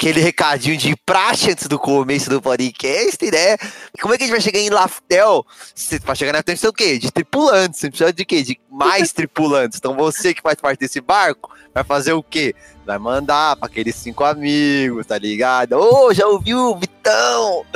aquele recadinho de praxe antes do começo do podcast, né? Como é que a gente vai chegar em Laftel? Você vai chegar na Laftel, precisa o quê? De tripulantes. Você precisa de quê? De mais tripulantes. Então você que faz parte desse barco vai fazer o quê? Vai mandar para aqueles cinco amigos, tá ligado? Ô, oh, já ouviu o Vitão?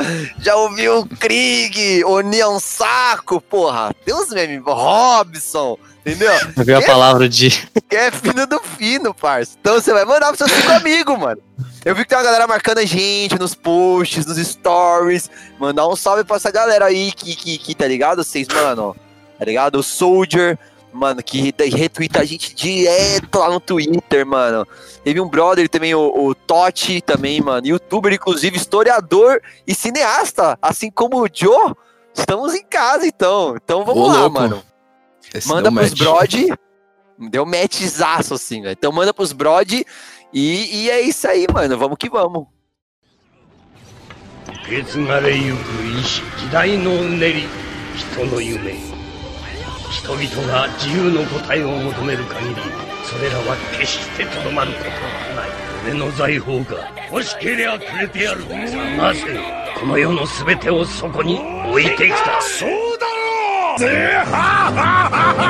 Já ouviu o Krieg? O Neon Saco? Porra, Deus mesmo, Robson. Entendeu? Eu vi a palavra de. Que é fino do fino, parça. Então você vai mandar pros seus cinco amigos, mano. Eu vi que tem uma galera marcando a gente nos posts, nos stories. Mandar um salve pra essa galera aí que, que, que tá ligado? Vocês, mano. Tá ligado? O Soldier, mano, que retweeta a gente direto lá no Twitter, mano. Teve um brother também, o, o Totti também, mano. Youtuber, inclusive, historiador e cineasta. Assim como o Joe. Estamos em casa, então. Então vamos Ô, lá, louco. mano. Esse manda pros match. brod. Deu matchzaço, assim, velho. Então manda pros brod e, e é isso aí, mano. Vamos que vamos. 受け継がれゆく時代のうねり人の夢人々が自由の答えを求める限りそれらは決してとどまることはない俺の財宝が欲しけりゃくれてやるなぜこの世の全てをそこに置いてきたそうだぜは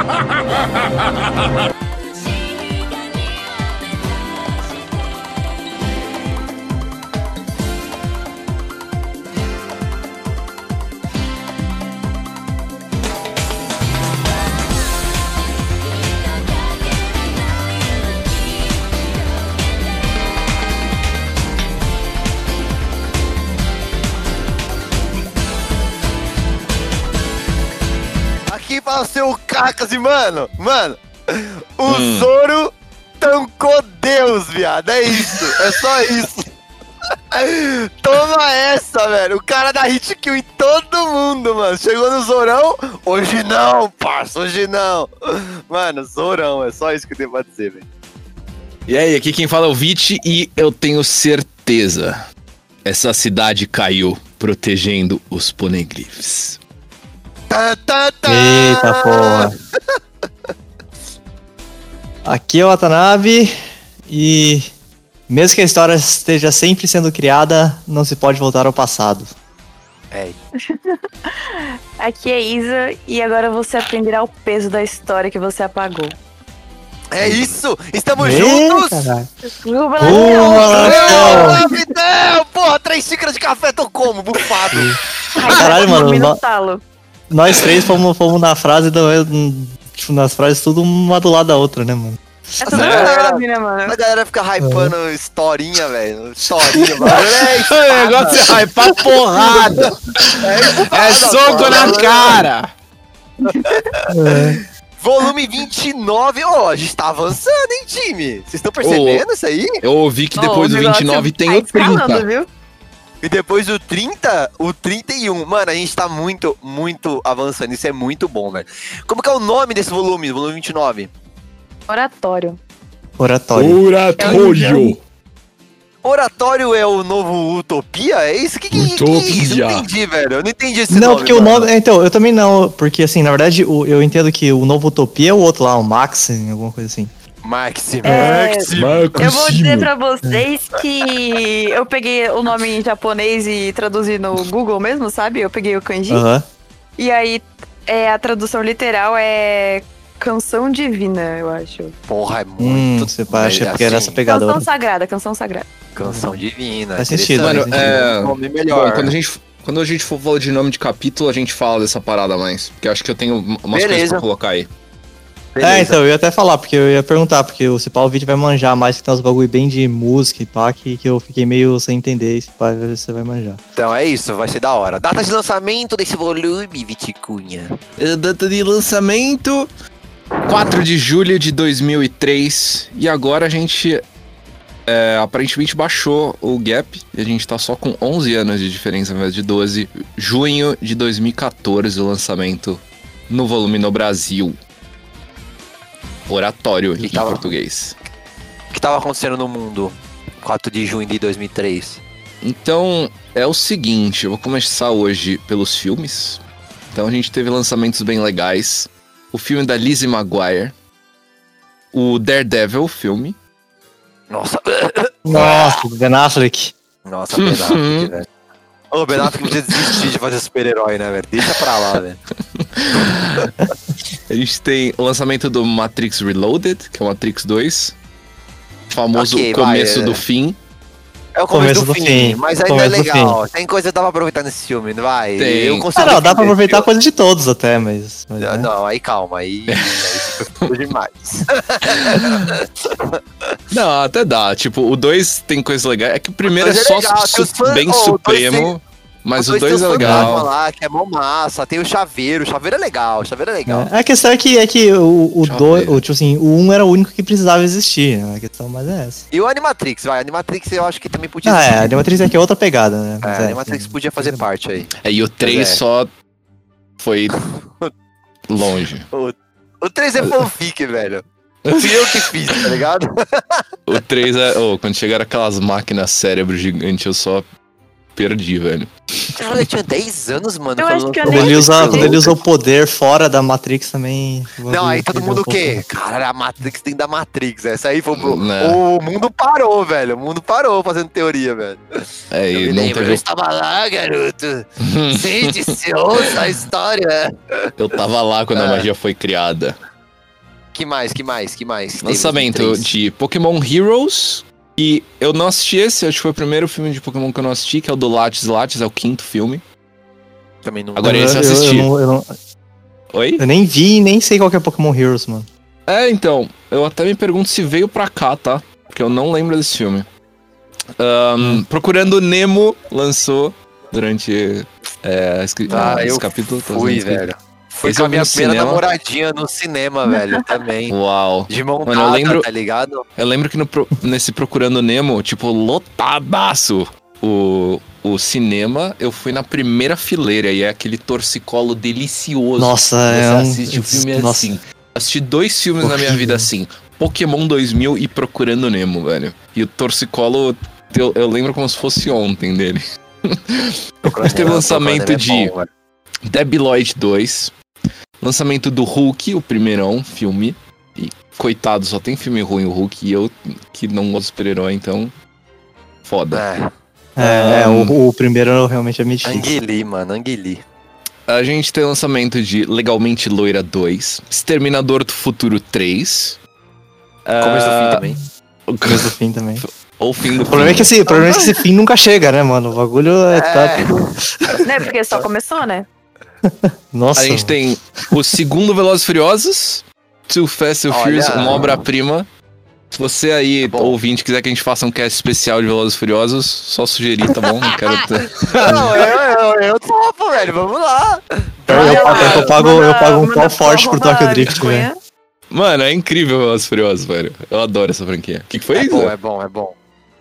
は o seu Cacas e, mano, mano, o hum. Zoro tancou Deus, viado. É isso, é só isso. Toma essa, velho. O cara dá hit kill em todo mundo, mano. Chegou no Zorão. Hoje não, parça, hoje não. Mano, Zorão, é só isso que eu tenho pra dizer, velho. E aí, aqui quem fala é o Vit e eu tenho certeza. Essa cidade caiu protegendo os poneglyphs. Tá, tá, tá. Eita porra. Aqui é o Watanabe e mesmo que a história esteja sempre sendo criada, não se pode voltar ao passado. É. Aqui é Isa e agora você aprenderá o peso da história que você apagou. É isso! Estamos Eita, juntos! Porra, Porra, três xícaras de café tô como, bufado! Caralho, mano. Nós três fomos, fomos na frase, do, tipo, nas frases tudo uma do lado da outra, né, mano? É tudo verdade, né, mano? A galera fica hypando uhum. historinha, velho. Historinha, mano. É, o negócio é hypar porrada. É, é soco na cara. É. Volume 29, ó, oh, a gente tá avançando, hein, time? Vocês estão percebendo oh, isso aí? Eu ouvi que depois oh, do 29 tem tá o 30. Viu? E depois do 30, o 31. Mano, a gente tá muito, muito avançando. Isso é muito bom, velho. Como que é o nome desse volume, volume 29? Oratório. Oratório. Oratório. Oratório é o novo Utopia? É isso? Que, que, Utopia. que é isso? Eu não entendi, velho. Eu não entendi esse não, nome. Não, porque mano. o nome. Então, eu também não. Porque, assim, na verdade, eu entendo que o novo Utopia é o outro lá, o Max, alguma coisa assim. Maxime. É, Eu vou dizer pra vocês que eu peguei o nome em japonês e traduzi no Google mesmo, sabe? Eu peguei o kanji. Uhum. E aí é, a tradução literal é canção divina, eu acho. Porra, é muito. Hum, você acha porque era essa pegada. Canção sagrada, canção sagrada. Canção divina. Faz sentido, mano. É... Nome melhor. Bom, quando a gente quando a gente for falar de nome de capítulo, a gente fala dessa parada mais. Porque eu acho que eu tenho umas Beleza. coisas pra colocar aí. Beleza. É, então, eu ia até falar, porque eu ia perguntar, porque o Cipá o vídeo vai manjar mais, que tem uns bagulho bem de música e pá, que, que eu fiquei meio sem entender, se pá, você vai manjar. Então é isso, vai ser da hora. Data de lançamento desse volume, Viticunha. É, data de lançamento, 4 de julho de 2003, e agora a gente é, aparentemente baixou o gap, e a gente tá só com 11 anos de diferença ao invés de 12. Junho de 2014 o lançamento no volume no Brasil. Oratório que em tava, português. O que estava acontecendo no mundo 4 de junho de 2003? Então, é o seguinte, eu vou começar hoje pelos filmes. Então a gente teve lançamentos bem legais. O filme da Lizzie Maguire. O Daredevil filme. Nossa. Nossa, Ben Affleck. Nossa, Ben Affleck, velho. Ô, Ben Affleck podia desistir de fazer super-herói, né, velho? Deixa pra lá, velho. A gente tem o lançamento do Matrix Reloaded, que é o Matrix 2. Famoso Ok, começo vai, é. do fim. É o começo, Começo do, do fim, fim, mas ainda é legal. Tem coisa que dá pra aproveitar nesse filme, não vai? Tem. Eu consigo Ah, não, dá pra aproveitar coisa de todos até, mas. mas filme. né? Não, aí calma, aí, aí ficou demais. Não, até dá. Tipo, o 2 tem coisa legal. É que o primeiro é é só legal, su- fãs- bem oh, o dois supremo, mas o Dois 2 tem é legal. lá, que é mó massa. Tem o chaveiro, o chaveiro é legal, o chaveiro é legal. É, A questão é que, é que o, o, Deixa eu dois, ver. o, tipo assim, o 1 era o único que precisava existir. Né? A questão mais é essa. E o Animatrix, vai. Animatrix eu acho que também podia Ah, é, a existir. Animatrix aqui é outra pegada, né? É, Mas a Animatrix podia fazer parte aí. É, e o 3 é. só foi longe. O 3 é fanfic, velho. Fui eu que fiz, tá ligado? O 3 é. Oh, quando chegaram aquelas máquinas cérebro gigante, eu só perdi, velho. Cara, eu tinha 10 anos, mano. Eu quando acho que eu ele, usa, ele usa o poder fora da Matrix também. Não, aí todo mundo o quê? pouco. Cara, a Matrix tem da Matrix. Essa aí foi. o- Né. O mundo parou, velho. O mundo parou fazendo teoria, velho. É, Eu me não lembro, eu teve. estava lá, garoto. Sente-se, ouça a história. Eu tava lá quando a É. magia foi criada. Que mais, que mais, que mais? Lançamento de Pokémon Heroes. E eu não assisti esse, acho que foi o primeiro filme de Pokémon que eu não assisti, que é o do Lattes Lattes, é o quinto filme. Também não. Agora esse eu eu, assisti. não- eu não- Oi? eu nem vi e nem sei qual que é Pokémon Heroes, mano. É, então, eu até me pergunto se veio pra cá, tá? Porque eu não lembro desse filme. Ahn, Procurando Nemo lançou durante é, esse, Ah, esse eu capítulo. fui, esse- velho. Foi Esse com a minha primeira cinema. namoradinha no cinema, velho, também. Uau. De montada, Mano, eu lembro- tá ligado? Eu lembro que no nesse Procurando Nemo, tipo, lotadaço o, o cinema, eu fui na primeira fileira e é aquele torcicolo delicioso. Nossa, Você é um. assiste filme nossa, assim. Assisti dois filmes na minha Horrível. vida assim: Pokémon 2000 e Procurando Nemo, velho. E o torcicolo, eu, eu lembro como se fosse ontem dele. teve lançamento de- É Debbie Lloyd 2. Lançamento do Hulk, o primeirão filme. E coitado, só tem filme ruim o Hulk. E eu que não gosto de super-herói, então. Foda. É, É, é, o, o primeiro realmente é difícil. Anguili, mano, Anguili. A gente tem lançamento de Legalmente Loira 2. Exterminador do Futuro 3. Começo do fim Ah, também. o Começo do fim também. Ou o fim do O problema, é que esse, o problema é que esse fim nunca chega, né, mano? O bagulho é. Tá, É. Né? Porque só começou, né? nossa. A gente tem o segundo Velozes e Furiosos, Too Fast and. Furious, uma obra-prima. Se você aí, Bom. ouvinte, quiser que a gente faça um cast especial de Velozes e Furiosos, só sugerir, tá bom? Não quero ter... Não, eu, eu, eu topo, velho. Vamos lá. Eu, eu pago, eu pago, eu pago um pau forte pro Tokyo Drift, velho. Mano, é incrível Velozes e Furiosos, velho. Eu adoro essa franquia. O que, que foi É isso? bom, é bom, é bom.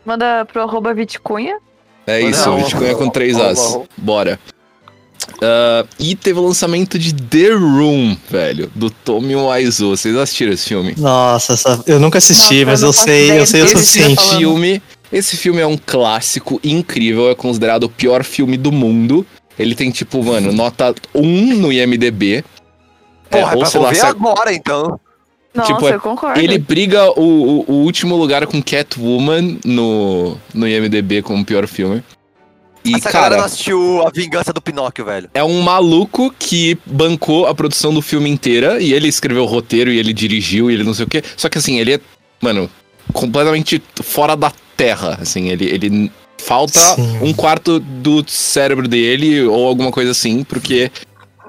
Manda pro arroba Vitcunha. É isso, é com três As. Bora. Ah, e teve o lançamento de The Room, velho, do Tommy Wiseau. Vocês assistiram esse filme? Nossa, essa- eu nunca assisti, Nossa, mas eu eu sei, eu sei o Esse tá suficiente. falando. filme, esse filme é um clássico incrível, é considerado o pior filme do mundo. Ele tem tipo, mano, nota 1 no IMDb. É, Porra, é, ou pra sei lá, ver se- agora, então. Nossa, Tipo, é- eu concordo. ele briga o, o, o último lugar com Catwoman no, no IMDb como o pior filme. E, Essa galera cara, não assistiu A Vingança do Pinóquio, velho. é um maluco que bancou a produção do filme inteira e ele escreveu o roteiro e ele dirigiu e ele não sei o quê. Só que assim, ele é, mano, completamente fora da terra, assim, ele, ele falta Sim. um quarto do cérebro dele ou alguma coisa assim, porque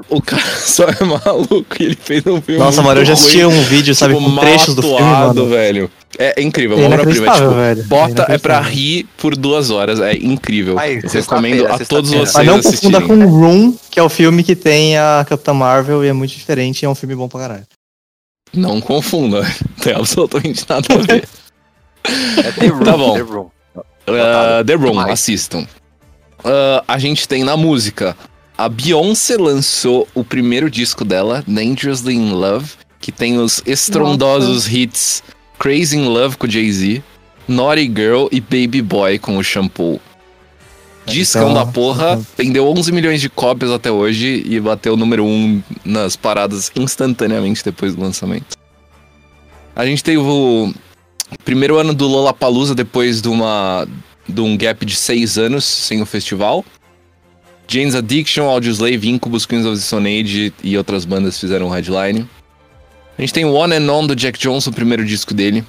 o cara só é maluco e ele fez um filme Nossa, mano, eu já assisti ruim, um vídeo, sabe, tipo, com trechos do filme, mano. velho. É incrível, É uma obra-prima. inacreditável, Tipo, velho. bota é pra inacreditável. rir por duas horas, é incrível. Aí, recomendo a todos vocês Mas não confunda com Room, que é o filme que tem a Capitã Marvel e é muito diferente e é um filme bom pra caralho. Não confunda, tem absolutamente nada a ver. É The Room. Tá bom. The Room. Uh, The Room, assistam. Uh, a gente tem na música. A Beyoncé lançou o primeiro disco dela, Dangerously in Love, que tem os estrondosos hits Crazy in Love com Jay-Z, Naughty Girl e Baby Boy com o Shampoo. Discão Então, da porra, vendeu 11 milhões de cópias até hoje e bateu o número 1 nas paradas instantaneamente depois do lançamento. A gente teve o Primeiro ano do Lollapalooza depois de uma de um gap de seis anos sem o festival. Jane's Addiction, Audioslave, Incubus, Queens of the Stone Age e outras bandas fizeram o headline. A gente tem One and On do Jack Johnson, o primeiro disco dele,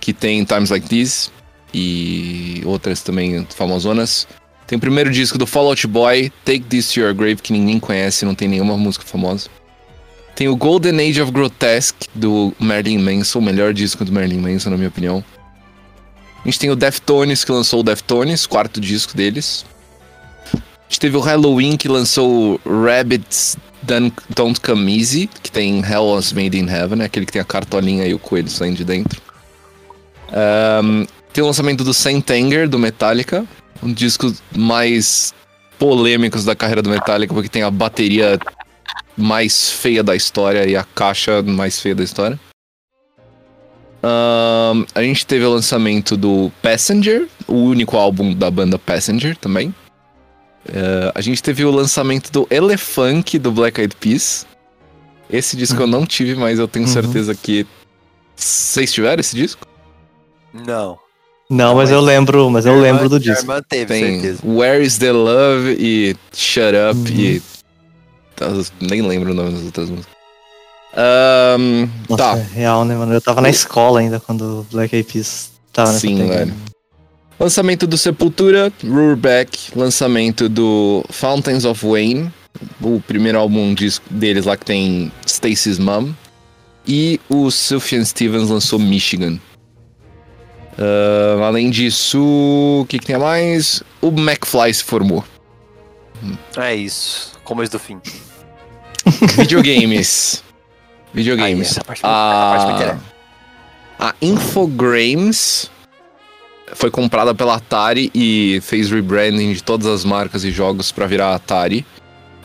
que tem Times Like This e outras também famosonas. Tem o primeiro disco do Fall Out Boy, Take This to Your Grave, que ninguém conhece, não tem nenhuma música famosa. Tem o Golden Age of Grotesque do Marilyn Manson, o melhor disco do Marilyn Manson, na minha opinião. A gente tem o Deftones, que lançou o Deftones, quarto disco deles. A gente teve o Halloween, que lançou o Rabbits Don't Come Easy, que tem Hell Was Made in Heaven, é aquele que tem a cartolinha e o coelho saindo de dentro. Um, tem o lançamento do Saint Anger, do Metallica, um disco mais polêmicos da carreira do Metallica, porque tem a bateria mais feia da história e a caixa mais feia da história. Um, a gente teve o lançamento do Passenger, o único álbum da banda Passenger também. Uh, a gente teve o lançamento do Elefunk do Black Eyed Peas. Esse disco eu não tive, mas eu tenho Uhum. certeza que. Vocês tiveram esse disco? Não. Não, mas eu lembro, mas eu lembro do disco. irmã teve, Tem certeza. Where is the Love e Shut Up Uhum. e. Nem lembro o nome das outras músicas. Ahn, Nossa, tá. é real, né, mano? Eu tava na escola ainda quando o Black Eyed Peas tava nessa Sim, velho. Lançamento do Sepultura, Rureback, lançamento do Fountains of Wayne, o primeiro álbum deles lá que tem Stacy's Mom. E o Sufjan Stevens lançou Michigan. Ah, além disso, o que, que tem a mais? O McFly se formou. É isso. Começo do fim. Videogames. Videogames. Aí, essa parte me- essa parte me interessa. a Infogrames foi comprada pela Atari e fez rebranding de todas as marcas e jogos pra virar Atari.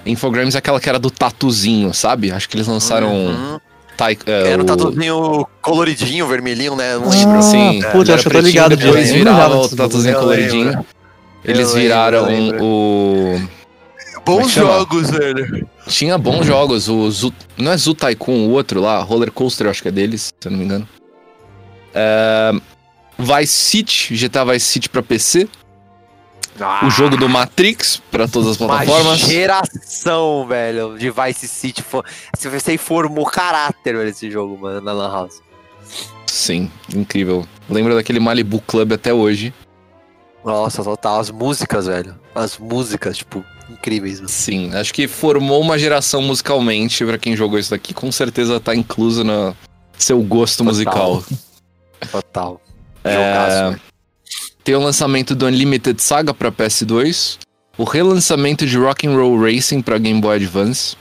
Infogrames é aquela que era do tatuzinho, sabe? Acho que eles lançaram Uhum. Tai- é, Era um o- tatuzinho coloridinho, vermelhinho, né? Não Ah, lembro. Sim, Puta, eu era acho que eu tô ligado Depois virava o tatuzinho coloridinho. Eles viraram o. É Bons chama? jogos, velho. Tinha bons jogos. O Zu... Não é Zu Tycoon, o outro lá, Roller Coaster, eu acho que é deles, se eu não me engano. É... Vice City, GTA Vice City pra PC. O jogo do Matrix pra todas as Uma plataformas. geração, velho, de Vice City. Se você formou caráter, velho, esse jogo, mano, na Lan House. Sim, incrível. Lembro daquele Malibu Club até hoje. Nossa, total. As músicas, velho. As músicas, tipo, incríveis, mano. Sim, acho que formou uma geração musicalmente pra quem jogou isso daqui. Com certeza tá incluso no seu gosto Total. musical. Total. É, velho. Tem o lançamento do Unlimited Saga pra PS2, o relançamento de Rock'n'Roll Racing pra Game Boy Advance,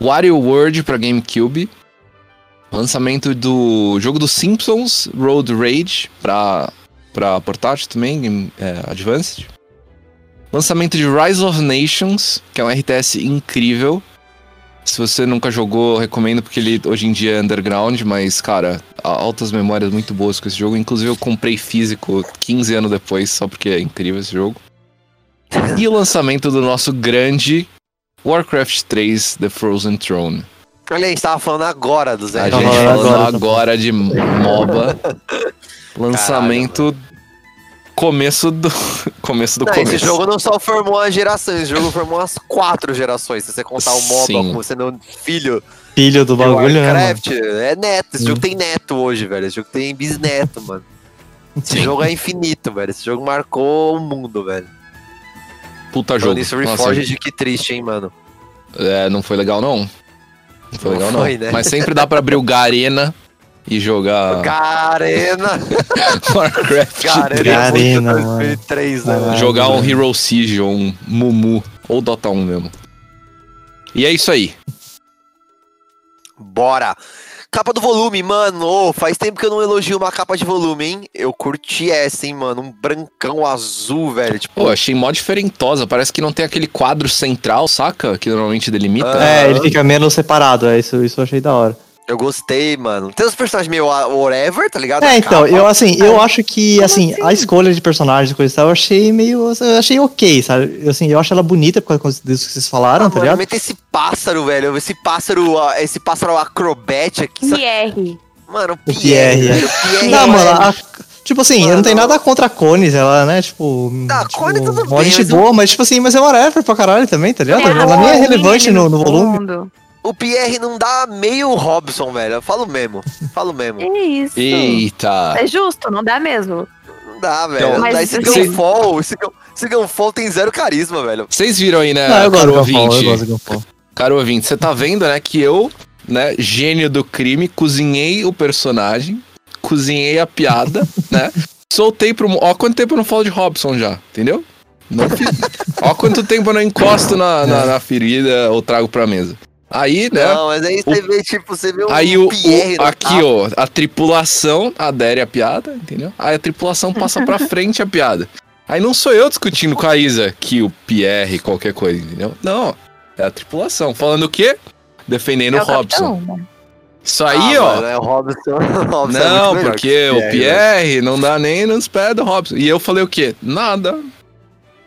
Wario World pra GameCube, lançamento do jogo dos Simpsons, Road Rage pra, pra portátil também, Game, é, Advanced, lançamento de Rise of Nations, que é um RTS incrível. Se você nunca jogou, recomendo porque ele hoje em dia é underground, mas cara, há altas memórias muito boas com esse jogo. Inclusive eu comprei físico 15 anos depois, só porque é incrível esse jogo. E o lançamento do nosso grande Warcraft 3 The Frozen Throne. Olha aí, a gente tava falando agora do Zé. A gente falando falando agora. agora de MOBA. Lançamento começo do começo do Não, começo. esse jogo não só formou uma geração, esse jogo formou umas quatro gerações. Se você contar o MOBA Sim. como sendo filho Filho do bagulho, né? mano? Warcraft, é neto. Esse Sim. jogo tem neto hoje, velho. Esse jogo tem bisneto, mano. Esse Sim. jogo é infinito, velho. Esse jogo marcou o mundo, velho. Puta Falando jogo. isso, Nossa, Reforged, que triste, hein, mano. É, não foi legal não. Não foi Não legal foi, não. né? Mas sempre dá pra abrir o Garena e jogar Garena! Warcraft. Garena, Garena, muito mano. 2003, né, mano? Jogar um. Hero Siege ou um Mumu ou Dota 1 mesmo. E é isso aí. Bora! Capa do volume, mano. Faz tempo que eu não elogio uma capa de volume, hein? Eu curti essa, hein, mano. Um brancão azul, velho. Tipo, Pô, achei mó diferentosa. Parece que não tem aquele quadro central, saca? Que normalmente delimita. Ah. É, ele fica menos separado, é isso, isso eu achei da hora. Eu gostei, mano. Tem uns personagens meio ah, whatever, tá ligado? É, então, eu assim, eu acho que, Como assim, assim? a escolha de personagens e coisa e tal, eu achei meio, eu achei ok, sabe? Eu, assim, eu acho ela bonita por causa disso que vocês falaram, Ah, tá mano, ligado? esse pássaro, velho. Esse pássaro, ah, esse pássaro acrobete aqui. sabe? IR. Mano, O Pierre. Pierre, é. Pierre Não, é- mano, a- tipo assim, eu não tenho Mano. nada contra a Cones, ela, né, tipo. Tá, tipo, Connie tudo bem, gente mas boa, mas tipo assim, mas é whatever pra caralho também, tá ligado? É, ela nem é relevante no, no volume. fundo. O Pierre não dá meio Robson, velho. Eu falo mesmo. Falo mesmo. É isso. Eita. É justo, não dá mesmo. Não dá, velho. Então, não dá. mas Esse você- Gunfall, esse, esse Gunfall tem zero carisma, velho. Vocês viram aí, né, Não, eu caro eu ouvinte? gosto. Caro ouvinte, você tá vendo, né, que eu, né, gênio do crime, cozinhei o personagem, cozinhei a piada, né, soltei pro... Ó quanto tempo eu não falo de Robson já, entendeu? Não fiz... Ó quanto tempo eu não encosto na, na, na ferida ou trago pra mesa. Aí, né, Não, mas aí você vê, tipo, você vê um aí o, Pierre o- aqui, tapa. ó, a tripulação adere à piada, entendeu? Aí a tripulação passa pra frente a piada. Aí não sou eu discutindo com a Isa que o Pierre, qualquer coisa, entendeu? Não, é a tripulação. Falando o quê? Defendendo é o o Robson. capitão, né? Isso aí, Ah, ó. mano, é o Robson. o Robson é não, melhor porque que o velho. Pierre não dá nem nos pés do Robson. E eu falei o quê? Nada.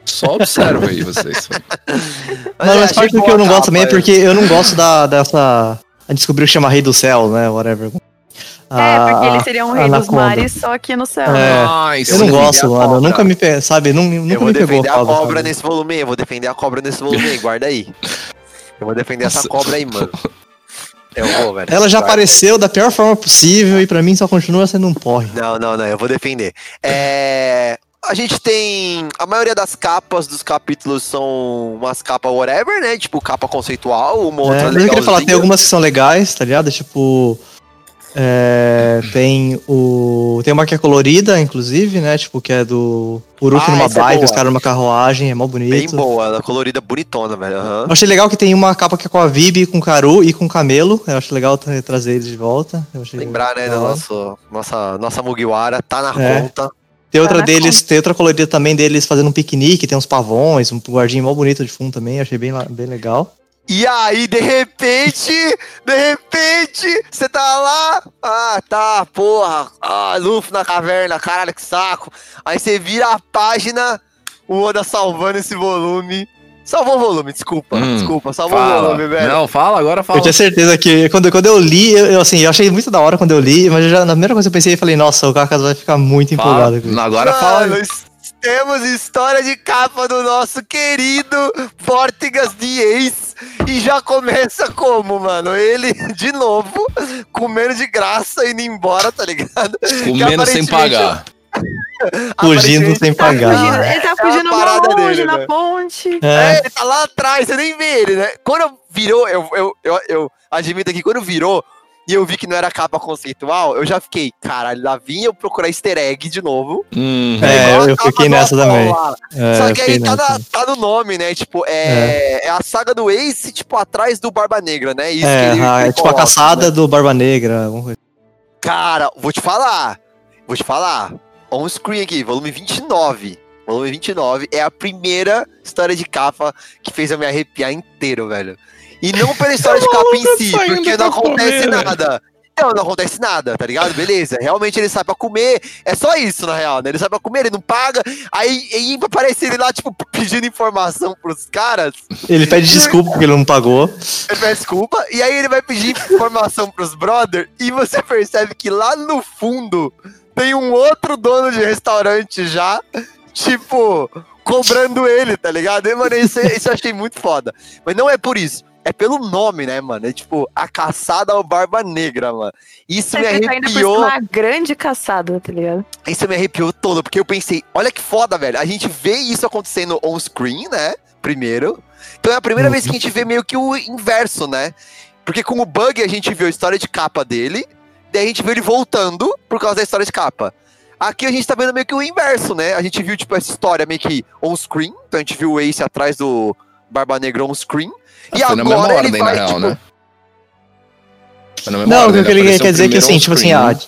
Só observa aí vocês. Mas Não, é, mas achei parte do que eu não gosto também é é. porque eu não gosto da, dessa. A descobrir que chama Rei do Céu, né? Whatever. É, porque ele A- seria um a rei dos Anaconda. mares, só que no céu. É. Ai, Eu não gosto, defender mano. cobra. Nunca me pe... sabe? Nun- Nunca Eu vou me pegou defender a cobra, cobra sabe? nesse volume aí, eu vou defender a cobra nesse volume aí, guarda aí. Eu vou defender essa cobra aí, mano. Eu vou, velho. Ela já Guarda. apareceu da pior forma possível e pra mim só continua sendo um porre. Não, não, não, eu vou defender. É, A gente tem. A maioria das capas dos capítulos são umas capas whatever, né? Tipo, capa conceitual, uma outra É, eu queria falar, tem algumas que são legais, tá ligado? Tipo. é, tem o. Tem uma que é colorida, inclusive, né? Tipo, que é do Uruk Ah, numa é bike, boa. os caras numa carruagem, é mó bonito. Bem boa, ela colorida bonitona, velho. Eu achei legal que tem uma capa que é com a Vibe, com o Karu e com o Camelo. Eu acho legal tra- trazer eles de volta. Lembrar, né, da nosso, nossa, nossa Mugiwara, tá na É. conta. Tem outra Tá deles, tem outra colorida também deles fazendo um piquenique, tem uns pavões, um guardinho mó bonito de fundo também, achei bem, bem legal. E aí, de repente, de repente, você tá lá, ah, tá, porra, ah, Luffy na caverna, caralho, que saco. Aí você vira a página, o Oda salvando esse volume. Salvou o volume, desculpa, Hum, desculpa, salvou o Fala. volume, velho. Não, fala, agora fala. Eu tinha certeza que quando, quando eu li, eu, eu, assim, eu achei muito da hora quando eu li, mas eu já, na primeira coisa que eu pensei, eu falei, nossa, o Kakas vai ficar muito Fala. empolgado com isso. Agora fala. Mano, es- temos história de capa do nosso querido Vortigas de Ace. E já começa como, mano? Ele, de novo, comendo de graça, indo embora, tá ligado? Comendo sem pagar. Fugindo sem Tá fugindo- pagar. ele tá É fugindo parada mal longe dele, na né? ponte. É, É, ele tá lá atrás, você nem vê ele, né? Quando virou, eu, eu, eu, eu admito aqui, quando virou e eu vi que não era capa conceitual, eu já fiquei, caralho, lá vim eu procurar easter egg de novo. Hum. É, igual a eu capa fiquei do nessa também. é, Só eu que aí tá, na- tá no nome, né? Tipo, é, é. a saga do Ace, tipo, atrás do Barba Negra, né? Isso É, que ele- a- ele é tipo a coloca, caçada né? do Barba Negra. alguma coisa. Cara, vou te falar. Vou te falar. On screen aqui, volume 29. Volume 29 é a primeira história de capa que fez eu me arrepiar inteiro, velho. E não pela história de capa em si, porque não acontece comer, nada. Não, não acontece nada, tá ligado? Beleza. Realmente ele sai pra comer. É só isso, na real, né? Ele sai pra comer, ele não paga. Aí, aí aparece ele lá, tipo, pedindo informação pros caras. Ele pede desculpa porque ele não pagou. Ele pede desculpa. E aí ele vai pedir informação pros brother. E você percebe que lá no fundo tem um outro dono de restaurante já, tipo, cobrando ele, tá ligado? E, mano, isso, isso eu achei muito foda. Mas não é por isso. É pelo nome, né, mano? É tipo, a caçada ao Barba Negra, mano. Isso me Você tá ainda por arrepiou. cima uma grande caçada, tá ligado? Isso me arrepiou todo, porque eu pensei, olha que foda, velho. A gente vê isso acontecendo on screen, né? Primeiro. Então é a primeira vez que a gente vê meio que o inverso, né? Porque com o Bug a gente viu a história de capa dele, daí a gente viu ele voltando por causa da história de capa. Aqui a gente tá vendo meio que o inverso, né? A gente viu, tipo, essa história meio que on screen. Então a gente viu o Ace atrás do Barba Negra on screen. E Foi na agora mesma ele ordem, vai, na real, tipo, né? Na mesma Não, ordem, o que ele apareceu quer dizer é que assim, tipo assim, ah, né?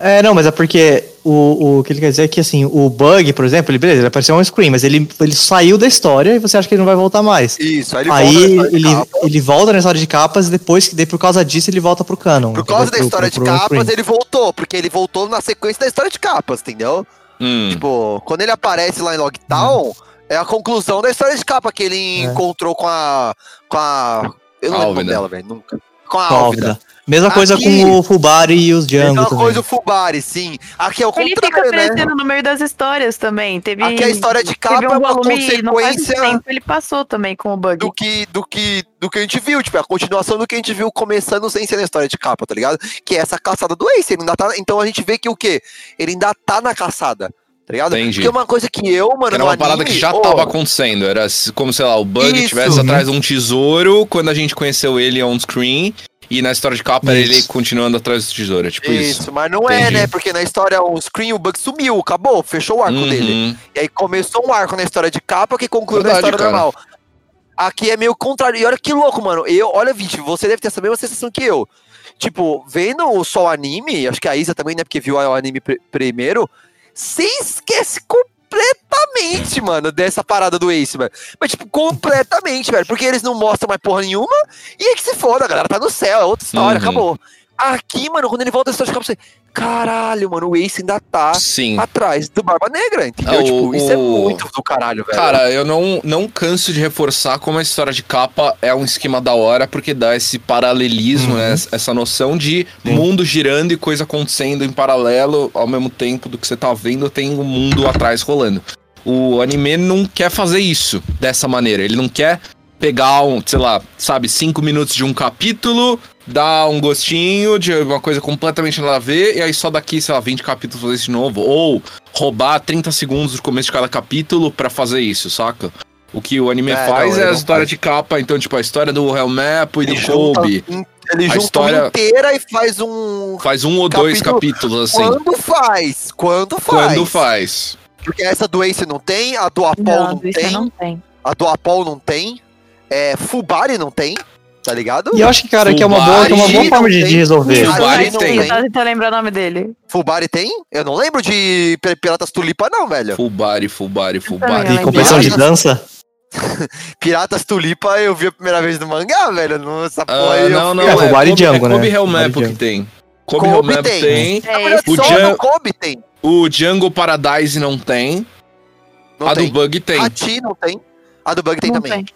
É, não, mas é porque o, o que ele quer dizer é que assim, o bug, por exemplo, ele, beleza, ele apareceu on screen, mas ele, ele saiu da história e você acha que ele não vai voltar mais. Isso, aí ele Aí volta de ele, ele volta na história de capas e depois que daí por causa disso ele volta pro canon. Por entendeu? causa da história pro- de pro on capas, screen. ele voltou, porque ele voltou na sequência da história de capas, entendeu? Hum. Tipo, quando ele aparece lá em Logtown, é a conclusão da história de capa que ele É. encontrou com a. com a. Eu não lembro dela, velho, nunca. Com a Com a Álvida. Mesma coisa Aqui- com o Fubari e os Django Mesma também. coisa o Fubari, sim. Aqui é o Ele fica contrário, né? aparecendo no meio das histórias também. Teve, Aqui a história de capa teve é um uma volume, não faz muito consequência tempo, ele passou também com o bug. do que, do que do que a gente viu, tipo, é a continuação do que a gente viu começando sem ser na história de capa, tá ligado? Que é essa caçada do Ace, ele ainda tá, então a gente vê que o quê? Ele ainda tá na caçada, tá ligado? Entendi. Porque uma coisa que eu, mano, Era uma parada anime, que já ô, tava acontecendo. Era como, sei lá, o Bug estivesse atrás de um tesouro quando a gente conheceu ele on-screen. E na história de capa Isso. ele continuando atrás do tesouro. É tipo Isso, isso. mas não é, Entendi. né? Porque na história on screen o Bug sumiu, acabou, fechou o arco Uhum. dele. E aí começou um arco na história de capa que concluiu na Verdade, história cara. normal. Aqui é meio contrário. E olha que louco, mano. Eu, olha, Vinte, você deve ter essa mesma sensação que eu. Tipo, vendo só o anime, acho que a Isa também, né? Porque viu o anime pr- primeiro. Você esquece completamente, mano, dessa parada do Ace, mano. Mas, tipo, completamente, velho. Porque eles não mostram mais porra nenhuma. E aí que se foda, a galera tá no céu, é outra história, Uhum. acabou. Aqui, mano, quando ele volta da história de capa, você. Caralho, mano, o Ace ainda tá Sim. atrás do Barba Negra, entendeu? Ah, o- tipo, isso é o- muito do caralho, velho. Cara, eu não, não canso de reforçar como a história de capa é um esquema da hora, porque dá esse paralelismo, Uhum. né? Essa noção de mundo girando e coisa acontecendo em paralelo, ao mesmo tempo do que você tá vendo, tem um mundo atrás rolando. O anime não quer fazer isso dessa maneira. Ele não quer pegar um, sei lá, sabe, cinco minutos de um capítulo, dar um gostinho de uma coisa completamente nada a ver, e aí só daqui, sei lá, 20 capítulos fazer isso de novo. Ou roubar 30 segundos do começo de cada capítulo pra fazer isso, saca? O que o anime É, faz não, é a história faz. de capa, então, tipo, a história do Helmap e do Ele Kobe. ele A junta história- inteira e faz um. Faz um ou dois Capítulo- capítulos, assim. Quando faz? Quando faz? Quando faz. Porque essa do Ace não tem, a do Apol Não, não, tem, não tem. a do Apol não tem, é, Fubari não tem, tá ligado? E eu acho que, cara, que é uma boa, que é uma boa forma de, não de tem. resolver. Fubari Fubari tem. não Eu tava tentando lembrar o nome dele. Fubari tem? Eu não lembro de Pi- Piratas Tulipa não, velho. Fubari, Fubari, Fubari. E competição de dança? Piratas Tulipa eu vi a primeira vez no mangá, velho. Não, essa porra Ah, aí eu não, não, É, é, Fubari e Kobe, Django, é né? Kobe e que tem. Kobe, Helmap tem. tem. É verdade, O só Jan- do Kobe tem. O Django Paradise não tem. Não a tem. do Bug tem. Hati não tem. A do Bug tem Não também. tem.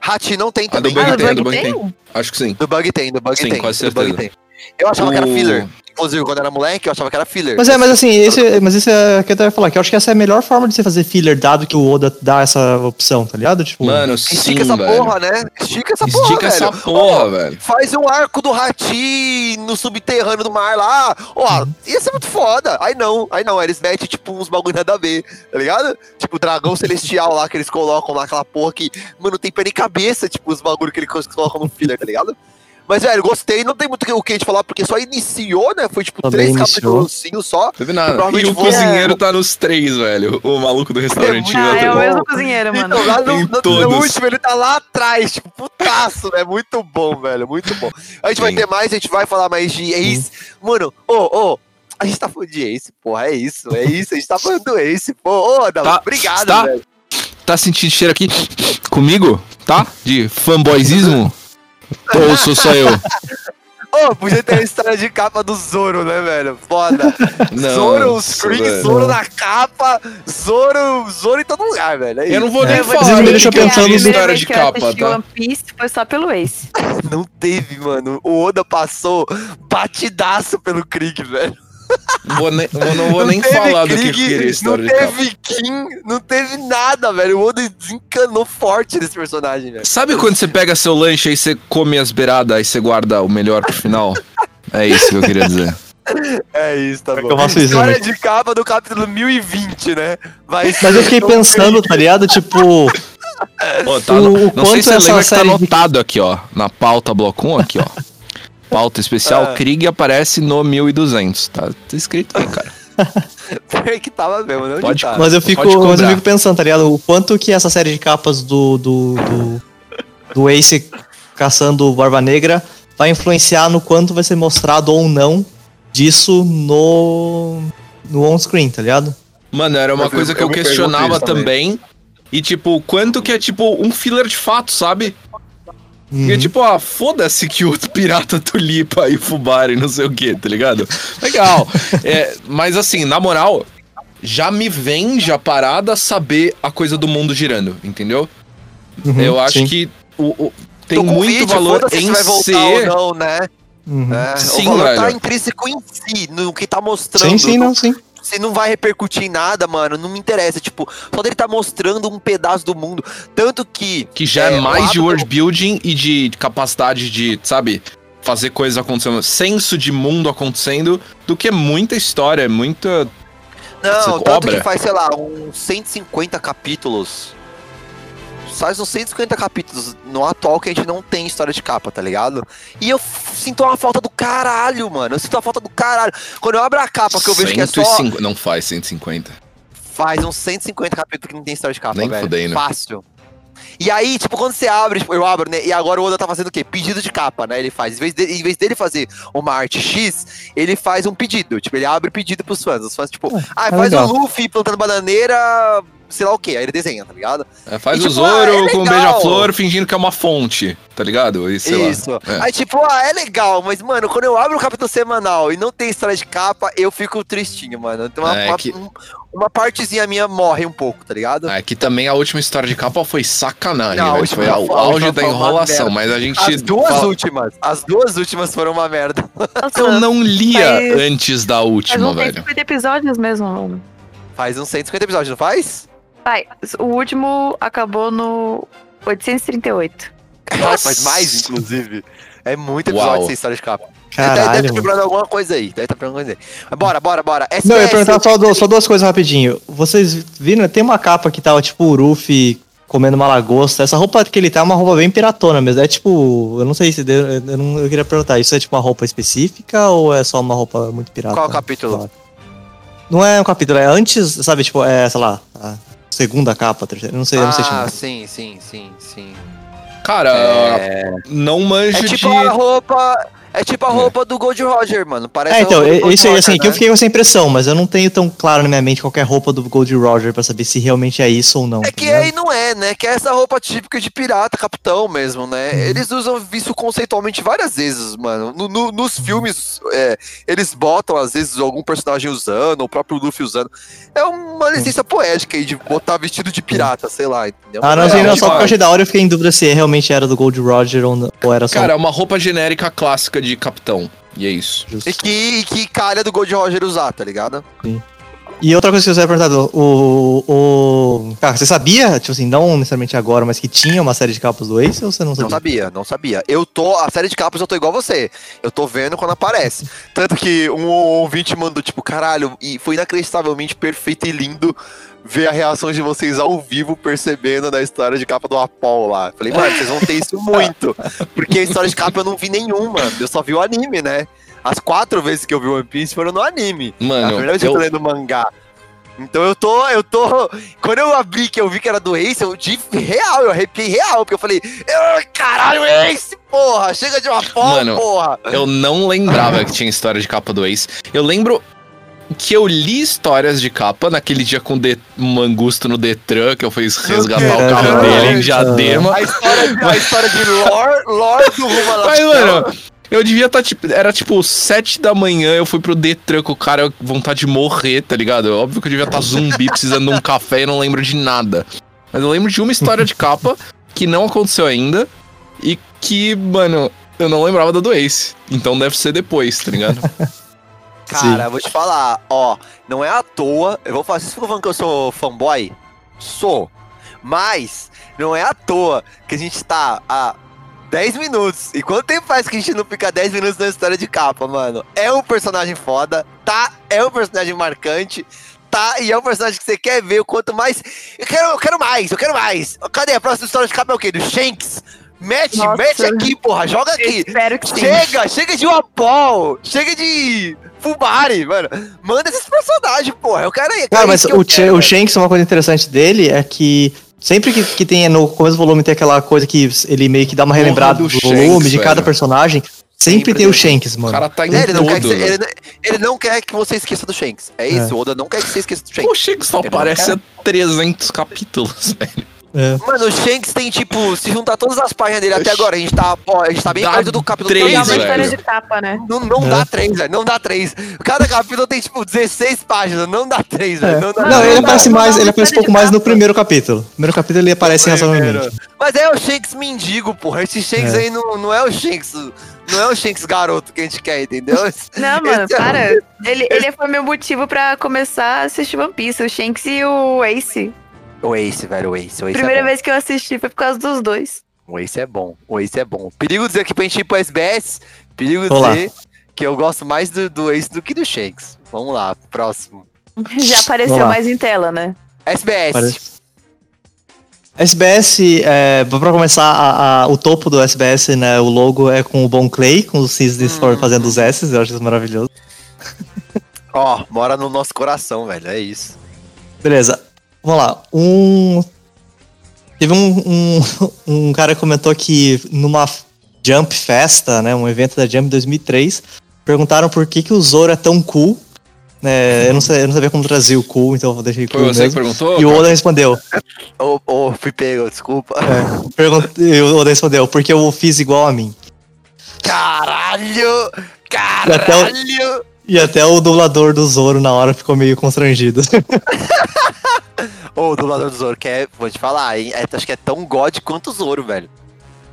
Hati não tem A do também. Bug Ah, tem, do do Bug tem. tem? Acho que sim. Do Bug tem, do Bug Sim, tem. quase do Bug certeza. tem. Eu achava que era O- filler. Inclusive, quando eu era moleque, eu achava que era filler. Mas é, mas assim, esse, mas isso é o que eu tava falar, que eu acho que essa é a melhor forma de você fazer filler, dado que o Oda dá essa opção, tá ligado? Tipo, Mano, sim, Estica essa velho. porra, né? Estica essa porra, Estica essa velho. porra, Ó, velho. Faz um arco do Hati no subterrâneo do mar lá. Ó, Uhum. ia ser muito foda. Aí não, aí não. Eles metem, tipo, uns bagulho nada a ver, tá ligado? Tipo, o dragão celestial lá que eles colocam lá, aquela porra que, mano, tem pé nem cabeça, tipo, os bagulho que eles colocam no filler, tá ligado? Mas, velho, gostei. Não tem muito o que a gente falar, porque só iniciou, né? Foi, tipo, Também três capítulos só. Teve nada. E o cozinheiro tá nos três, velho. O maluco do restaurantinho. muito Ah, é o mesmo cozinheiro, mano. Então, lá no, no- no último, ele tá lá atrás, tipo, putaço, né? Muito bom, velho, muito bom. A gente vai Sim. ter mais, a gente vai falar mais de Ace. Mano, ô, ô, a gente tá falando de Ace, porra, é isso, é isso, a gente tá falando do Ace, pô. Ô, Adão, Tá, obrigado, tá. velho. Tá sentindo cheiro aqui comigo? Tá? De fanboyzismo? Ou sou só eu? Ô, podia ter a história de capa do Zoro, né, velho? Foda. Zoro, Nossa, screen, velho. Zoro na capa, Zoro, Zoro em todo lugar, velho. É Eu não vou nem É, falar inclusive, me do deixa que eu pensando no- história de capa, tá? One Piece foi só pelo Ace. Não teve, mano. O Oda passou batidaço pelo Krieg, velho. Não vou nem, eu não vou nem teve falar do que Krieg, queria história Não teve Kim, não teve nada, velho. O Oda desencanou forte desse personagem, velho. Sabe quando você pega seu lanche aí você come as beiradas e você guarda o melhor pro final? É isso que eu queria dizer. É isso, tá que bom. isso, História né? de capa do capítulo 1020, né? Vai Mas eu fiquei pensando, tá ligado? Tipo, Ó, tá O- no- o não quanto sei se você essa lembra que tá anotado aqui, ó. Na pauta bloco 1 aqui, ó. Pauta especial, Ah. Krieg aparece no 1200. Tá, tá escrito aí, cara. Pior que tava mesmo, não Pode- tá. mas eu fico, Pode mas eu fico pensando, tá ligado? O quanto que essa série de capas do do, do, do Ace caçando Barba Negra vai influenciar no quanto vai ser mostrado ou não disso no no on-screen, tá ligado? Mano, era uma Eu coisa que eu eu questionava isso também. E, tipo, quanto que é, tipo, um filler de fato, sabe? Uhum. E, tipo, ah, foda-se que o pirata tulipa e o fubari, não sei o que, tá ligado? Legal. É, mas, assim, na moral, já me vende a parada saber a coisa do mundo girando, entendeu? Uhum, eu acho sim. que o, o- tem muito vídeo, valor em vai voltar ser. ou não, né? Uhum. É, Sim, o valor tá velho. intrínseco em si, no que tá mostrando. Sim, sim, não, sim. Se não vai repercutir em nada, mano, não me interessa. Tipo, só dele tá mostrando um pedaço do mundo. Tanto que. Que já é, É, mais de do- world building e de capacidade de, sabe, fazer coisas acontecendo, senso de mundo acontecendo, do que muita história, muita. Não, tanto obra. que faz, sei lá, uns 150 capítulos. Faz uns 150 capítulos no atual que a gente não tem história de capa, tá ligado? E eu sinto uma falta do caralho, mano. Eu sinto uma falta do caralho. Quando eu abro a capa que eu vejo que é só. 150 Não faz 150. Faz uns 150 capítulos que não tem história de capa, Nem velho. fudendo. Fácil. E aí, tipo, quando você abre, tipo, eu abro, né? E agora o Oda tá fazendo o quê? Pedido de capa, né? Ele faz. Em vez, de- em vez dele fazer uma arte X, ele faz um pedido. Tipo, ele abre pedido pros fãs. Os fãs, tipo, ah, é faz legal. o Luffy plantando bananeira, sei lá o quê. Aí ele desenha, tá ligado? É, faz E, o tipo, Zoro ah, é com um beija-flor fingindo que é uma fonte, tá ligado? E, sei lá. Isso. É. Aí, tipo, ah, é legal, mas, mano, quando eu abro o capítulo semanal e não tem história de capa, eu fico tristinho, mano. Tem uma, É uma, que- um- uma partezinha minha morre um pouco, tá ligado? É que também a última história de capa foi sacanagem, Não, última Foi o auge da enrolação, mas a gente. As duas fala- últimas, as duas últimas foram uma merda. Nossa, Eu não lia Faz- antes da Mas última, não tem velho. 50 episódios mesmo, mano. Faz uns 150 episódios, não faz? Vai, o último acabou no 838. Caralho, faz mais, inclusive. É muito episódio Uau. sem história de capa. Deve deve Caralho. estar quebrando alguma coisa aí. Deve estar quebrando alguma coisa aí. Mas bora, bora, bora. SPS, Não, eu ia perguntar só, du- só duas coisas rapidinho. Vocês viram? Tem uma capa que tava tipo o Ruffy comendo uma lagosta. Essa roupa que ele tá é uma roupa bem piratona mesmo. É tipo, eu não sei se. deu- Eu, não, eu queria perguntar, isso é tipo uma roupa específica ou é só uma roupa muito pirata? Qual capítulo? Não é um capítulo, é antes, sabe, tipo, é, sei lá, a segunda capa, terceira, não sei, eu não sei Ah, chamar. sim, sim, sim, sim. Cara, É, não manjo é de. tipo a roupa. É tipo a roupa do Gold Roger, mano. Parece É, a então, roupa do é- isso aí, assim, que né? eu fiquei com essa impressão, mas eu não tenho tão claro na minha mente qualquer roupa do Gold Roger pra saber se realmente é isso ou não. É tá que aí não é, né? Que é essa roupa típica de pirata, capitão mesmo, né? Uhum. Eles usam isso conceitualmente várias vezes, mano. No- no- nos filmes, é, eles botam, às vezes, algum personagem usando, o próprio Luffy usando. É uma licença poética aí de botar vestido de pirata, sei lá, entendeu? Ah, não, É, sei, não, tipo, só porque eu achei da hora eu fiquei em dúvida se realmente era do Gold Roger ou, não, ou era só. Cara, é uma roupa genérica clássica de capitão. E é isso. E que, e que calha do Gold Roger usar, tá ligado? E outra coisa que eu queria perguntar, o, o. Cara, você sabia, tipo assim, não necessariamente agora, mas que tinha uma série de capas do Ace ou você não Não sabia? sabia, não sabia. Eu tô, a série de capas eu tô igual você. Eu tô vendo quando aparece. Tanto que um ouvinte mandou, tipo, caralho, e foi inacreditavelmente perfeito e lindo ver a reação de vocês ao vivo percebendo da história de capa do Apol lá. Falei, mano, vocês vão ter isso muito. Porque a história de capa eu não vi nenhuma. Eu só vi o anime, né? As quatro vezes que eu vi One Piece foram no anime. É a Mano, primeira vez que eu eu, tô lendo mangá. Então eu tô, eu tô. Quando eu abri que eu vi que era do Ace, eu de real, eu arrepiei real, porque eu falei, "Ah, caralho, Ace, porra! Chega de uma porra, Mano, porra! eu não lembrava que tinha história de capa do Ace. Eu lembro que eu li histórias de capa naquele dia com o Mangusto no Detran, que eu fui resgatar o carro dele em. Diadema. A história, de- a história de lore, lore do Rumo Mas, mano, eu devia estar, tipo, era tipo sete da manhã, eu fui pro Detran com o cara, eu- vontade de morrer, tá ligado? Óbvio que eu devia estar zumbi precisando de um café e não lembro de nada. Mas eu lembro de uma história de capa que não aconteceu ainda e que, mano, eu não lembrava da do Ace. Então deve ser depois, tá ligado? Cara, eu vou te falar, ó, não é à toa, eu vou falar, vocês ficam falando que eu sou fanboy? Sou. Mas, não é à toa que a gente tá há 10 minutos. E quanto tempo faz que a gente não fica 10 minutos na história de capa, mano? É um personagem foda, tá? É um personagem marcante, tá? E é um personagem que você quer ver o quanto mais. Eu quero, eu quero mais, eu quero mais. Cadê? A próxima história de capa é o quê? Do Shanks? Mete, Nossa. mete aqui, porra, joga aqui. Espero que sim. Chega, chega de Wapol, chega de Fubari, mano. Manda esses personagens, porra. Eu quero ir. Cara, é mas que o, o. Shanks, uma coisa interessante dele é que sempre que, que tem no começo do volume tem aquela coisa que ele meio que dá uma Porra relembrada do do, volume, Shanks, de cada velho. personagem. Sempre, Sempre tem o. Shanks, O mano. cara tá em É, ele, não quer que você, né? ele, ele não quer que você esqueça do Shanks. É isso, o Oda não quer que você esqueça do O Shanks. Shanks só Ele aparece há 300 capítulos, velho. É. Mano, o Shanks tem, tipo, se juntar todas as páginas dele até agora, a gente tá, ó, a gente tá bem Dá perto do capítulo três, É 3, uma velho. história de capa, né? Não, não É. dá três, velho. Não dá três. Cada capítulo tem, tipo, 16 páginas. Não dá três, velho. É. Não, dá Não, Não, ele não aparece mais, não ele aparece um pouco mais no primeiro capítulo. No primeiro capítulo ele aparece razoavelmente. Mas é o Shanks mendigo, porra. Esse Shanks É. aí não, não é o Shanks. Não é o Shanks garoto que a gente quer, entendeu? Não, mano, Esse é- para. Ele, ele foi meu motivo pra começar a assistir One Piece, o Shanks e o Ace. O Ace, velho, o Ace. O Ace Primeira é vez que eu assisti foi por causa dos dois. O Ace é bom. O Ace é bom. Perigo dizer que pra gente ir pro SBS, perigo Vamos lá. dizer que eu gosto mais do, do Ace do que do Shanks. Vamos lá, próximo. Já apareceu mais em tela, né? SBS. Parece. SBS, é, pra começar, a- a- o topo do SBS, né, o logo é com o Bon Clay, com os Cisne Store fazendo os S, eu acho isso maravilhoso. Ó, mora no nosso coração, velho. É isso. Beleza, vamos lá. Um. Teve um, um, um cara que comentou que numa Jump Festa, né, um evento da Jump 2003, perguntaram por que, que o Zoro é tão cool. Né, eu, não sei, eu não sabia como traduzir o cool, então eu deixei Foi cool você que mesmo. perguntou? E o cara? Oda respondeu. Ô, ô, fui pego, desculpa. Pergunt... E o Oda respondeu, porque eu fiz igual a mim. Caralho! até Caralho! E até o dublador do Zoro na hora ficou meio constrangido. Ô, o dublador do Zoro, que é, vou te falar, hein? é- acho que é tão god quanto o Zoro, velho.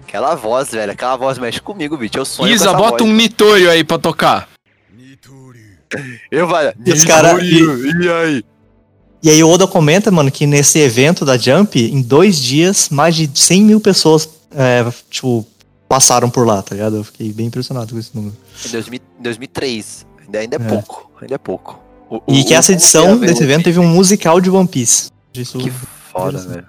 Aquela voz, velho, aquela voz mexe comigo, bicho. Eu sonho Isa, bota voz. um Nitório aí pra tocar. Eu, velho. E os cara- E aí? E aí o Oda comenta, mano, que nesse evento da Jump, em dois dias, mais de 100 mil pessoas, é, tipo, passaram por lá, tá ligado? Eu fiquei bem impressionado com esse número. Em 2000 2003. Ainda, ainda é, É. pouco. Ainda é pouco. O- E o- que essa edição o- desse evento teve um musical de One Piece. Isso Que foda, velho.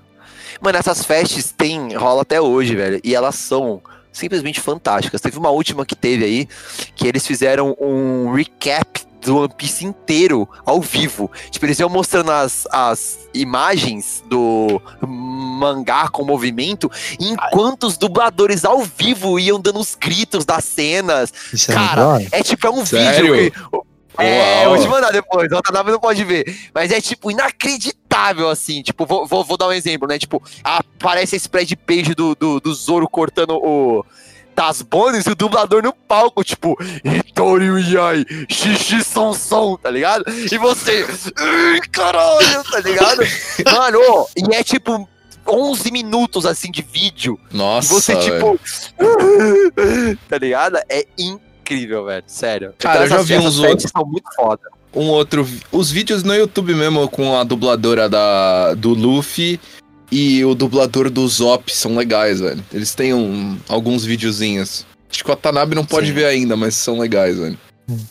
Mano, essas festas tem, rola até hoje, velho. E elas são simplesmente fantásticas. Teve uma última que teve aí, que eles fizeram um recap do One Piece inteiro ao vivo. Tipo, eles iam mostrando as, as imagens do mangá com movimento, enquanto os dubladores ao vivo iam dando os gritos das cenas. Isso é Cara, hora. é tipo, é um Sério? vídeo. que- É, eu Uau. vou te mandar depois, o Otanabe não pode ver. Mas é, tipo, inacreditável, assim. Tipo, vou, vou, vou dar um exemplo, né? Tipo, aparece esse spread page do, do, do Zoro cortando o. Das Bones e o dublador no palco, tipo, Hitori Yai, Xixi Som Som, tá ligado? E você, "Ai, caralho, tá ligado? Mano, e é tipo 11 minutos assim de vídeo. E Nossa, você, velho. tipo. tá ligado? É incrível, velho. Sério. Cara, eu já essas- vi uns outros. são muito foda. um outro. Os vídeos no YouTube mesmo com a dubladora da, do Luffy e o dublador do Zop são legais, velho. Eles têm um, alguns videozinhos. Acho que o Watanabe não pode Sim. ver ainda, mas são legais, velho.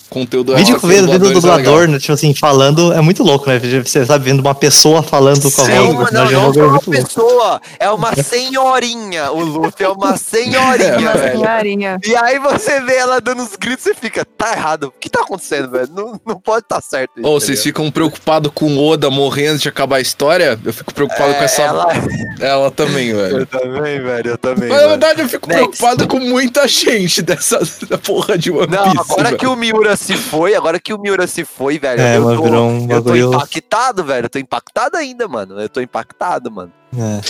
Conteúdo vídeo é, que vê do dubladores é dublador, né, tipo assim, falando, é muito louco, né? Você sabe vendo uma pessoa falando com a Sim, É voz do uma, não, não novo, é é uma muito louco. pessoa, é uma senhorinha. O Luffy é uma senhorinha, Uma velho. senhorinha. E aí você vê ela dando os gritos e fica, tá errado. O que tá acontecendo, velho? Não, não pode estar certo. isso, Ou tá vocês ficam preocupados com o Oda morrendo de acabar a história? Eu fico preocupado com essa. Ela, Ela... também, velho. Eu também, velho, eu também. Mas na verdade eu fico Next. preocupado com muita gente dessa porra de One Não, Piece. agora velho. que o Miura se foi, agora que o Miura se foi, velho. É, eu, tô, um eu tô impactado, velho. Eu tô impactado ainda, mano. Eu tô impactado, mano. É.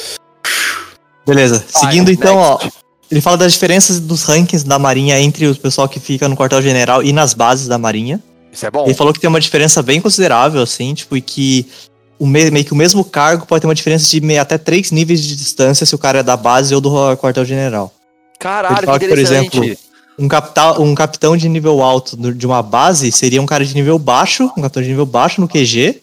Beleza, Vai, seguindo então, ó. next. Ele fala das diferenças dos rankings da Marinha entre o pessoal que fica no quartel-general e nas bases da Marinha. Isso é bom. Ele falou que tem uma diferença bem considerável, assim, tipo, e que o me- meio que o mesmo cargo pode ter uma diferença de meio, até três níveis de distância se o cara é da base ou do quartel-general. Caralho, Ele fala que que, por exemplo, Um, capta- um capitão de nível alto de uma base seria um cara de nível baixo, um capitão de nível baixo no QG,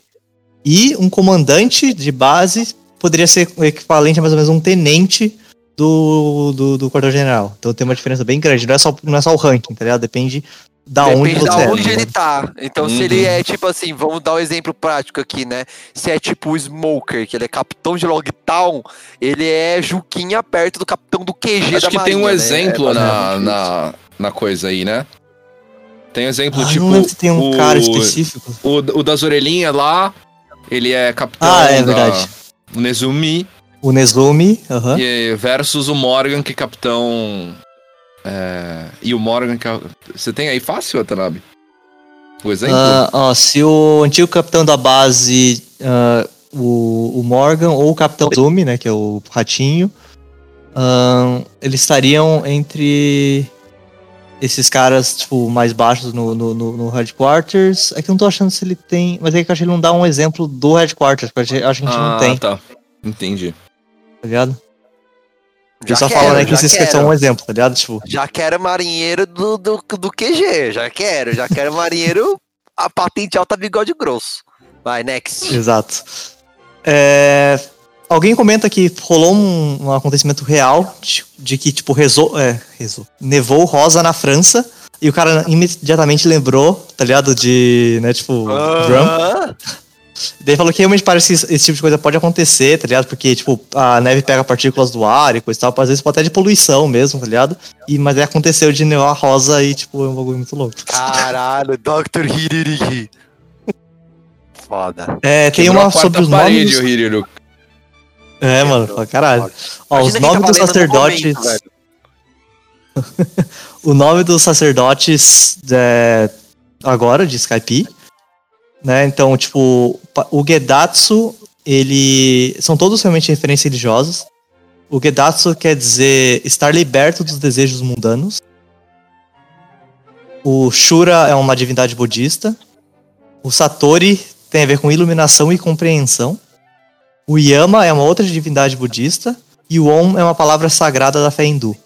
e um comandante de base poderia ser o equivalente a mais ou menos um tenente do, do, do quartel-general. Então tem uma diferença bem grande. Não é só, não é só o ranking, tá ligado? Depende da onde Depende você da é. onde tá ele ligado? tá. Então, se Uhum. ele é tipo assim, vamos dar um exemplo prático aqui, né? Se é tipo o Smoker, que ele é capitão de Logtown, ele é Juquinha perto do capitão do QG Acho da que tem um Marinha, né? exemplo É na, na, na coisa aí, né? Tem exemplo, Ah, tipo. não lembro se tem um o, cara específico. O, o das orelhinhas lá, ele é capitão Ah, é da- verdade. o Nezumi O Nezumi, aham. e- versus o Morgan, que é capitão. é, e o Morgan, que é. Você tem aí fácil, Watanabe? O exemplo? Ah, ó, se o antigo capitão da base ah, o, o Morgan ou o Capitão Zumi, né, que é o ratinho, ahn, eles estariam entre esses caras, tipo, mais baixos no, no, no, no Headquarters. É que eu não tô achando se ele tem. Mas é que eu acho que ele não dá um exemplo do Headquarters, porque eu acho que a gente não tem, tá tá. Entendi. ligado? Ele Já só quero, fala, né, que já esses quero. são um exemplo, tá ligado? Tipo, Já quero marinheiro do, do, do QG, já quero. Já quero marinheiro a patente alta bigode grosso. Vai, next. Exato. É, alguém comenta que rolou um, um acontecimento real de, de que, tipo, rezou, é, rezou, nevou rosa na França e o cara imediatamente lembrou, tá ligado? De, né, tipo, Drum. Ah, Daí falou que realmente parece que esse, tipo de coisa pode acontecer, tá ligado? Porque, tipo, a neve pega partículas do ar e coisa e tal, às vezes pode até de poluição mesmo, tá ligado? E, mas aí aconteceu de nevar rosa e, tipo, é um bagulho muito louco. Caralho, Dr. Hiririgi. Foda. É, tem Quebrou uma sobre os parede, nomes. o. É, mano, pra caralho. Ó, os nomes tava dos no sacerdotes. momento, velho. o nome dos sacerdotes é, agora de Skype, né? Então, tipo, o Gedatsu, ele são todos realmente referências religiosas. O Gedatsu quer dizer estar liberto dos desejos mundanos. O Shura é uma divindade budista. O Satori tem a ver com iluminação e compreensão. O Yama é uma outra divindade budista. E o Om é uma palavra sagrada da fé hindu.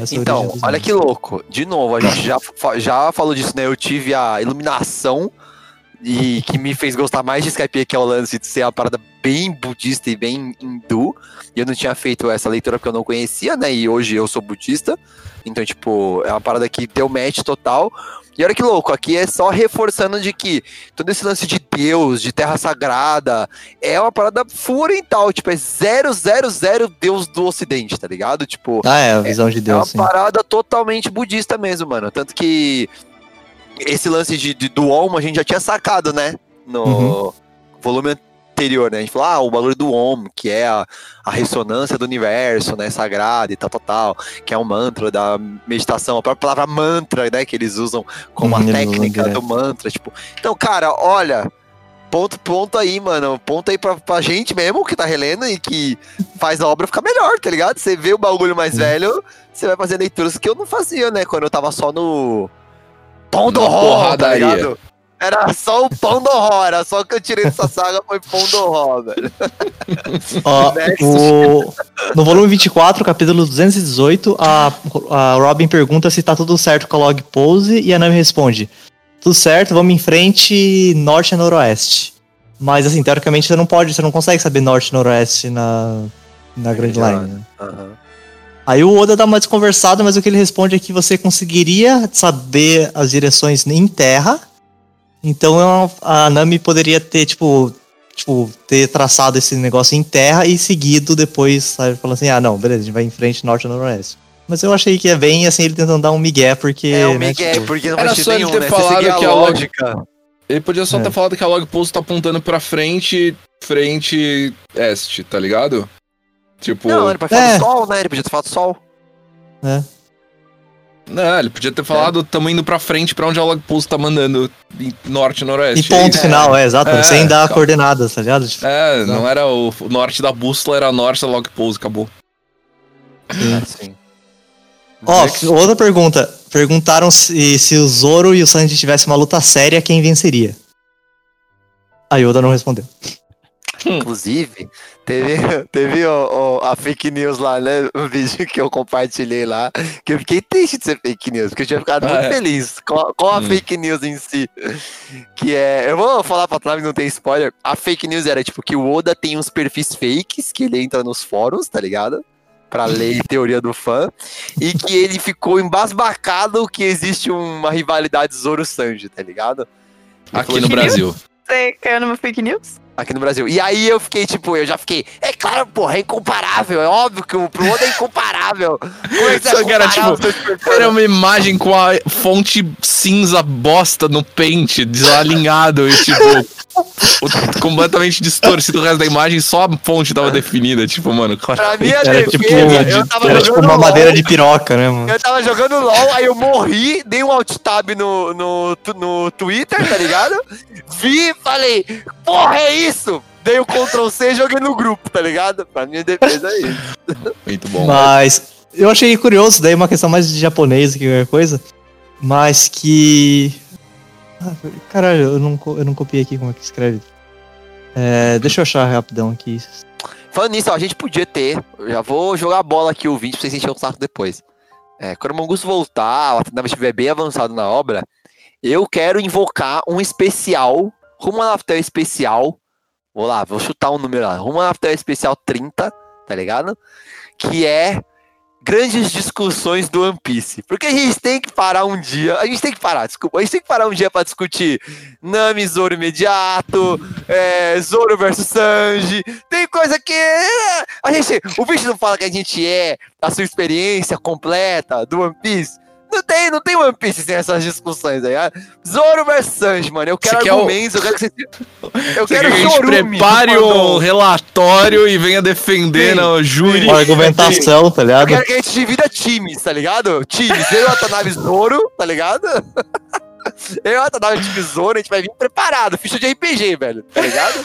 Essa é Então, olha que louco. De novo, a gente já, já falou disso, né? Eu tive a iluminação e que me fez gostar mais de Skype, que é o lance de ser uma parada bem budista e bem hindu. E eu não tinha feito essa leitura porque eu não conhecia, né? E hoje eu sou budista. Então, tipo, é uma parada que deu match total. E olha que louco, aqui é só reforçando de que todo esse lance de Deus, de terra sagrada, é uma parada oriental. Tipo, é 000 Deus do Ocidente, tá ligado? Tipo, Ah, é, a visão de é Deus, sim. uma parada totalmente budista mesmo, mano. Tanto que esse lance de, de- do Om a gente já tinha sacado, né? No Uhum. volume anterior, né? A gente falou, ah, o bagulho do Om, que é a, a ressonância do universo, né? Sagrada e tal, tal, tal. Que é um mantra da meditação. A própria palavra mantra, né? Que eles usam como Uhum, a usam técnica do mantra. Tipo, então, cara, olha. Ponto, ponto aí, mano. Ponto aí pra, pra gente mesmo que tá relendo e que faz a obra ficar melhor, tá ligado? Você vê o bagulho mais velho, você vai fazer leituras que eu não fazia, né? Quando eu tava só no. Pão do horror, tá ligado? Era só o pão do horror, era só o que eu tirei dessa saga foi pão do horror, velho. Ó, o- no volume 24, capítulo 218, a, a Robin pergunta se tá tudo certo com a log pose e a Nami responde: Tudo certo, vamos em frente, norte e noroeste. Mas assim, teoricamente você não pode, você não consegue saber norte e noroeste na, na Grand. Line. né? Aí o Oda dá uma desconversada, mas o que ele responde é que você conseguiria saber as direções em terra. Então a Nami poderia ter, tipo, tipo, ter traçado esse negócio em terra e seguido depois, sabe? Falando assim, ah, não, beleza, a gente vai em frente norte e noroeste. Mas eu achei que é bem assim, ele tentando dar um migué, porque. É o né, Miguel, tipo, porque não Era só ele nenhum, ter né? falado que a lógica. Ele podia só É. ter falado que a log post tá apontando pra frente, frente este, tá ligado? Tipo, Não, ele pode falar É. do sol, né? Ele podia ter falado do sol. não, ele podia ter falado, tamo indo pra frente pra onde a log post tá mandando, em norte e noroeste. E ponto É, final, é, exato, É, sem dar calma. coordenadas, tá ligado? Tipo, É, não era o, o norte da bússola, era norte da log post, acabou. É, sim. Ó, Next. outra pergunta. Perguntaram se, se o Zoro e o Sanji tivessem uma luta séria, quem venceria? A Yoda não respondeu. Inclusive, teve, teve o- o- a fake news lá, né? O vídeo que eu compartilhei lá. Que eu fiquei triste de ser fake news, porque eu tinha ficado Ah, muito é. feliz com a, com a Hum. fake news em si. Que é. Eu vou falar pra trás, não tem spoiler. A fake news era tipo que o Oda tem uns perfis fakes que ele entra nos fóruns, tá ligado? Pra ler teoria do fã. E que ele ficou embasbacado que existe uma rivalidade Zoro-Sanji, tá ligado? Ele Aqui no "Gente, Brasil. Você caiu numa fake news? Aqui no Brasil. E aí eu fiquei, tipo, eu já fiquei, é claro, porra, é incomparável, é óbvio que o pro Oda é incomparável. Como é que Só que era, tipo? Era uma imagem com a fonte cinza bosta no pente, desalinhado e tipo. o- completamente distorcido o resto da imagem, só a fonte tava definida. Tipo, mano, claro. Pra minha Era tipo, eu tava era jogando tipo uma LOL, madeira de piroca, né, mano? Eu tava jogando LOL, aí eu morri, dei um alt tab no, no, no Twitter, tá ligado? Vi e falei, porra, é isso! Dei o Ctrl C e joguei no grupo, tá ligado? Pra minha defesa é isso. Muito bom. Mas eu achei curioso, daí uma questão mais de japonês que qualquer coisa. Mas que. Ah, caralho, eu não, eu não copiei aqui como é que escreve. É, deixa eu achar rapidão aqui. Falando nisso, ó, a gente podia ter. eu Já vou jogar a bola aqui, o 20, pra vocês encherem o saco depois. É, quando o Mangusto voltar, o Atanabe estiver bem avançado na obra, eu quero invocar um especial, Rumo After especial. Vou lá, vou chutar um número lá. Rumo After especial 30, tá ligado? Que é grandes discussões do One Piece. Porque a gente tem que parar um dia. A gente tem que parar, desculpa. A gente tem que parar um dia pra discutir Nami Zoro imediato, é, Zoro versus Sanji. Tem coisa que. é, A gente. O bicho não fala que a gente é a sua experiência completa do One Piece. Não tem, não tem One Piece sem essas discussões aí. ah. Zoro versus Sanji, mano. Eu quero Você quer o- argumentos, eu quero que você. Eu Você quero quer que a gente chorume prepare do um relatório e venha defender Sim, no júri. Uma argumentação, tá Eu ligado? quero que a gente divida times, tá ligado? Times. Eu e o Watanabe Zoro, tá ligado? Eu e o Watanabe time Zoro, a gente vai vir preparado. Ficha de RPG, velho, tá ligado?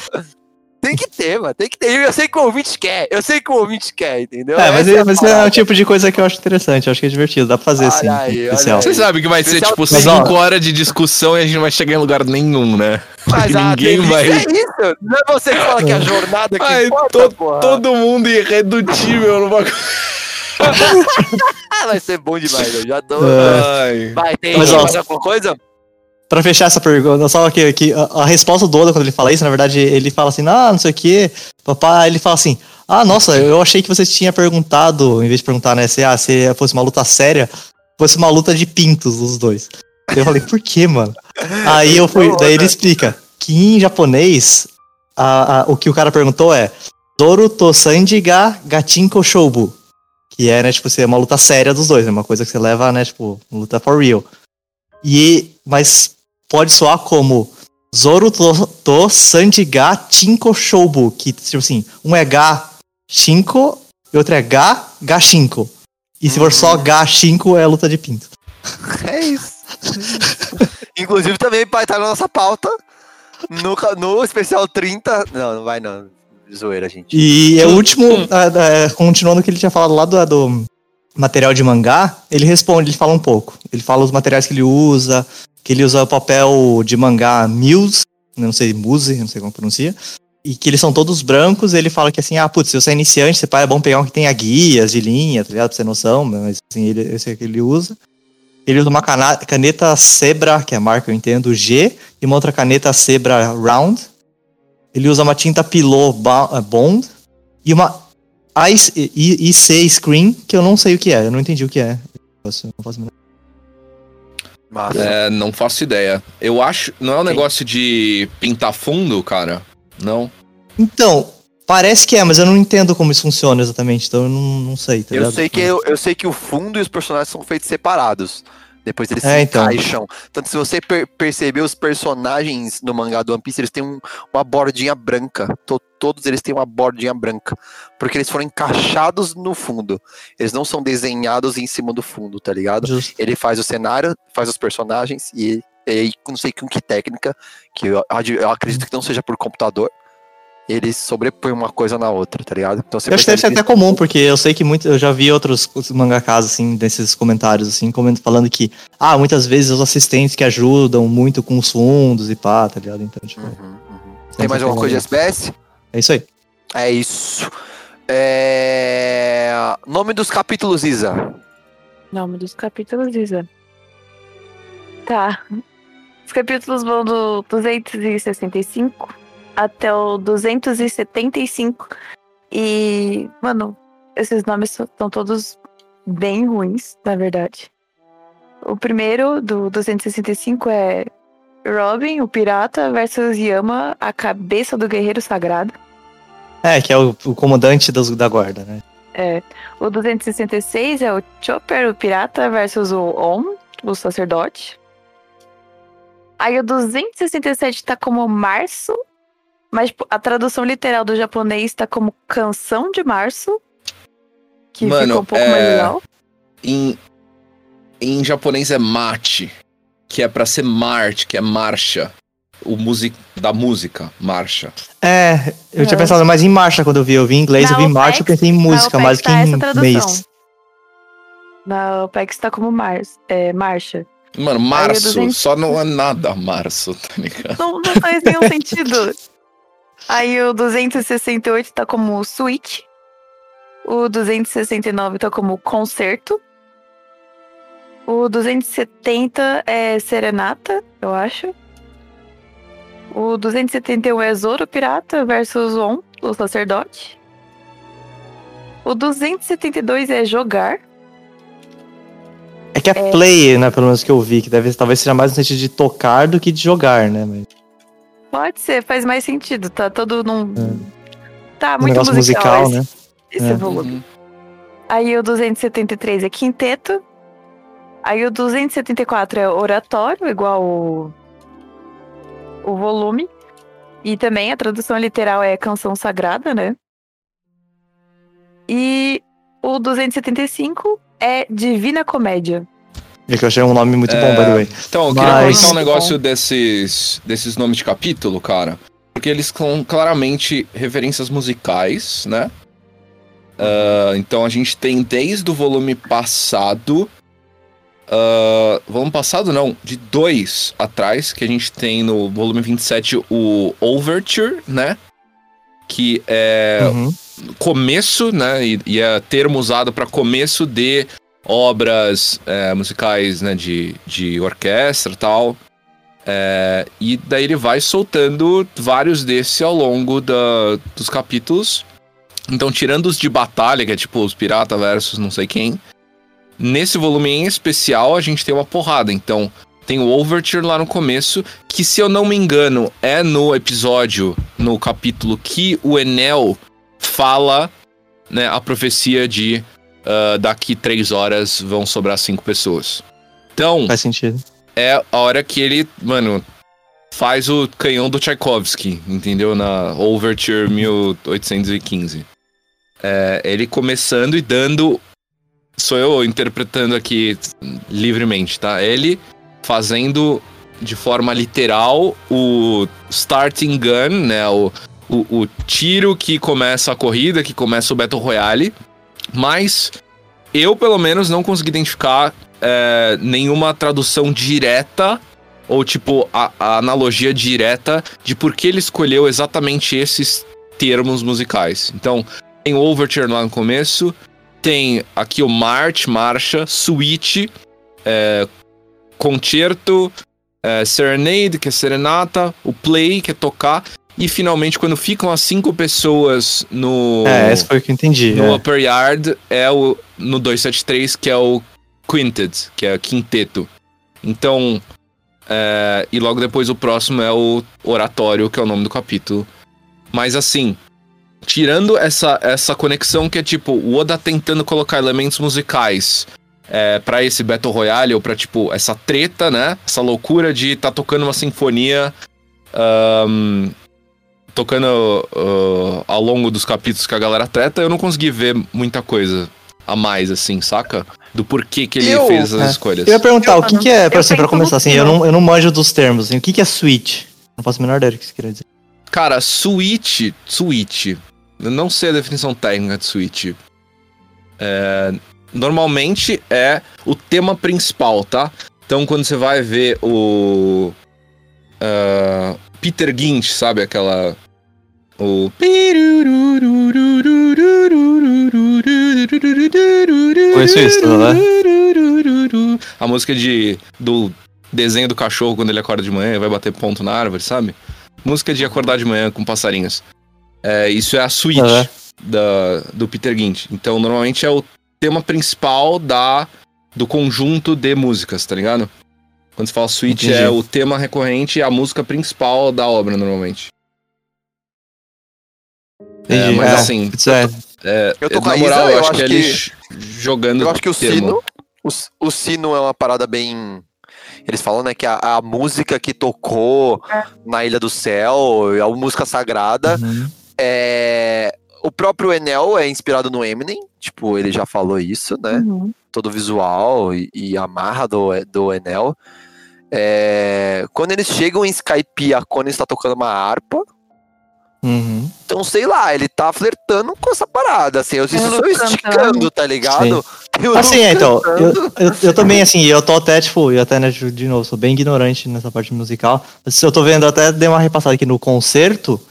Tem que ter, mano. Tem que ter. Eu sei que o ouvinte quer. Eu sei que o ouvinte quer, entendeu? É, mas, é, mas é o tipo de coisa que eu acho interessante, eu acho que é divertido, dá pra fazer Olha assim, aí, especial. Você sabe que vai ser Especial- tipo Mas, ó- 5 horas de discussão e a gente não vai chegar em lugar nenhum, né? Mas ninguém vai- É isso. Não é você que fala que é a jornada que Ai, importa, to- porra. todo mundo irredutível no bagulho. Ah, vai ser bom demais, eu já tô. É. Ai. Vai, tem Mas, ó, mais alguma coisa? Pra fechar essa pergunta, só que, que a, a resposta do Oda quando ele fala isso, na verdade, ele fala assim, ah, não sei o que, papai, ele fala assim, ah, nossa, eu achei que você tinha perguntado, em vez de perguntar, né, se, ah, se fosse uma luta séria, fosse uma luta de pintos, os dois. Eu falei, por que, mano? Aí eu fui, daí ele explica que em japonês, a, a- o que o cara perguntou é Zoro to Sanji ga Gatinko Shoubu. Que é, né, tipo, é uma luta séria dos dois, é uma coisa que você leva, né, tipo, luta for real. E, mas pode soar como Zoro to, to Sanji ga Chinko Shoubu, que, tipo assim, um é ga Shinko e outro é ga ga Shinko. E se for só ga Shinko, é luta de pinto. É isso. Inclusive também vai estar na nossa pauta. No, no especial 30. Não, não vai não. Zoeira, gente. E é o último, ah, ah, continuando o que ele tinha falado lá do, do material de mangá, ele responde, ele fala um pouco. Ele fala os materiais que ele usa, que ele usa papel de mangá Muse, não sei, Muse, não sei como pronuncia, e que eles são todos brancos, ele fala que assim, ah, putz, se você é iniciante, você é bom pegar um que tenha guias de linha, tá ligado, pra você ter noção, mas assim, ele, esse é que ele usa. Ele usa uma caneta Zebra, que é a marca, eu entendo, G, e uma outra caneta Zebra Round. Ele usa uma tinta Pilot eh, Bond e uma IC Screen, que eu não sei o que é, eu não entendi o que é. Eu não faço. É, não faço ideia. Eu acho. Não é um negócio de pintar fundo, cara? Não. Então, parece que é, mas eu não entendo como isso funciona exatamente, então eu não, não sei, tá eu, ligado? sei que, eu, eu sei que o fundo e os personagens são feitos separados. Depois eles É, se então. encaixam. Tanto se você per- perceber os personagens no mangá do One Piece, eles têm um- uma bordinha branca. To- todos eles têm uma bordinha branca. Porque eles foram encaixados no fundo. Eles não são desenhados em cima do fundo, tá ligado? Justo. Ele faz o cenário, faz os personagens e, e não sei com que técnica, que eu, eu acredito que não seja por computador, ele sobrepõe uma coisa na outra, tá ligado? Então Eu acho que deve ser até comum, porque eu sei que muito, eu já vi outros mangakas, assim, desses comentários, assim, falando que, ah, muitas vezes os assistentes que ajudam muito com os fundos e pá, tá ligado? Então, tipo, Uhum, uhum. Tem mais alguma coisa de SPS? É isso aí. É isso. É... Nome dos capítulos, Isa. Nome dos capítulos, Isa. Tá. Os capítulos vão do 265 até o 275. E, mano, esses nomes são todos bem ruins, na verdade. O primeiro, do 265, é Robin, o pirata, versus Yama, a cabeça do guerreiro sagrado. É, que é o, o comandante das- da guarda, né? É, o 266 é o Chopper, o pirata, versus o Om, o sacerdote. Aí o 267 tá como Março, mas tipo, a tradução literal do japonês tá como Canção de Março. Que Mano, fica um pouco é- mais legal. Em, em japonês é mate, que é pra ser Marte, que é marcha. O music, da música, marcha. É, eu tinha É. pensado mais em marcha quando eu vi. Eu vi em inglês, Na eu vi marcha, eu OPEX- pensei em música, mais do que OPEX tá em mês. Na OPEX tá como mar, é, marcha. Mano, março, 200. só não é nada março, tá ligado? Não, não faz nenhum sentido. Aí o 268 tá como suíte. O 269 tá como concerto. O 270 é serenata, eu acho. O 271 é Zoro Pirata versus On, o sacerdote. O 272 é jogar. É que é, play, né? Pelo menos que eu vi, que deve, talvez seja mais no sentido de tocar do que de jogar, né? Mas, Pode ser, faz mais sentido. Tá todo num. Tá um muito musical, musical, esse, né? esse É. volume. Uhum. Aí o 273 é quinteto. Aí o 274 é oratório, igual o, o volume. E também a tradução literal é canção sagrada, né? E o 275 é Divina Comédia. É que eu achei um nome muito bom, É, by the way. Então, eu queria Mas- comentar um negócio desses, desses nomes de capítulo, cara. Porque eles são claramente referências musicais, né? Ah, então a gente tem desde o volume passado. Ah, volume passado não, de dois atrás, que a gente tem no volume 27 o Overture, né? Que é Uhum. começo, né? E, e é termo usado para começo de obras é, musicais, né? De, de orquestra e tal. É, e daí ele vai soltando vários desses ao longo da, dos capítulos. Então, tirando os de batalha, que é tipo os pirata versus não sei quem. Nesse volume em especial, a gente tem uma porrada. Então, tem o Overture lá no começo, que se eu não me engano, é no episódio, no capítulo que o Enel fala né, a profecia de ah, daqui três horas vão sobrar cinco pessoas. Então, Faz sentido. é a hora que ele, mano, faz o canhão do Tchaikovsky, entendeu? Na Overture 1815. É, ele começando e dando. Sou eu interpretando aqui livremente, tá? Ele fazendo de forma literal o starting gun, né? O, o, o tiro que começa a corrida, que começa o Battle Royale. Mas eu, pelo menos, não consegui identificar é, nenhuma tradução direta ou tipo a, a analogia direta de por que ele escolheu exatamente esses termos musicais. Então, tem Overture lá no começo, tem aqui o March, marcha, Suite, é, Concerto, é, Serenade, que é serenata, o Play, que é tocar, e finalmente quando ficam as cinco pessoas no É, esse foi o que eu entendi. no é. Upper Yard é o no 273 que é o Quintet, que é quinteto. Então, é, e logo depois o próximo é o Oratório, que é o nome do capítulo. Mas assim, tirando essa, essa conexão que é tipo o Oda tentando colocar elementos musicais é, para esse Battle Royale ou pra tipo essa treta, né? Essa loucura de tá tocando uma sinfonia. ahn, tocando ah, ao longo dos capítulos que a galera treta, eu não consegui ver muita coisa a mais, assim, saca? Do porquê que ele Eu- fez as é. escolhas. Eu ia perguntar, o que, Eu- que é, eu pra, assim, pra começar, assim, eu não, eu não manjo dos termos, assim, o que, que é switch? Não faço a menor ideia do que você queria dizer. Cara, switch, switch. Eu não sei a definição técnica de switch. É, normalmente é o tema principal, tá? Então quando você vai ver o. ah, Peter Gint, sabe? Aquela. O. Conheço isso, né? A música de, do desenho do cachorro quando ele acorda de manhã e vai bater ponto na árvore, sabe? Música de acordar de manhã com passarinhos. É, isso é a suite Aham. da, do Peter Gint. Então, normalmente é o tema principal da, do conjunto de músicas, tá ligado? Quando você fala suite, Entendi. é o tema recorrente e a música principal da obra, normalmente. É, Entendi, mas é, assim, é, é, Eu tô com na a moral, Isa, eu eu acho acho que que- eles jogando Eu acho que o termo. sino. O, o sino é uma parada bem. Eles falam, né, que a, a música que tocou É. na Ilha do Céu, é a música sagrada, uhum. É. O próprio Enel é inspirado no Eminem, tipo, ele já falou isso, né? Uhum. Todo o visual e, e a marra do, do Enel. É, quando eles chegam em Skype, a Connie está tocando uma harpa. Uhum. Então, sei lá, ele tá flertando com essa parada, assim, eu estou esticando, tá ligado? Assim, é, então, eu, eu, eu também, assim, eu tô até, tipo, eu até, né, de novo, sou bem ignorante nessa parte musical. Mas eu tô vendo, até dei uma repassada aqui no concerto,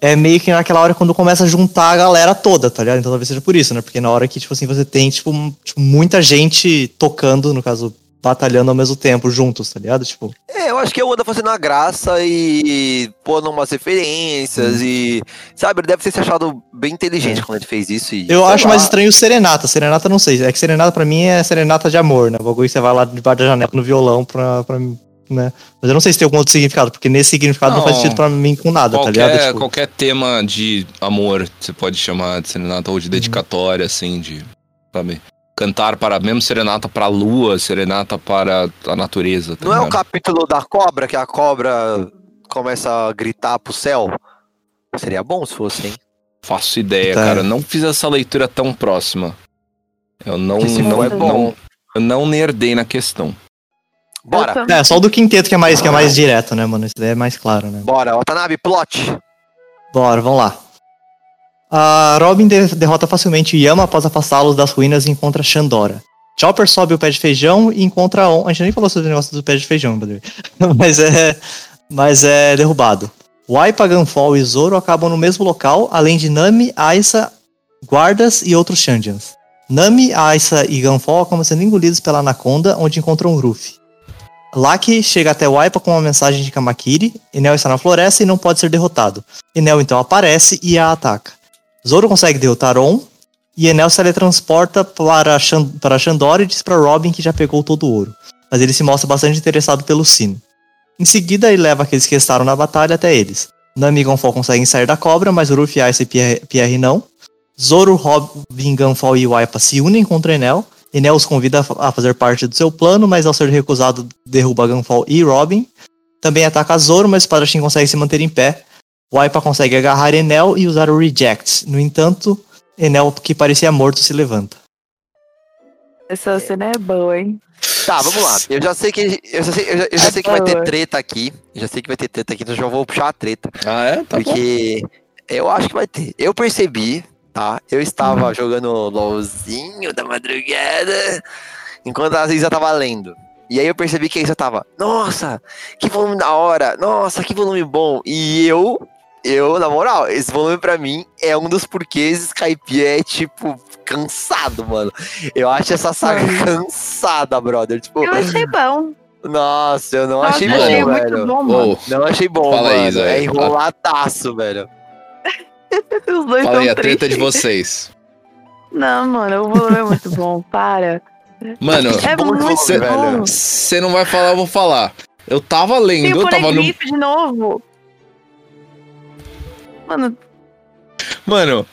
é meio que naquela hora quando começa a juntar a galera toda, tá ligado? Então talvez seja por isso, né? Porque na hora que, tipo assim, você tem, tipo, tipo, muita gente tocando, no caso, batalhando ao mesmo tempo, juntos, tá ligado? Tipo, É, eu acho que o Oda fazendo a graça e pondo umas referências e. Sabe, ele deve ter se achado bem inteligente É. quando ele fez isso. E, eu acho lá. mais estranho o Serenata. Serenata não sei. É que Serenata pra mim é Serenata de amor, né? O bagulho que você vai lá debaixo da janela no violão pra, pra né? Mas eu não sei se tem algum outro significado, porque nesse significado não, Não. faz sentido pra mim com nada, tá ligado? Qualquer, Tipo, qualquer tema de amor, você pode chamar de serenata Uhum. ou de dedicatória, assim, de. Sabe? Cantar para. Mesmo serenata para a lua, serenata para a natureza. Tá Não é o ligado? capítulo da cobra, que a cobra começa a gritar pro céu? Seria bom se fosse, hein? Faço ideia, Tá. cara. Não fiz essa leitura tão próxima. Eu não. Não, é não, bom. eu não nerdei na questão. Bora. É, só o do quinteto que é mais, que é mais direto, né, mano? Isso daí é mais claro, né? bora. Watanabe, plot. Bora, vamos lá. A Robin de- derrota facilmente Yama após afastá-los das ruínas e encontra Shandora. Chopper sobe o pé de feijão e encontra On. A gente nem falou sobre o negócio do pé de feijão, way. mas é. Mas é derrubado. Waipa, Gunfall e Zoro acabam no mesmo local, além de Nami, Aisa, guardas e outros Shandians. Nami, Aisa e Gunfall acabam sendo engolidos pela Anaconda, onde encontram Ruffy. Lucky chega até Waipa com uma mensagem de Kamakiri. Enel está na floresta e não pode ser derrotado. Enel então aparece e a ataca. Zoro consegue derrotar On e Enel se teletransporta para, Shan para Shandora e diz para Robin que já pegou todo o ouro. Mas ele se mostra bastante interessado pelo sino. Em seguida, ele leva aqueles que restaram na batalha até eles. Nami e Gunfall conseguem sair da cobra, mas Ruffy, Ice e Pierre, Pierre não. Zoro, Robin, Gunfall e Waipa se unem contra Enel. Enel os convida a fa- a fazer parte do seu plano, mas ao ser recusado, derruba Gunfall e Robin. Também ataca Zoro, mas o espadachim consegue se manter em pé. Waipa consegue agarrar Enel e usar o Reject. No entanto, Enel, que parecia morto, se levanta. Essa cena é boa, hein? Tá, vamos lá. Eu já sei que. Eu já sei, eu já, eu já sei que vai ter treta aqui. Eu já sei que vai ter treta aqui, então eu já vou puxar a treta. Ah, é? Tá bom. porque eu acho que vai ter. Eu percebi, tá? Eu estava jogando LOLzinho da madrugada enquanto a Isa tava lendo. E aí eu percebi que a Isa tava, nossa, que volume da hora, nossa, que volume bom. E eu, eu, na moral, esse volume pra mim é um dos porquês Skype é, tipo, cansado, mano. Eu acho essa saga Hum. cansada, brother. Tipo, Eu achei bom. nossa, eu não Nossa, achei bom, achei muito velho. bom, mano. Ô, Não achei bom, Fala aí, mano. Zé. é enroladaço, velho. Os dois fala aí, tão a treta de vocês. Não, mano, o volume é muito bom. Para. Mano, É muito você, bom. velho. você não vai falar, eu vou falar. Eu tava lendo, eu tava no. De novo. Mano, Mano,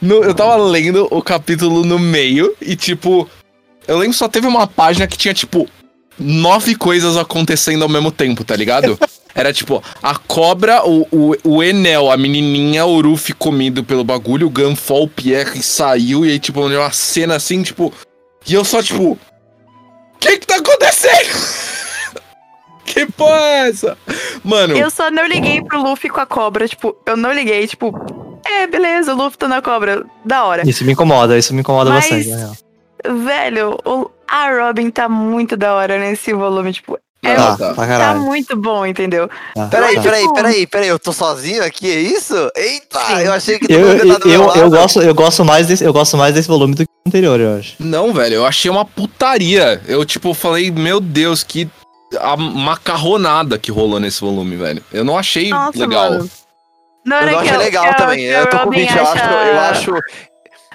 no- eu tava lendo o capítulo no meio e, tipo, eu lembro que só teve uma página que tinha, tipo, nove coisas acontecendo ao mesmo tempo, tá ligado? Era tipo, a cobra, o, o, o Enel, a menininha, o Ruffy comido pelo bagulho, o Gunfall, o Pierre saiu, e aí, tipo, uma cena assim, tipo. E eu só, tipo. O que que tá acontecendo? que porra é essa? Mano, eu só não liguei pro Luffy com a cobra. Tipo, eu não liguei, tipo, é, beleza, o Luffy tá na cobra. Da hora. Isso me incomoda, isso me incomoda Mas- bastante. na real. Velho, o, a Robin tá muito da hora nesse volume. Tipo, é, Não, Tá, tá. tá muito bom, entendeu? Tá, Peraí, tá. peraí, peraí, peraí, eu tô sozinho aqui, é isso? Eita, Sim. eu achei que Eu, eu, tá eu, lado. eu gosto, eu, gosto mais desse, eu gosto mais desse volume do que o anterior, eu acho. Não, velho, eu achei uma putaria. Eu, tipo, falei, meu Deus, que a macarronada que rolou nesse volume, velho. Eu não achei Nossa, legal. mano. Na Eu não que achei legal a- também. Eu tô com o Robin Mitch, eu acho, acha eu acho.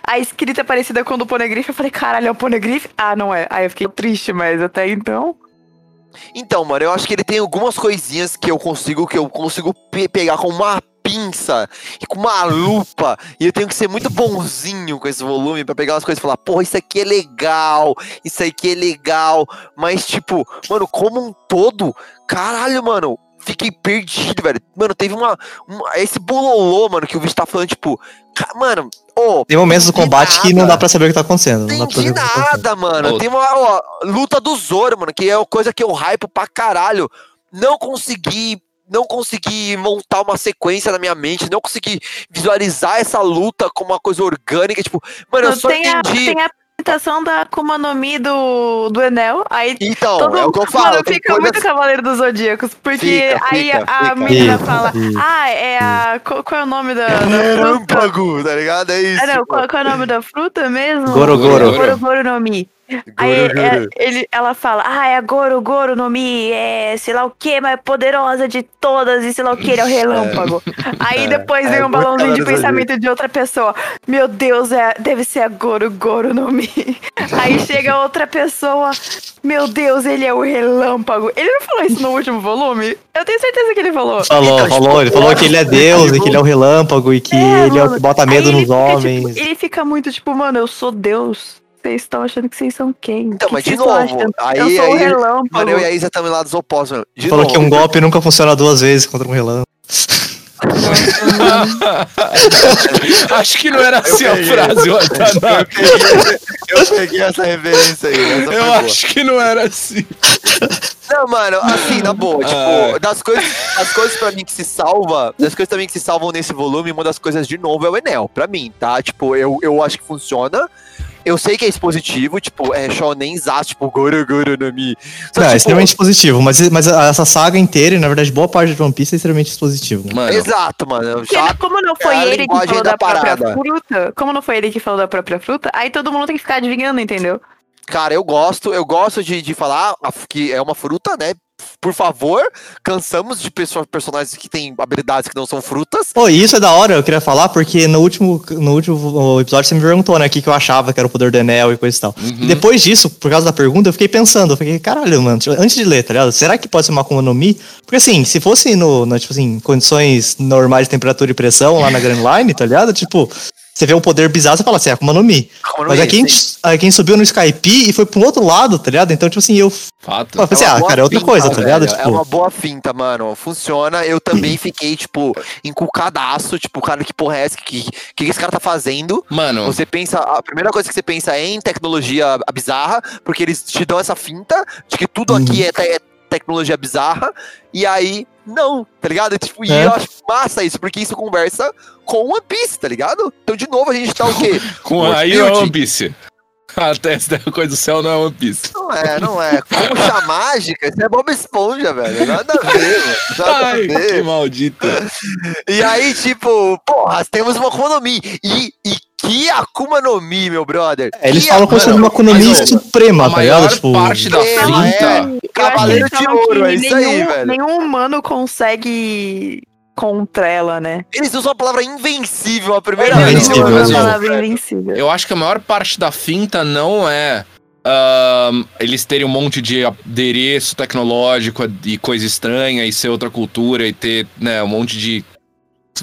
A escrita é parecida com a do Poneglyph. Eu falei, caralho, é o Poneglyph? Ah, não é. Aí eu fiquei triste, mas até então. Então, mano, eu acho que ele tem algumas coisinhas que eu consigo, que eu consigo pe- pegar com uma pinça e com uma lupa. E eu tenho que ser muito bonzinho com esse volume pra pegar as coisas e falar, porra, isso aqui é legal, isso aqui é legal. Mas, tipo, mano, como um todo, caralho, mano, fiquei perdido, velho. Mano, teve uma, uma- Esse bololô, mano, que o bicho tá falando, tipo. Mano, ô. Tem momentos do combate que não nada. dá pra saber o que tá acontecendo. Não dá pra Entendi tá nada, mano. Tem uma ó, luta do Zoro, mano, que é uma coisa que eu hypo pra caralho. Não consegui. Não consegui montar uma sequência na minha mente, não consegui visualizar essa luta como uma coisa orgânica. Tipo, mano, eu só tem, a, entendi. tem a apresentação da Akuma no Mi do, do Enel. Aí Então, todo é o que eu falo. Mano, fica muito Cavaleiro dos Zodíacos. Porque Fica, aí fica, a fica. menina Fica, fala: fica. Ah, é a. Qual, qual é o nome da, da fruta? Relâmpago, tá ligado? É isso. Ah, não, qual, qual é o nome da fruta mesmo? Goro, Goro. Goro, Goro no Mi. Aí Goro, é- Goro. ele, ela fala, ah, é a Goro, Goro no Mi, é sei lá o que, mais poderosa de todas e sei lá o que, ele é o relâmpago. Aí É, depois é, vem um balãozinho de pensamento de outra pessoa. Meu Deus, é, deve ser a Goro, Goro no Mi. Aí chega outra pessoa, meu Deus, ele é o relâmpago. Ele não falou isso no último volume? Eu tenho certeza que ele falou. Falou, Então, falou, tipo, ele falou que ele é Deus e que ele é o relâmpago e que É, ele é o que bota Aí medo ele nos fica, homens. tipo, ele fica muito tipo, mano, eu sou Deus. Vocês estão achando que vocês são quem? Então, Que mas que de novo, aí- eu sou o aí- relâmpago. Mano, eu e a Isa estamos lá dos opostos. De Falou novo, que um golpe nunca funciona duas vezes contra um relâmpago. Acho que não era assim a frase, Eu peguei, eu peguei essa referência aí. Essa Eu boa. acho que não era assim. Não, mano, assim, na boa, tipo, Ah. das coisas, as coisas pra mim que se salva, das coisas também que se salvam nesse volume, uma das coisas de novo é o Enel, pra mim, tá? Tipo, eu, eu acho que funciona. Eu sei que é expositivo, tipo, é shonen zaço, tipo, Goro Goro no Mi. Só, Não, é tipo, extremamente positivo, mas, mas essa saga inteira, e na verdade boa parte de One Piece é extremamente expositivo. Né? Mano, Exato, mano. Já, como não foi é ele que falou da da, própria fruta, como não foi ele que falou da própria fruta, aí todo mundo tem que ficar adivinhando, entendeu? cara, eu gosto, eu gosto de, de falar que é uma fruta, né? Por favor, cansamos de perso- personagens que têm habilidades que não são frutas. Pô, e isso é da hora, eu queria falar, porque no último, no último episódio você me perguntou, né, o que, que eu achava que era o poder do Enel e coisa e tal. Uhum. E depois disso, por causa da pergunta, eu fiquei pensando, eu fiquei, caralho, mano, tipo, antes de ler, tá ligado? Será que pode ser uma Akuma no Mi? Porque assim, se fosse no, no, tipo assim, condições normais de temperatura e pressão lá na Grand Line, tá ligado? Tipo, você vê um poder bizarro, você fala assim, é Akuma no Mi. Akuma no Mas Mi, aqui a gente, aqui a gente subiu no Skype e foi pra um outro lado, tá ligado? Então, tipo assim, eu fato. eu pensei, uma ah, cara, é outra finta, coisa, tá ligado? velho, É Tipo, uma boa finta, mano. Funciona. Eu também fiquei, tipo, encucadaço. Tipo, cara, que porra é essa? Que, que, que esse cara tá fazendo? Mano, Você pensa, a primeira coisa que você pensa é em tecnologia bizarra, porque eles te dão essa finta de que tudo aqui é, te- é tecnologia bizarra, e aí, não, tá ligado? Tipo, E É. eu acho massa isso, porque isso conversa com One Piece, tá ligado? Então, de novo, a gente tá o quê? com aí é Piece. One Piece. A testa da coisa do céu não é One Piece. Não é, não é. Concha mágica, isso é Bob Esponja, velho. Nada a ver, mano. Nada Ai, a ver. que maldito. E aí, tipo, porra, temos uma Akuma no Mi. E, e que Akuma no Mi, meu brother. é, eles Que falam como se fosse Akuma uma mas, economia ó, suprema, tá ligado? Tipo, parte da finta. é. Cavaleiro de Ouro, é isso aí, velho. Nenhum humano consegue contra ela, né? Eles usam a palavra invencível a primeira Eles vez. usam no a Brasil. palavra invencível. Eu acho que a maior parte da finta não é ahn, eles terem um monte de adereço tecnológico e coisa estranha e ser outra cultura e ter né, um monte de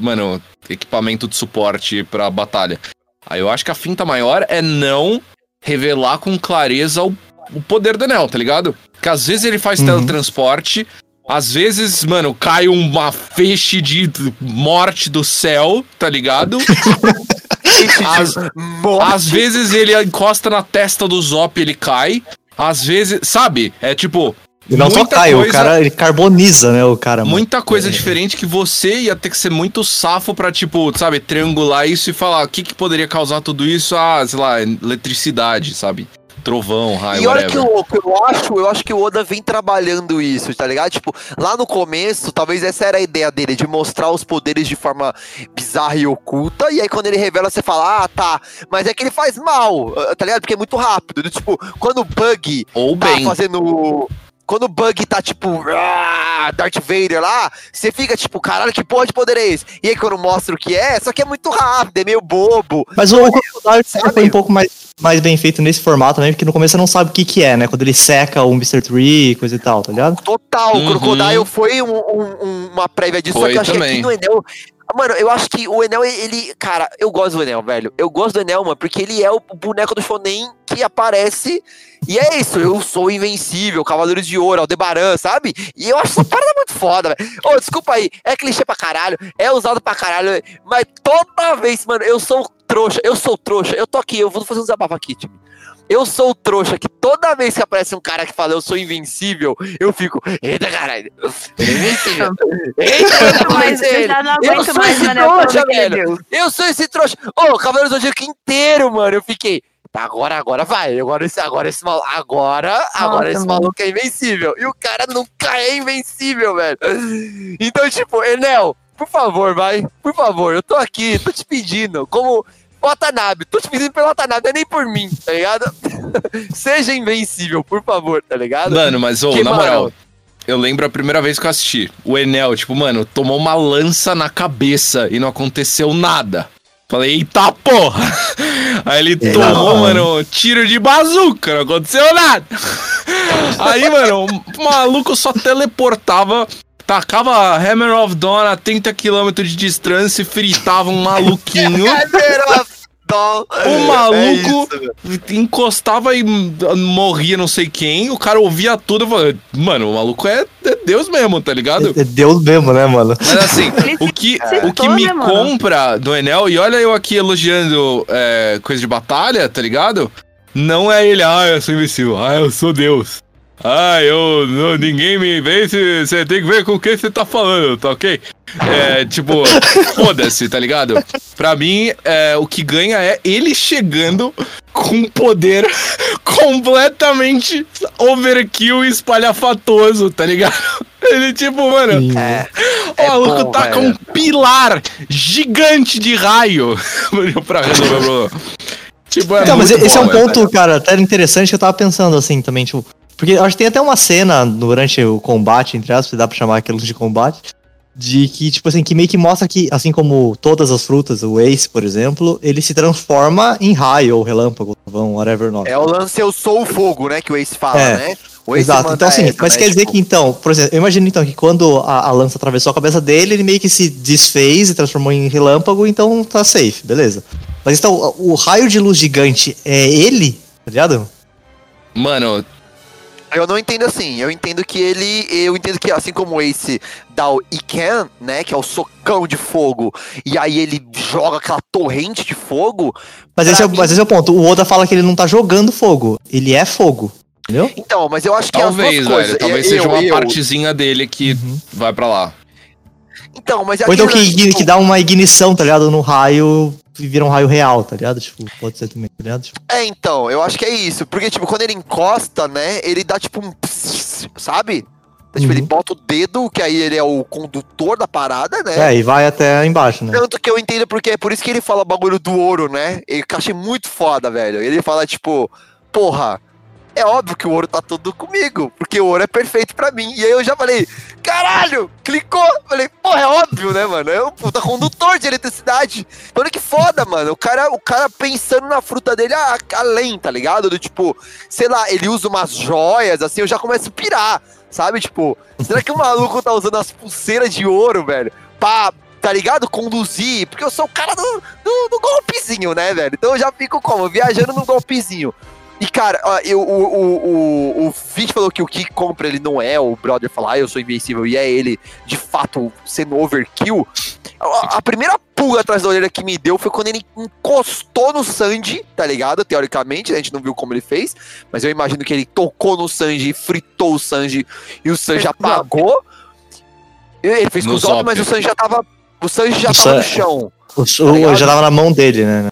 mano, equipamento de suporte pra batalha. Aí eu acho que a finta maior é não revelar com clareza o, o poder do Enel, tá ligado? Porque às vezes ele faz Uhum. teletransporte, às vezes, mano, cai uma feixe de morte do céu, tá ligado? Às-. Às vezes ele encosta na testa do Zop e ele cai. Às vezes, sabe? É tipo. ele não só cai, o coisa- cara, ele carboniza, né, o cara, mano. Muita coisa diferente que você ia ter que ser muito safo pra, tipo, sabe, triangular isso e falar o que, que poderia causar tudo isso? Ah, sei lá, eletricidade, sabe? Trovão, raio, E olha que louco, eu acho, eu acho que o Oda vem trabalhando isso, tá ligado? Tipo, lá no começo, talvez essa era a ideia dele, de mostrar os poderes de forma bizarra e oculta, e aí quando ele revela, você fala, ah, tá, mas é que ele faz mal, ah, tá ligado? Porque é muito rápido, tipo, quando o Bug Ou tá bem. fazendo... Quando o Bug tá tipo, ah, Darth Vader lá, você fica tipo, caralho, que porra de poder é esse? E aí quando mostra o que é, só que é muito rápido, é meio bobo. Mas o Crocodile Sabe? foi um pouco mais, mais bem feito nesse formato também, porque no começo você não sabe o que que é, né? Quando ele seca o Mr. Tree e coisa e tal, tá ligado? Total, Uhum. o Crocodile foi um- um- um- uma prévia disso, só Foi que eu acho que no Enel. Mano, eu acho que o Enel, ele. Cara, eu gosto do Enel, velho. Eu gosto do Enel, mano, porque ele é o boneco do Shonen que aparece. E é isso, eu sou invencível, Cavaleiros de Ouro, Aldebaran, sabe? E eu acho essa parada muito foda, velho. Ô, desculpa aí, é clichê pra caralho, é usado pra caralho, mas toda vez, mano, eu sou trouxa, eu sou trouxa, eu tô aqui, eu vou fazer um desabafo aqui, time. Eu sou o trouxa que toda vez que aparece um cara que fala eu sou invencível, eu fico, eita caralho, é invencível. Eita, Mas eu já não Eu sou mais, esse mano. trouxa, daquele velho. Eu sou esse trouxa. Ô, Cavaleiro do Zodíaco inteiro, mano. Eu fiquei. Tá, agora, agora vai. Agora esse, agora esse maluco. Agora, agora esse maluco é invencível. E o cara nunca é invencível, velho. Então, tipo, Enel, por favor, vai. Por favor, eu tô aqui, tô te pedindo. Como Watanabe, tô te pedindo pelo Watanabe, não é nem por mim, tá ligado? Seja invencível, por favor, tá ligado? Mano, mas, ô, Que, na mano, moral, eu lembro a primeira vez que eu assisti. O Enel, tipo, mano, tomou uma lança na cabeça e não aconteceu nada. Falei, eita porra! Aí ele É, tomou, não. mano, tiro de bazuca, não aconteceu nada. Aí, mano, o maluco só teleportava, tacava Hammer of Dawn a 30 km de distância e fritava um maluquinho. Dó. O É maluco velho. encostava e morria não sei quem, o cara ouvia tudo e falava, mano, o maluco é, é Deus mesmo, tá ligado? É, é Deus mesmo, né, mano? Mas assim, o que, o que me né, compra do Enel, e olha eu aqui elogiando é, coisa de batalha, tá ligado? Não é ele, ah, eu sou invencível, ah, eu sou Deus. Ah, eu. não- ninguém me vence, você tem que ver com quem você tá falando, tá ok? É, tipo, foda-se, tá ligado? Pra mim, é, o que ganha é ele chegando com poder completamente overkill e espalhafatoso, tá ligado? Ele, tipo, mano, Sim. É, o é maluco bom, tá com velho. um pilar gigante de raio pra resolver o problema. Tipo, é Então, mas esse é um velho. ponto, cara, até interessante que eu tava pensando assim também, tipo. Porque acho que tem até uma cena durante o combate, entre aspas, se dá pra chamar aquilo de combate, de que, tipo assim, que meio que mostra que, assim como todas as frutas, o Ace, por exemplo, ele se transforma em raio ou relâmpago, vão, whatever nome. É o lance Eu Sou o Fogo, né? Que o Ace fala, É. né? O Ace Exato, então assim, essa, mas né, quer dizer tipo, que então, por exemplo, eu imagino então que quando a, a lança atravessou a cabeça dele, ele meio que se desfez e transformou em relâmpago, então tá safe, beleza. Mas então, o, o raio de luz gigante é ele, tá ligado? Mano, Eu não entendo assim. Eu entendo que ele. Eu entendo que assim como o Ace dá o Iken, né? Que é o socão de fogo. E aí ele joga aquela torrente de fogo. Mas esse, é, mim- mas esse é o ponto. O Oda fala que ele não tá jogando fogo, ele é fogo, entendeu? Então, mas eu acho que talvez, as duas coisas. velho. Talvez Eu- seja uma eu- partezinha dele que Uhum. vai pra lá. Então, mas é Ou então que, que, tipo, que dá uma ignição, tá ligado? No raio e vira um raio real, tá ligado? Tipo, pode ser também, tá ligado? Tipo, É, então, eu acho que é isso. Porque, tipo, quando ele encosta, né? Ele dá tipo um. pss, Sabe? Então, Tipo, Uhum. ele bota o dedo, que aí ele é o condutor da parada, né? é, e vai até embaixo, né? Tanto que eu entendo porque é por isso que ele fala o bagulho do ouro, né? Eu achei muito foda, velho. Ele fala, tipo, porra, é óbvio que o ouro tá tudo comigo, porque o ouro é perfeito pra mim. E aí eu já falei, caralho, clicou. Falei, porra, é óbvio, né, mano? É um puta condutor de eletricidade. Olha que foda, mano. O cara, o cara pensando na fruta dele a- além, tá ligado? Do tipo, sei lá, ele usa umas joias, assim, eu já começo a pirar, sabe? Tipo, será que o maluco tá usando as pulseiras de ouro, velho? Pra, tá ligado? Conduzir, porque eu sou o cara do, do, do golpezinho, né, velho? Então eu já fico como? Viajando no golpezinho. E, cara, ó, eu, o, o, o, o falou que o que compra ele não é o brother falar, ah, eu sou invencível, e é ele, de fato, sendo overkill. A, a primeira pulga atrás da orelha que me deu foi quando ele encostou no Sanji, tá ligado? Teoricamente, a gente não viu como ele fez, mas eu imagino que ele tocou no Sanji, fritou o Sanji, e o Sanji apagou. Ele fez com No o Zop, mas o Sanji já tava. O Sanji já O tava no San- chão. O, Tá já tava na mão dele, né?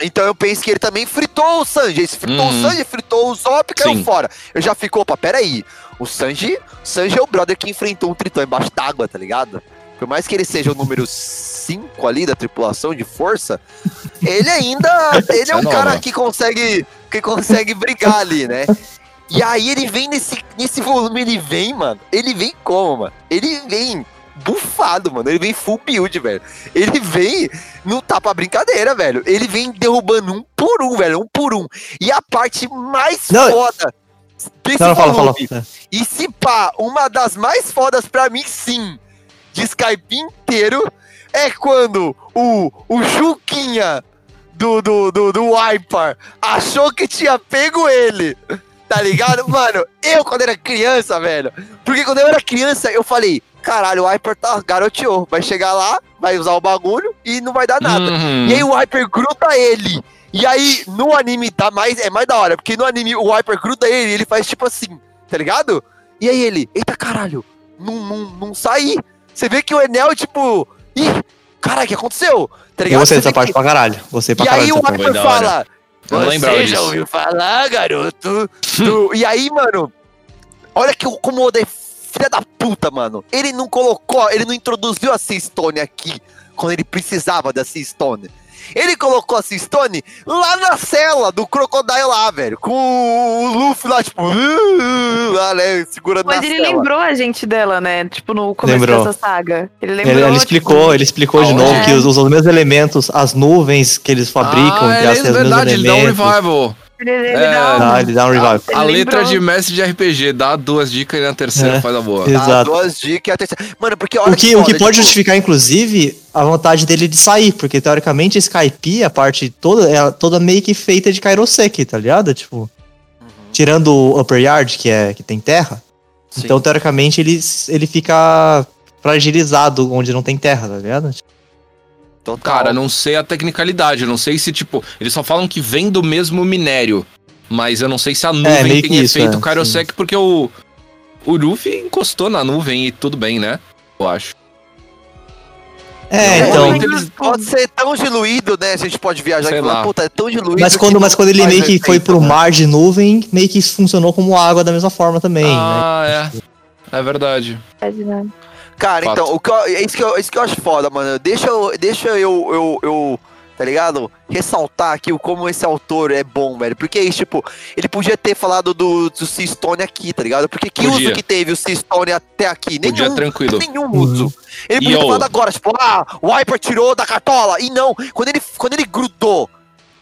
Então eu penso que ele também fritou o Sanji. Ele fritou Uhum. o Sanji, fritou o Zop e caiu Sim. fora. Eu já fico, opa, peraí. O Sanji, Sanji é o brother que enfrentou um tritão embaixo d'água, tá ligado? Por mais que ele seja o número 5 ali da tripulação de força, ele ainda. Ele é É um cara que consegue. que consegue brigar ali, né? E aí ele vem nesse, nesse volume, ele vem, mano. Ele vem como, mano? Ele vem bufado, mano. Ele vem full build, velho. Ele vem, não tá pra brincadeira, velho. Ele vem derrubando um por um, velho. Um por um. E a parte mais Não, foda desse Não, fala, fala. e se pá, uma das mais fodas pra mim, sim, de Skype inteiro, é quando o, o Juquinha do, do, do, do Wiper achou que tinha pego ele. Tá ligado? Mano, eu quando era criança, velho. Porque quando eu era criança, eu falei, caralho, o Wiper tá garoteou. Vai chegar lá, vai usar o bagulho e não vai dar nada. Uhum. E aí o Wiper gruda ele. E aí, no anime tá mais, é mais da hora, porque no anime o Wiper gruda ele e ele faz tipo assim, tá ligado? E aí ele, eita caralho, não, não, não saí. Você vê que o Enel, tipo, ih, caralho, o que aconteceu? Tá Eu ligado? gostei Você dessa parte que- pra caralho. Gostei pra e caralho aí o hora. fala, você já disso. ouviu falar, garoto? do-" E aí, mano, olha que o- como o Oda é filha da puta, mano. Ele não colocou, ele não introduziu a Seastone aqui, quando ele precisava da Seastone. Ele colocou a Seastone lá na cela do Crocodile lá, velho. Com o Luffy lá, tipo, lá, né, segurando Mas na ele cela. lembrou a gente dela, né? Tipo, no começo Lembrou. dessa saga. Ele lembrou. Ele, ele tipo, explicou, ele explicou de novo que os, os mesmos elementos, as nuvens que eles fabricam, ah, que é as, as mesmos verdade, ele dá um elementos. revival. Ele, ele É, dá um- ele dá um revival. Ele a letra lembrou. de mestre de RPG, dá duas dicas e na terceira É. faz a boa. É. Dá Exato. duas dicas e a terceira. Mano, porque olha O que, o que pode tipo, justificar, inclusive, a vontade dele de sair, porque teoricamente Skype, a parte toda, é toda meio que feita de Kairoseki, tá ligado? Tipo, Uhum. tirando o Upper Yard, que, é, que tem terra, Sim. então teoricamente ele, ele fica fragilizado onde não tem terra, tá ligado? Total. Cara, não sei a tecnicalidade, eu não sei se, tipo, eles só falam que vem do mesmo minério. Mas eu não sei se a nuvem meio tem isso, efeito é, Kairosek, porque o. O Luffy encostou na nuvem e tudo bem, né? Eu acho. É, Não, então. eles- Pode ser tão diluído, né? A gente pode viajar Sei e falar, lá. puta, é tão diluído. Mas quando, mas quando ele meio que foi pro né? mar de nuvem, meio que isso funcionou como água da mesma forma também, né? ah, é. É verdade. Cara, Fato. então, o que eu, é, isso que eu, é isso que eu acho foda, mano. Deixa eu, deixa eu, eu, eu, tá ligado? Ressaltar aqui o como esse autor é bom, velho. Porque isso, tipo, ele podia ter falado do, do Seastone aqui, tá ligado? Porque que Podia. uso que teve o Seastone até aqui? Podia Nenhum. tranquilo. Nenhum uso. Ele podia ter falado agora, tipo, ah, o Wiper tirou da cartola. E não, quando ele, quando ele grudou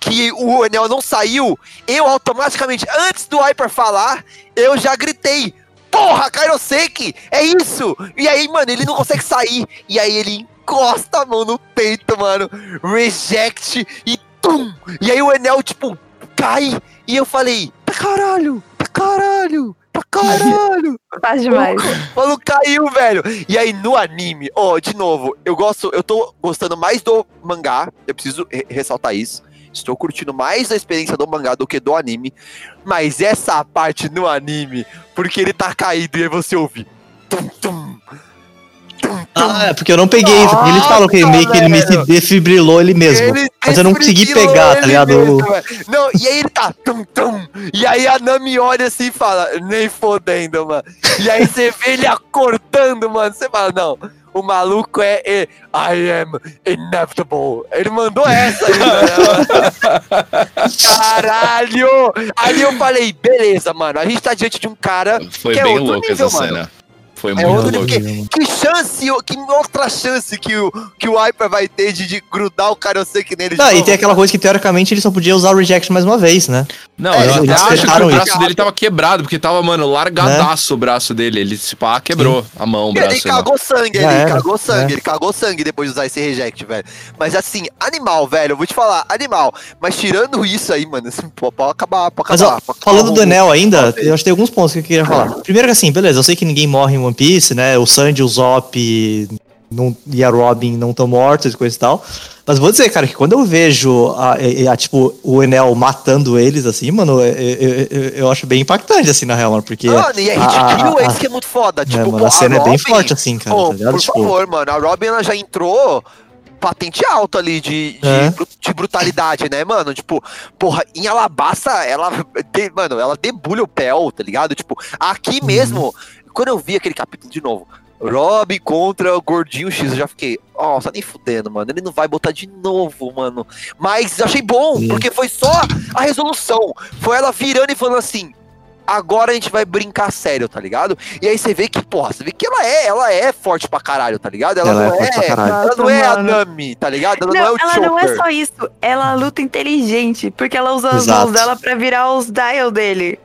que o Enel não saiu, eu automaticamente, antes do Wiper falar, eu já gritei. Porra, Kairoseki, é isso! E aí, mano, ele não consegue sair. E aí ele encosta a mão no peito, mano. Reject e tum! E aí o Enel, tipo, cai. E eu falei, tá caralho, tá caralho, tá caralho. Faz demais. O maluco caiu, velho. E aí, no anime, ó, de novo, eu gosto, eu tô gostando mais do mangá, eu preciso re- ressaltar isso. Estou curtindo mais a experiência do mangá do que do anime. Mas essa parte no anime, porque ele tá caído e aí você ouve. Tum, tum, tum, Ah, é porque eu não peguei porque eles falam que meio que ele me velho. defibrilou ele mesmo. Ele Mas eu não consegui desfibrilou pegar, tá ligado? mesmo, não, e aí ele tá tum tum. E aí a Nami olha assim e fala, nem fodendo, mano. E aí você vê ele acordando, mano. Você fala, não, o maluco é, é I am inevitable. Ele mandou essa aí, né? Caralho! Aí eu falei, beleza, mano. A gente tá diante de um cara Foi Que é bem outro louca nível, essa mano. cena. Foi É muito outro louco. nível. Que chance, que outra chance que o, que o Hyper vai ter de, de grudar o Kairoseki nele Ah, e novo? tem aquela coisa que teoricamente ele só podia usar o Reject mais uma vez, né? Não, É, eu acho que o isso. braço dele tava quebrado, porque tava, mano, largadaço o braço dele. Ele, tipo, ah, quebrou a mão, o Ele braço. né? cagou sangue, ele era, cagou sangue, é. ele cagou sangue depois de usar esse reject, velho. Mas assim, animal, velho, eu vou te falar, animal. Mas tirando isso aí, mano, assim, pô, pode acabar, pode Mas acabar. ó, pode acabar falando o- do Enel ainda, eu acho que tem alguns pontos que eu queria falar. Primeiro que assim, beleza, eu sei que ninguém morre em One Piece, né? O Sandy, o Zop não, e a Robin não estão mortos e coisa e tal. Mas vou dizer, cara, que quando eu vejo a, a- a, tipo, o Enel matando eles, assim, mano, eu, eu, eu- eu acho bem impactante, assim, na real, mano, porque. Mano, e a a- a- é isso que é muito foda. é, Tipo, mano, pô, a cena é bem Robin- forte, assim, cara, Pô, tá ligado? por Tipo, favor, mano, a Robin ela já entrou patente alta ali de, de, É. de brutalidade, né, mano? Tipo, porra, em Alabasta, ela, de- mano, ela debulha o Pel, tá ligado? Tipo, aqui Uhum. Quando eu vi aquele capítulo de novo, Robin contra o Gordinho X, eu já fiquei, ó, tá nem fudendo, mano, ele não vai botar de novo, mano. Mas achei bom, Sim. porque foi só a resolução. Foi ela virando e falando assim, agora a gente vai brincar sério, tá ligado? E aí você vê que, porra, você vê que ela é, ela é forte pra caralho, tá ligado? Ela, Ela é não pra caralho. Ela não é a. Nami, tá ligado? Ela Não, não, é o ela Chopper. não é só isso. Ela luta inteligente, porque ela usa as Exato. mãos dela pra virar os dial dele.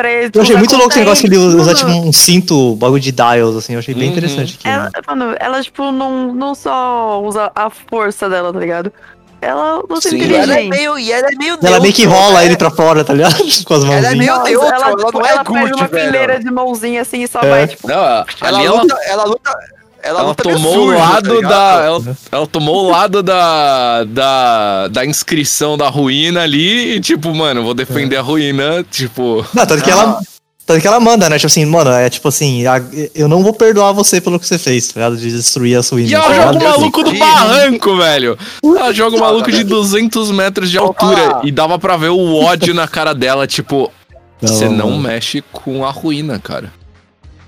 Pra ele. Eu achei muito louco esse negócio que ele usa, tipo, um cinto, bagulho de dials, assim. Eu achei bem Uhum. interessante. aquilo. Ela, mano, ela, tipo, não, não só usa a força dela, tá ligado? Ela usa Sim. E ela é inteligente. meio, e ela é meio Ela meio que rola né? ele pra fora, tá ligado? Com as Ela é mãozinhas. meio neutro, ela, ela tipo, não é ela faz good, uma velho. fileira de mãozinha assim e só É. vai, tipo, Não, Ela ela, luta, ela luta, ela, ela tomou sujo, o tá lado ligado? da. Ela, ela tomou o lado da, da. da inscrição da ruína ali e, tipo, mano, vou defender a ruína, tipo. Não, tanto que ela. Tanto que ela manda, né? Tipo assim, mano, é tipo assim, a- eu não vou perdoar você pelo que você fez, tá ligado? De destruir a sua E ela tá joga o maluco do barranco, velho. Ela joga o maluco de 200 metros de altura. E dava pra ver o ódio na cara dela, tipo. Você não mano. mexe com a ruína, cara.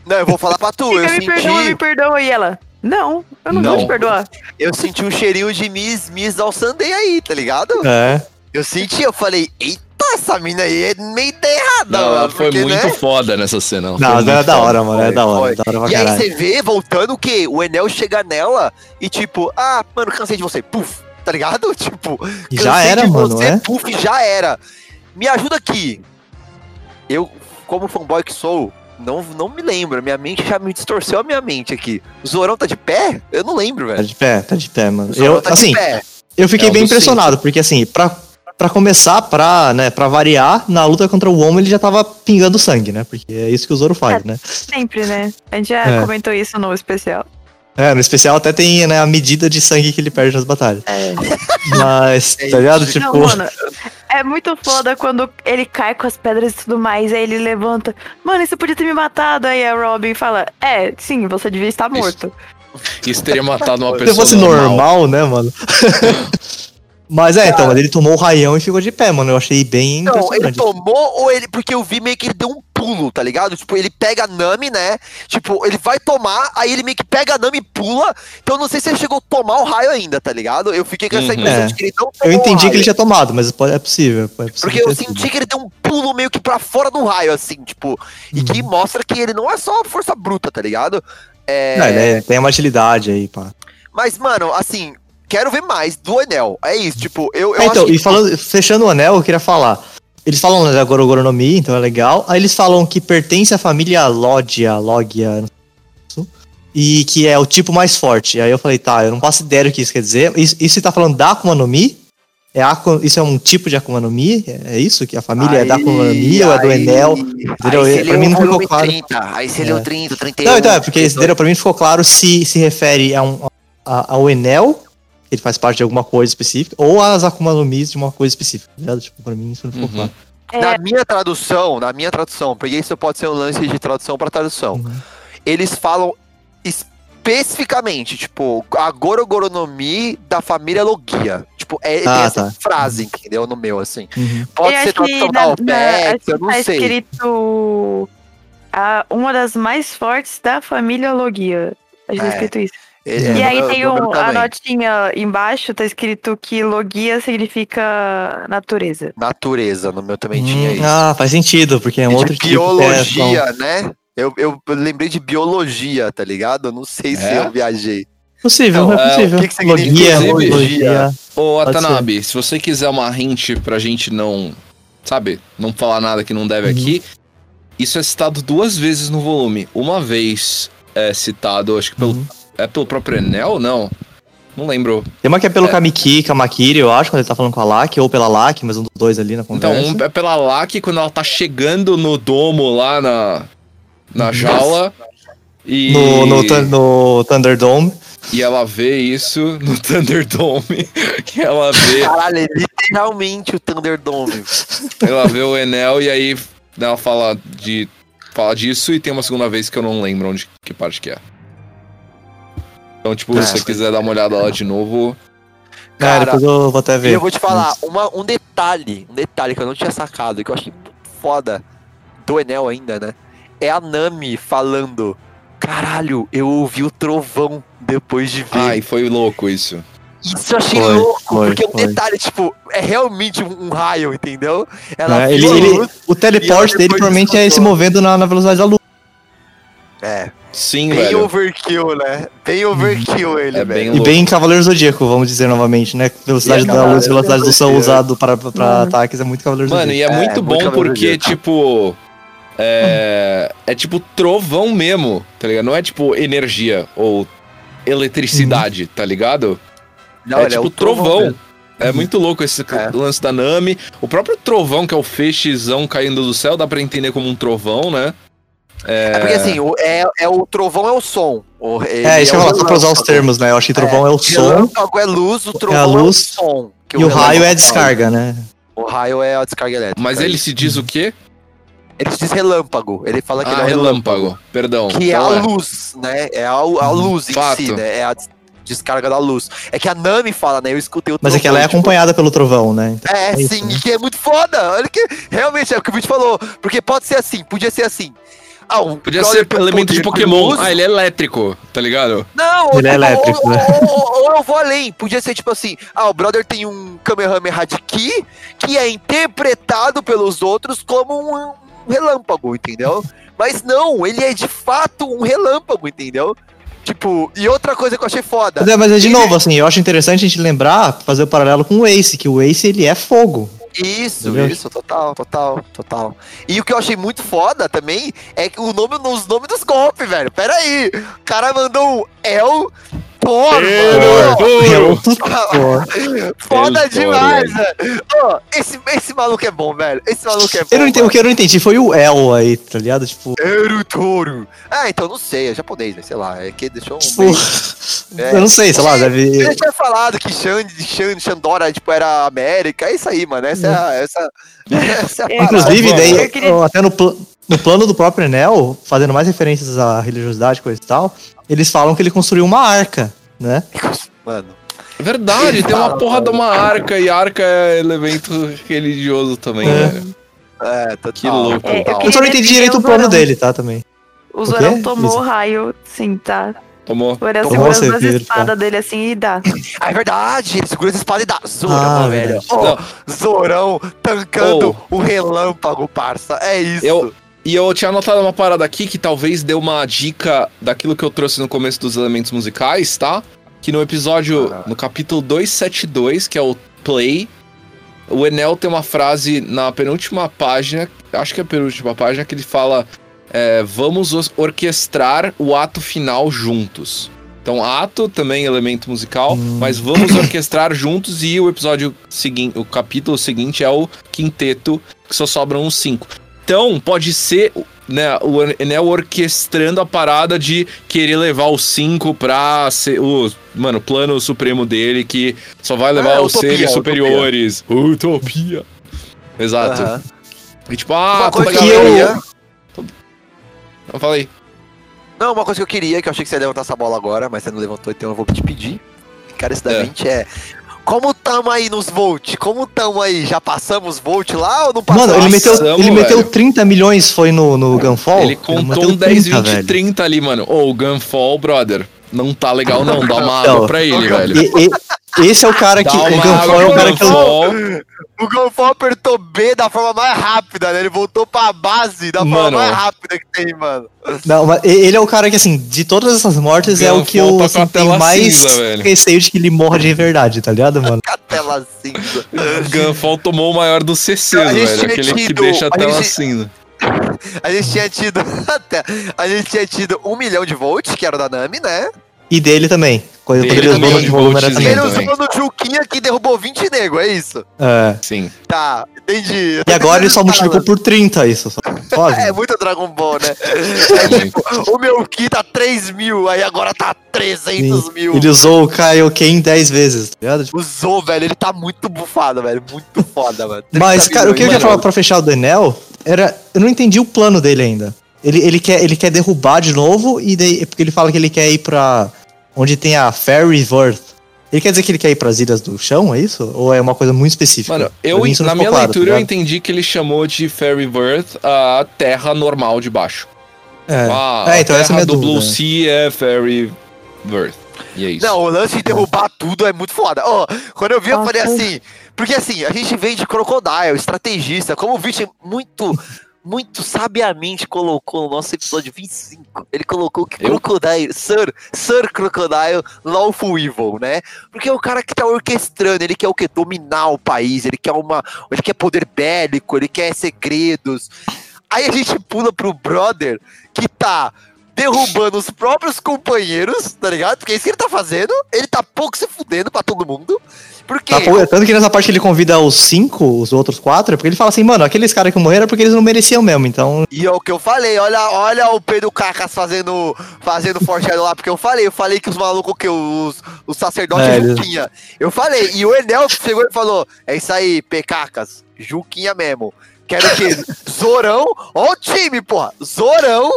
Não, eu vou falar pra tu, eu me perdoa, me senti, perdoa. E ela, não, eu não, Não. vou te perdoar. eu senti um cheirinho de Miss, Miss ao Sunday aí, tá ligado? É. Eu senti, eu falei, eita, essa mina aí é meio errada, Não, ela mano, foi porque, muito né? foda nessa cena. Não, mas é da hora, mano. É da hora. É da hora E aí caralho. você vê, voltando, o quê? O Enel chega nela e tipo, ah, mano, cansei de você, puf, tá ligado? Tipo, E já cansei era, de mano, você, é? Puf, já era. Me ajuda aqui. Eu, como fanboy que sou, não, não me lembro. Minha mente já me distorceu a minha mente aqui. O Zorão tá de pé? Eu não lembro, Tá velho. de pé, tá de pé, mano. Eu, tá assim, de pé. eu fiquei É um bem impressionado, porque assim, pra, pra começar, pra, né, pra variar, na luta contra o Woman ele já tava pingando sangue, né? Porque é isso que o Zoro faz, né? Sempre, né? A gente já É. comentou isso no especial. É, no especial até tem né, a medida de sangue que ele perde nas batalhas. É. Mas, É tá ligado? isso. Tipo, Não, mano, é muito foda quando ele cai com as pedras e tudo mais, aí ele levanta. Mano, isso podia ter me matado. Aí a Robin fala: É, sim, você devia estar morto. Isso teria matado uma se pessoa. fosse normal, né, mano? Mas é, então, mas ele tomou o raião e ficou de pé, mano. Eu achei bem Não, ele tomou ou ele. Porque eu vi meio que ele deu um pulo, tá ligado? Tipo, ele pega a Nami, né? Tipo, ele vai tomar, aí ele meio que pega a Nami e pula. Então eu não sei se ele chegou a tomar o raio ainda, tá ligado? Eu fiquei com essa Uhum. impressão É. de que ele não tomou Eu entendi o que ele tinha tomado, mas é possível. É possível Porque eu ter sido. senti que ele deu um pulo meio que pra fora do raio, assim, tipo. E que mostra que ele não é só força bruta, tá ligado? É. Não, ele é- tem uma agilidade aí, pá. Mas, mano, assim, quero ver mais do Enel. É isso, tipo, eu, eu É, então, acho que. e falando, fechando o anel, eu queria falar. Eles falam né, da Gorogoro no Mi, então é legal. Aí eles falam que pertence à família Logia, Logia, não sei isso, e que é o tipo mais forte. Aí eu falei, tá, eu não faço ideia do que isso quer dizer. Isso, isso você tá falando da Akuma no Mi? É isso é um tipo de Akuma no Mi? É isso? Que a família é da Akuma no Mi ou é do aí- Enel? Aí, Aí, se pra mim é não ficou claro. 30, aí se ele é o É. 30, 31. Não, então, é porque 32. entendeu? pra mim não ficou claro se se refere a um, a- ao Enel, ele faz parte de alguma coisa específica, ou às Akuma no Mi de uma coisa específica. tá ligado? Tipo, pra mim isso não ficou Uhum. claro. É, Na minha tradução, na minha tradução, porque isso pode ser um lance de tradução pra tradução. Uhum. Eles falam especificamente, tipo, a Gorogoronomi da família Logia. Tipo, é, Ah, essa tá. frase, entendeu? No meu, assim. Uhum. Pode eu ser tradução na- da OPEX, eu não tá sei. escrito a, uma das mais fortes da família Logia. Acho tá É. escrito isso. É, e aí no- tem um, a notinha embaixo, tá escrito que Logia significa natureza. Natureza, no meu também tinha Hum, isso. Ah, faz sentido, porque é um E outro de tipo é, biologia, né? Eu, eu lembrei de biologia, tá ligado? Eu não sei se É? eu viajei. Possível, Então, é é, possível. o que que significa Logia, biologia? logia. Ô, Atanabe, se você quiser uma hint pra gente não, sabe, não falar nada que não deve Uhum. aqui, isso é citado duas vezes no volume. Uma vez é citado, acho que pelo, Uhum. É pelo próprio Enel, não? Não lembro. Tem uma que é pelo É. Kamiki, Kamakiri, eu acho, quando ele tá falando com a Laki, ou pela Laki, mas um dos dois ali na Então, conversa. um é pela Laki quando ela tá chegando no domo lá na, na jaula. E, no, no, no Thunderdome. e ela vê isso no Thunderdome. que ela vê, Caralho, é literalmente o Thunderdome. ela vê o Enel e aí ela fala de fala disso e tem uma segunda vez que eu não lembro onde que parte que é. Então, tipo, É. se você quiser dar uma olhada lá de novo, Cara, depois eu vou até E ver. eu vou te falar, uma, um detalhe, um detalhe que eu não tinha sacado, que eu achei foda do Enel ainda, né? É a Nami falando, caralho, eu ouvi o trovão depois de ver. ai, foi louco isso. Isso eu achei Foi, louco, foi, porque é um foi. detalhe, tipo, é realmente um, um raio, entendeu? Ela É, ele, ele- o teleporte e dele provavelmente é se movendo na, na velocidade da luz. É, Sim, bem velho. overkill, né? Bem overkill ele, É velho. bem E bem Cavaleiro Zodíaco, vamos dizer novamente, né? Velocidade é da luz, velocidade do som usado para, para ataques é muito Cavaleiro Mano, Zodíaco. e é É, muito muito bom Cavaleiro porque, Zodíaco. tipo, é, é tipo trovão mesmo, tá ligado? Não é tipo energia ou eletricidade, tá ligado? Não, é ele tipo o trovão. trovão. É muito louco esse É. lance da Nami. O próprio trovão, que é o feixezão caindo do céu, dá pra entender como um trovão, né? É porque assim, o, é, é o trovão é o som. O, É, isso que eu o falo, só pra usar os relâmpago. termos, né? Eu acho que trovão é, o som Relâmpago é luz, o trovão é, luz, o som. que e o raio é a relâmpago descarga, né? O raio é a descarga elétrica. Mas ele se diz o quê? Ele diz relâmpago. Ele fala que Ah, ele é um relâmpago. Perdão. Que é Então a luz, né? É a, a luz em Fato. si, né? É a des- descarga da luz. É que a Nami fala, né? Eu escutei o Mas é que ela é trovão, tipo, acompanhada pelo trovão, né? Então, É, É isso, sim, né? que é muito foda. Olha que realmente é o que o Vídeo falou. Porque pode ser assim, podia ser assim. Ah, um Podia ser um elemento de Pokémon. luz. Ah, ele é elétrico, tá ligado? Não, Ele é elétrico, ou, né? ou, ou- ou eu vou além. Podia ser tipo assim: ah, o brother tem um Kamehameha de Ki que é interpretado pelos outros como um, um relâmpago, entendeu? Mas não, ele é de fato um relâmpago, entendeu? Tipo, e outra coisa que eu achei foda. Mas é, é de Ele- novo, assim, eu acho interessante a gente lembrar, fazer o paralelo com o Ace, que o Ace ele é fogo. Isso, Entendeu? isso, total, total, total. E o que eu achei muito foda também é que o nome, os nomes dos golpes, velho. Pera aí. O cara mandou um El Mano. Foda demais, velho. Ô, esse, esse maluco é bom, velho. Esse maluco é bom. Eu não entendi, o que eu não entendi foi o El aí, tá ligado? Tipo, Eru Toro. Ah, então não sei, é japonês, né? Sei lá. É que deixou um. tipo É. eu não sei, sei lá, deve. Ele tinha falado que Xand, Xand, Xandora, tipo, era América. É isso aí, mano. Essa é a. Essa, essa é a É. Inclusive, daí, eu queria- até no, pl- no plano do próprio Enel, fazendo mais referências à religiosidade, coisa e tal, eles falam que ele construiu uma arca, né? Mano. Verdade, tem uma porra de uma arca e arca é elemento religioso também, É. velho. É, total. Que louco. É, eu. Eu só não entendi defender direito o o plano dele, tá? Também. O O Zorão tomou Isso. o raio, sim, tá? Tomou. Ele Tomou, segurando as você espadas dele assim e dá. Ah, é verdade, ele segura essa espada e dá. Zorão, Ah, velho. Não. Zorão tancando Oh. o relâmpago, parça. É isso. Eu- E eu tinha anotado uma parada aqui que talvez dê uma dica daquilo que eu trouxe no começo dos elementos musicais, tá? Que no episódio, no capítulo 272, que é o Play, o Enel tem uma frase na penúltima página, acho que é a penúltima página, que ele fala: é, Vamos os- orquestrar o ato final juntos. Então, ato também é elemento musical, Hum. mas vamos orquestrar juntos e o episódio seguinte, o capítulo seguinte é o quinteto, que só sobram uns cinco. Então, pode ser né, o Enel orquestrando a parada de querer levar os cinco pra ser o, mano, plano supremo dele, que só vai levar É, os utopia, seres utopia. superiores. Utopia. Exato. Aham. E tipo, ah, coisa toda que eu. Eu falei, Não, uma coisa que eu queria, que eu achei que você ia levantar essa bola agora, mas você não levantou, então eu vou te pedir. Encarecidamente é. Como tamo aí nos Volt? Como tamo aí? Já passamos Volt lá ou não passamos? Mano, ele meteu, Passamos, ele meteu velho. 30 milhões, foi no, no Gunfall? ele contou meteu um 10, 30, 20, velho. 30 ali, mano. Ô, o Gunfall, brother, não tá legal não, dá uma água pra ele, velho. E- e- esse é o cara que. O água é o cara que. O apertou B da forma mais rápida, né? Ele voltou pra base da forma Mano. mais rápida que tem, mano. Não, mas ele é o cara que, assim, de todas essas mortes, é o que eu tá assim, tenho mais cinza, velho. receio de que ele morra de verdade, tá ligado, mano? Com a tela cinza. O Gunfall tomou o maior A gente velho. Aquele que deixa a a tela gente- cinza. A gente tinha tido. até- A gente tinha tido um milhão de volts, que era o da Nami, né? E dele também. Quando Dele ele usou também, de volume era também. ele usou no Juquinha que derrubou 20 nego, é isso? É. Sim. Tá, entendi. E agora ele só tá multiplicou por 30 isso. Só. É muito Dragon Ball, né? É tipo, o meu Ki tá 3 mil, aí agora tá 300 mil. Ele usou o Kaioken 10 vezes, tá ligado? Tipo, Usou, velho. Ele tá muito bufado, velho. Muito foda, mano. 30 Mas, cara, o que eu queria falar pra fechar o do Enel era. Eu não entendi o plano dele ainda. Ele, ele, quer, ele quer derrubar de novo, e daí. Porque ele fala que ele quer ir pra. Onde tem a Fairy Worth. Ele quer dizer que ele quer ir pras ilhas do chão, é isso? Ou é uma coisa muito específica? Mano, eu, mim na minha claro, tá leitura eu ligado? entendi que ele chamou de Fairyworth a terra normal de baixo. É. Ah, É, então a essa é a terra do dúvida. Blue Sea é Fairyworth. E é isso. Não, o lance de derrubar tudo é muito foda. Ó, quando eu vi, eu Nossa. falei assim. Porque assim, a gente vem de Crocodile, estrategista. Como o Vitor muito, muito sabiamente colocou no nosso episódio 25. Ele colocou que Eu? Crocodile, Sir, Sir Crocodile, Lawful Evil, né? Porque é o cara que tá orquestrando, ele quer o quê? Dominar o país, ele quer uma. Ele quer poder bélico, ele quer segredos. Aí a gente pula pro brother que tá derrubando os próprios companheiros, tá ligado? Porque é isso que ele tá fazendo. Ele tá pouco se fudendo pra todo mundo. Porque. Tá, pô, tanto que nessa parte ele convida os cinco, os outros quatro, é porque ele fala assim, mano, aqueles caras que morreram é porque eles não mereciam mesmo, então. E é o que eu falei, olha, olha o Pedro Cacas fazendo, fazendo foreshadow lá, porque eu falei, eu falei que os malucos, que os, os sacerdotes É, é. Eu falei, e o Enel chegou e falou, é isso aí, Pecacas, Juquinha mesmo. Quero o quê? Zorão, ó o time, porra, Zorão,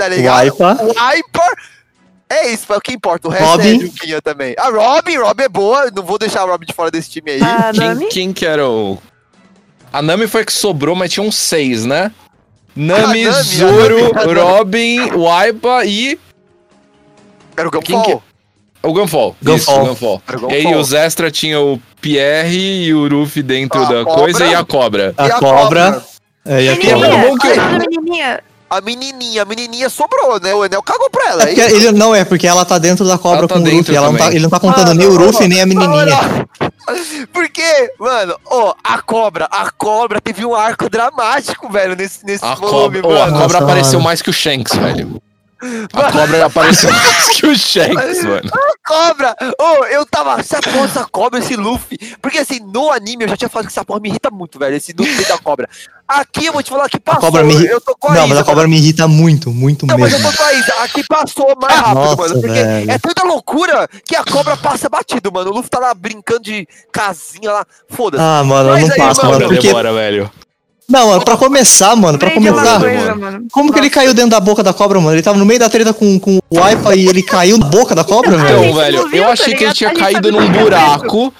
tá ligado? Wiper. É isso, é o que importa, o resto Robin. é Juquinha também. A Robin, Robin é boa, não vou deixar a Robin de fora desse time aí. A Quem, Nami? quem que era o. A Nami foi a que sobrou, mas tinha uns seis, né? Nami, A Nami, Zoro, Nami. Robin, Waipa e. Era o Quem Gunfall. O Gunfall. Gunfall. Isso, o Gunfall. O E aí Gunfall. os extra tinha o Pierre e o Ruffy dentro A da cobra. coisa e a cobra. A, E a cobra. cobra? É, e a Menininha. cobra. É bom que- menininha. A menininha, a menininha sobrou, né? O Enel cagou pra ela, É é ele, não, é porque ela tá dentro da cobra Ela tá com o Luffy. Ela não tá, ele não tá contando Mano, nem o ô, Luffy nem a menininha. Olha, Porque, mano, ó, a cobra, a cobra teve um arco dramático, velho, nesse, nesse A volume, cobra, oh, a mano. cobra Nossa, apareceu mano. mais que o Shanks, velho. A cobra apareceu mais que o Shanks, mano. Cobra! Ô, eu tava, essa porra, essa cobra, esse Luffy. Porque assim, no anime eu já tinha falado que essa porra me irrita muito, velho, esse Luffy da cobra. Aqui eu vou te falar que A passou. cobra me. Eu tô com a Não, mas Isa, a cobra me irrita muito, muito Não, mas eu mesmo. tô com a Isa. Aqui passou mais rápido, Nossa, mano. Porque velho. é tanta loucura que a cobra passa batido, mano. O Luffy tá lá brincando de casinha lá. Foda-se. Ah, mano, Mas não aí, passa, mano, Porque. demora, velho. Não, mano, pra começar, mano, pra uma começar. coisa, mano. Como que ele caiu dentro da boca da cobra, mano? Ele tava no meio da treta com, com o Waipa e ele caiu na boca da cobra, Então, velho? gente velho, viu, eu tá achei que ele ligado? tinha A gente caído sabe num é buraco.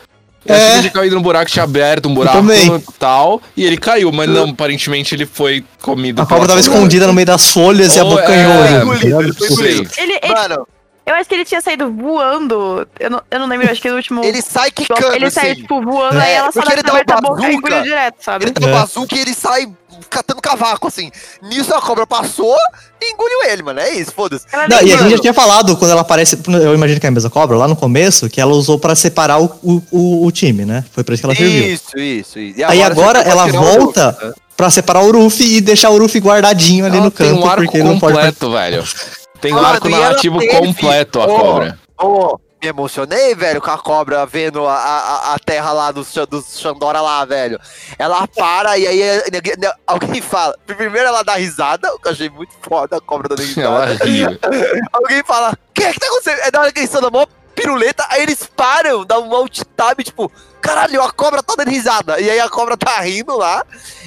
Eu achei É. que ele tinha caído num buraco, tinha aberto um buraco também. e tal. E ele caiu, mas não, aparentemente ele foi comido. A cobra tava escondida no meio das folhas e Ou é, abocanhou. foi ele, tá engolido, foi Tipo, engolido. Ele, ele- Mano, eu acho que ele tinha saído voando. Eu não, eu não lembro, acho que no último. ele sai quicando, ele saiu, assim. tipo, voando, É, aí ela só porque ele dá aberta uma a boca e bazuca. engoliu direto, sabe? Ele dá É. uma bazuca e ele sai catando cavaco, assim. Nisso a cobra passou e engoliu ele, mano. É isso, foda-se. Não, e a gente já tinha falado quando ela aparece, eu imagino que é a mesma cobra, lá no começo, que ela usou pra separar o, o, o- o time, né? Foi pra isso que ela serviu. Isso, isso, isso. E Aí agora você pode ela volta né? Pra separar o Ruffy e deixar o Ruffy guardadinho ali Ela no canto, um porque ele não pode completo, velho. Tem um arco narrativo completo, a Ó, cobra. Ô, me emocionei, velho, com a cobra vendo a, a, a terra lá dos, dos Xandora lá, velho. Ela para e aí né, alguém fala. Primeiro ela dá risada, o que eu achei muito foda a cobra dando risada. ri. Alguém fala, o que é que tá acontecendo? É da hora que eles estão na mó piruleta, aí eles param, dá um alt tab, tipo, caralho, a cobra tá dando risada. E aí a cobra tá rindo lá.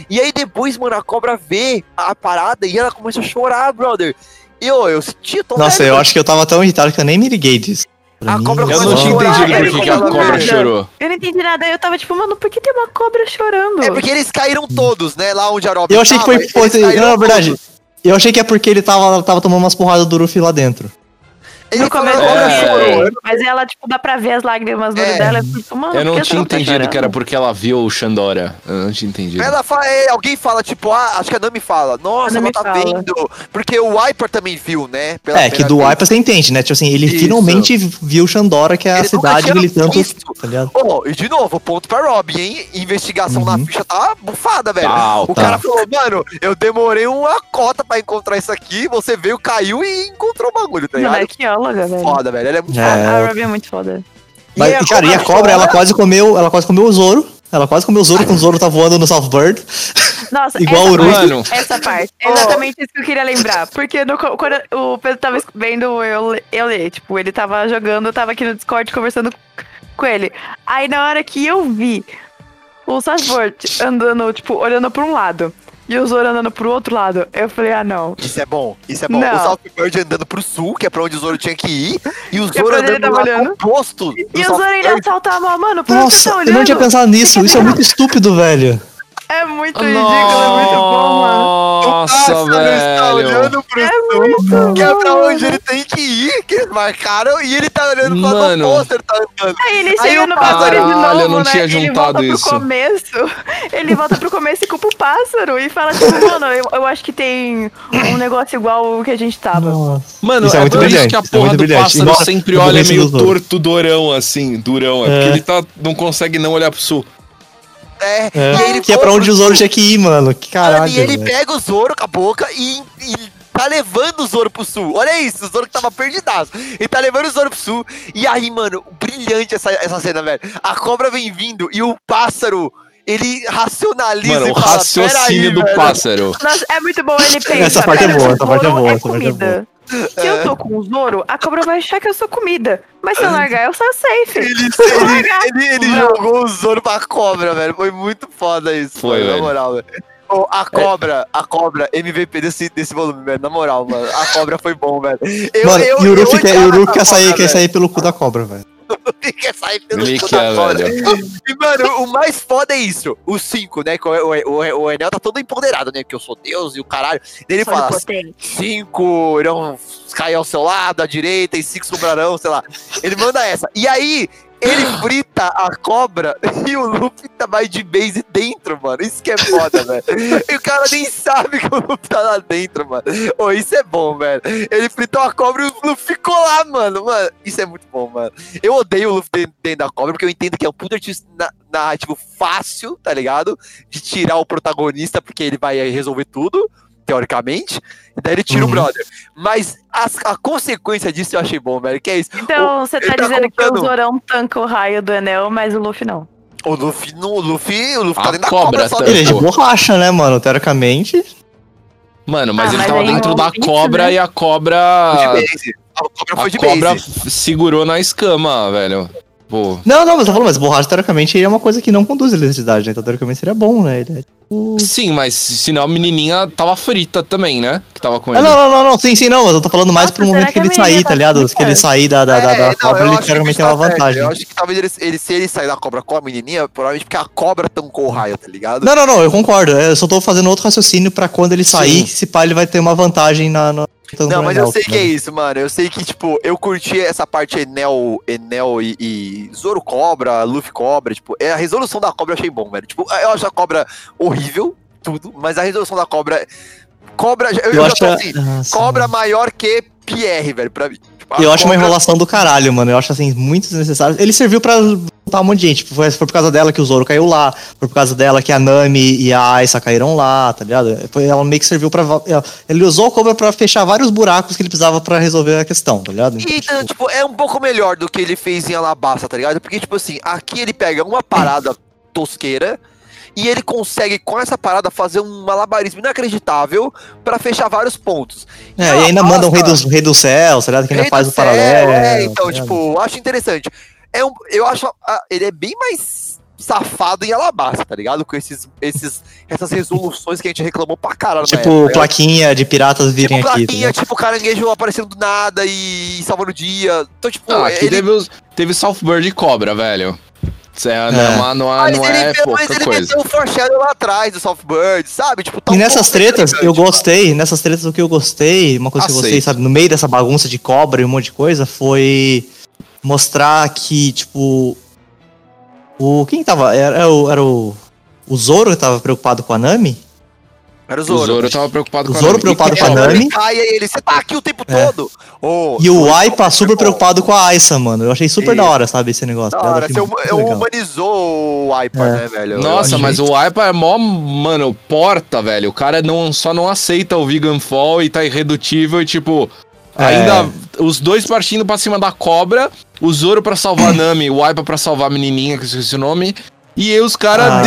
E aí depois, mano, a cobra vê a parada e ela começa a chorar, brother. E eu, eu senti, eu tô Nossa, velho, eu acho que eu tava tão irritado que eu nem me liguei disso. Pra A mim, cobra Eu não tinha entendido por que que a cobra vê. chorou. Eu não entendi nada, eu tava tipo, mano, por que tem uma cobra chorando? É porque eles caíram todos, né? Lá onde a Robin Eu achei que tava, foi. eles pô, caíram não, na verdade, todos. eu achei que é porque ele tava, tava tomando umas porradas do Ruffy lá dentro. Ele no começo falou, eu "Olha, vi, É. chorou". mas ela, tipo, dá pra ver as lágrimas no olho É. dela. Eu fico, mano, Eu não tinha tá entendido que era porque ela viu o Xandora. Eu não tinha entendido. Ela fala, é, alguém fala, tipo, ah, acho que a Nami fala, nossa, ela tá fala. vendo. Porque o Wiper também viu, né? pela É, que do vez. Wipa você entende, né? Tipo assim, ele Isso. finalmente viu Xandora, que é a Ele cidade que ele tanto. Tá? Ó, e de novo, ponto pra Robin, hein? Investigação na Uhum. ficha tá bufada, velho. Tá o alta. cara falou, mano, eu demorei uma cota pra encontrar isso aqui, você veio, caiu e encontrou o bagulho, tá Não, ligado? é velho. Foda, velho. Ela é muito É. foda. A Robin é muito foda. Mas, E a cara, e a cobra cobra, ela quase comeu. Ela quase comeu o Zoro. Ela quase comeu o Zoro quando o Zoro tá voando no Southbird. Nossa, Igual essa o Mano. essa parte. É Oh. exatamente isso que eu queria lembrar. Porque no quando o Pedro tava vendo eu, eu ler, tipo, ele tava jogando, eu tava aqui no Discord conversando com ele. Aí na hora que eu vi o Sasford andando, tipo, olhando pra um lado e o Zoro andando pro outro lado, eu falei, ah, não. Isso é bom, isso é bom. Não. O Southbird andando pro sul, que é pra onde o Zoro tinha que ir, e o é Zoro andando tava lá olhando. oposto. do E o Zoro ainda salta a mão, mano, por você Nossa, tá eu não tinha pensado nisso. Isso é muito estúpido, velho. É muito ridículo, é muito bom, mano. Nossa, Pássaro está velho. olhando pro É sul, muito que é pra onde ele tem que ir, que eles marcaram, e ele tá olhando pra Mano. o pôster, tá andando. Aí ele Aí chega o no bagulho de novo, eu não né? tinha ele juntado volta isso. pro começo. Ele volta pro começo e culpa o pássaro. E fala tipo, mano, eu, eu acho que tem um negócio igual o que a gente tava. Nossa. Mano, Isso é é, muito por isso brilhante, que a isso é porra muito do brilhante. pássaro Igual sempre olha meio torto, durão, assim, durão. É, É. porque ele tá, não consegue não olhar pro sul. É, É, e aí ele que é pra onde o Zoro tinha que ir, mano. Que Mano, caralho. e ele velho. pega o Zoro com a boca e, e tá levando o Zoro pro sul. Olha isso, o Zoro que tava perdidaço. Ele tá levando o Zoro pro sul. E aí, mano, brilhante essa, essa cena, velho. A cobra vem vindo e o pássaro, ele racionaliza Mano, e o fala, raciocínio "Peraí, do velho." pássaro. Nossa, é muito bom ele pensa. Essa parte é "Cara, boa, essa parte é boa, essa parte é comida. Se eu tô com o Zoro, a cobra vai achar que eu sou comida. Mas se eu largar, eu sou safe. Ele, ele, ele, ele jogou o Zoro pra cobra, velho. Foi muito foda isso. Foi, mano. Na moral, velho. Ô, a cobra, a cobra, MVP desse, desse volume, velho. Na moral, mano. A cobra foi bom, velho. Eu, Mano, eu, e quer, quer, sair, cobra, quer sair pelo cu da cobra, velho. quer sair pelo Ele cu da cobra. velho. E, mano, o mais foda é isso. Os cinco, né? O, o, o, o Enel tá todo empoderado, né? Que eu sou Deus e o caralho. Ele fala: impotente. cinco irão cair ao seu lado, à direita, e cinco sobrarão, sei lá. Ele manda essa. E aí, ele frita a cobra e o Luffy tá mais de base dentro, mano. Isso que é foda, velho. E o cara nem sabe que o Luffy tá lá dentro, mano. Ô, isso é bom, velho. Ele fritou a cobra e o Luffy ficou lá, mano. Mano, isso é muito bom, mano. Eu odeio o Luffy dentro, dentro da cobra, porque eu entendo que é um puta artista na- narrativo fácil, tá ligado? De tirar o protagonista, porque ele vai resolver tudo, teoricamente. E daí ele tira o Uhum. brother. Mas as- a consequência disso eu achei bom, velho. Que é isso. Então você tá tá dizendo que contando. o Zorão tanca o raio do Enel, mas o Luffy não. O Luffy, no, o Luffy, o Luffy A tá dentro da cobra cobra só tá- Ele é de borracha, né, mano? Teoricamente. Mano, mas Ah, ele mas tava dentro é da pizza, cobra né? e a cobra. de base. A cobra foi A de cobra segurou na escama, velho. Pô. Não, não, mas eu tô falando, mas borracha, teoricamente, é uma coisa que não conduz eletricidade, né? Então, teoricamente, seria bom, né? Ele é tipo... Sim, mas senão a menininha tava frita também, né? Que tava com Ah, ele. não, não, não, não, sim, sim, não, mas eu tô falando mais Nossa, pro momento que que ele sair, tá tá ligado? Que ele sair da, da, da, É, da não, cobra, eu ele teoricamente tem tá uma certo. vantagem. Eu acho que talvez ele, ele- se ele sair da cobra com a menininha, provavelmente porque a cobra tancou o raio, tá ligado? Não, não, não, eu concordo. Eu só tô fazendo outro raciocínio pra quando ele sair, Sim. se pá, ele vai ter uma vantagem na. na Não, mas eu sei que é isso, mano. Eu sei que, tipo, eu curti essa parte Enel, Enel e, e Zoro Cobra, Luffy Cobra, tipo, é, a resolução da cobra eu achei bom, velho. Tipo, eu acho a cobra horrível, tudo, mas a resolução da cobra. Cobra. Eu, eu Eu já acho. assim, Nossa, cobra maior que Pierre, velho, pra mim. Tipo, Eu acho uma enrolação do caralho, mano. Eu acho assim, muito desnecessário. Ele serviu pra lutar um monte de gente. Tipo, foi, foi por causa dela que o Zoro caiu lá. Foi por causa dela que a Nami e a Aisa caíram lá, tá ligado? Ela meio que serviu pra. Ele usou a cobra pra fechar vários buracos que ele precisava pra resolver a questão, tá ligado? Então, E, então, tipo, é um pouco melhor do que ele fez em Alabasta, tá ligado? Porque, tipo assim, aqui ele pega uma parada tosqueira e ele consegue, com essa parada, fazer um malabarismo inacreditável pra fechar vários pontos. É, e ainda manda um rei dos, rei dos céus, tá ligado? Que ainda faz do o céu, paralelo. É, então, tá ligado? tipo, acho interessante. É um, eu acho. ah, ele é bem mais safado em Alabasta, tá ligado? Com esses, esses, essas resoluções que a gente reclamou pra caralho. Tipo, época, tá plaquinha de piratas virem Tipo, aqui. tá plaquinha, ligado? tipo, caranguejo aparecendo do nada e salvando o dia. Então, tipo, Ah, aqui ele teve, os, teve Southbird e Cobra, velho. Isso é, Não, É. uma- não, é- Mas não ele, é mas pouca ele coisa. meteu o foreshadow lá atrás do Softbird, sabe? Tipo, tá E um nessas tretas, eu gostei, nessas tretas o que eu gostei, uma coisa que eu gostei, Aceito. sabe, no meio dessa bagunça de cobra e um monte de coisa, foi mostrar que, tipo, o, quem tava, era, era o, era o, o Zoro que tava preocupado com a Nami, Era o O Zoro. Zoro tava preocupado O com a Zoro Nami. preocupado E com a Nami. Ele cai e ele, você tá aqui o tempo É. todo. Oh, e o Zoro, Aipa super bom. preocupado com a Aisa, mano, eu achei super Isso. da hora, sabe, esse negócio. Da hora, você hum- legal. humanizou o Aipa, É. né, velho? Nossa, mas o Aipa é mó, mano, porta, velho. O cara não, só não aceita o Vegan Fall e tá irredutível e, tipo, É. ainda os dois partindo pra cima da cobra, o Zoro pra salvar a Nami, o Aipa pra salvar a menininha, que eu esqueci o nome. E aí os caras Ah, é,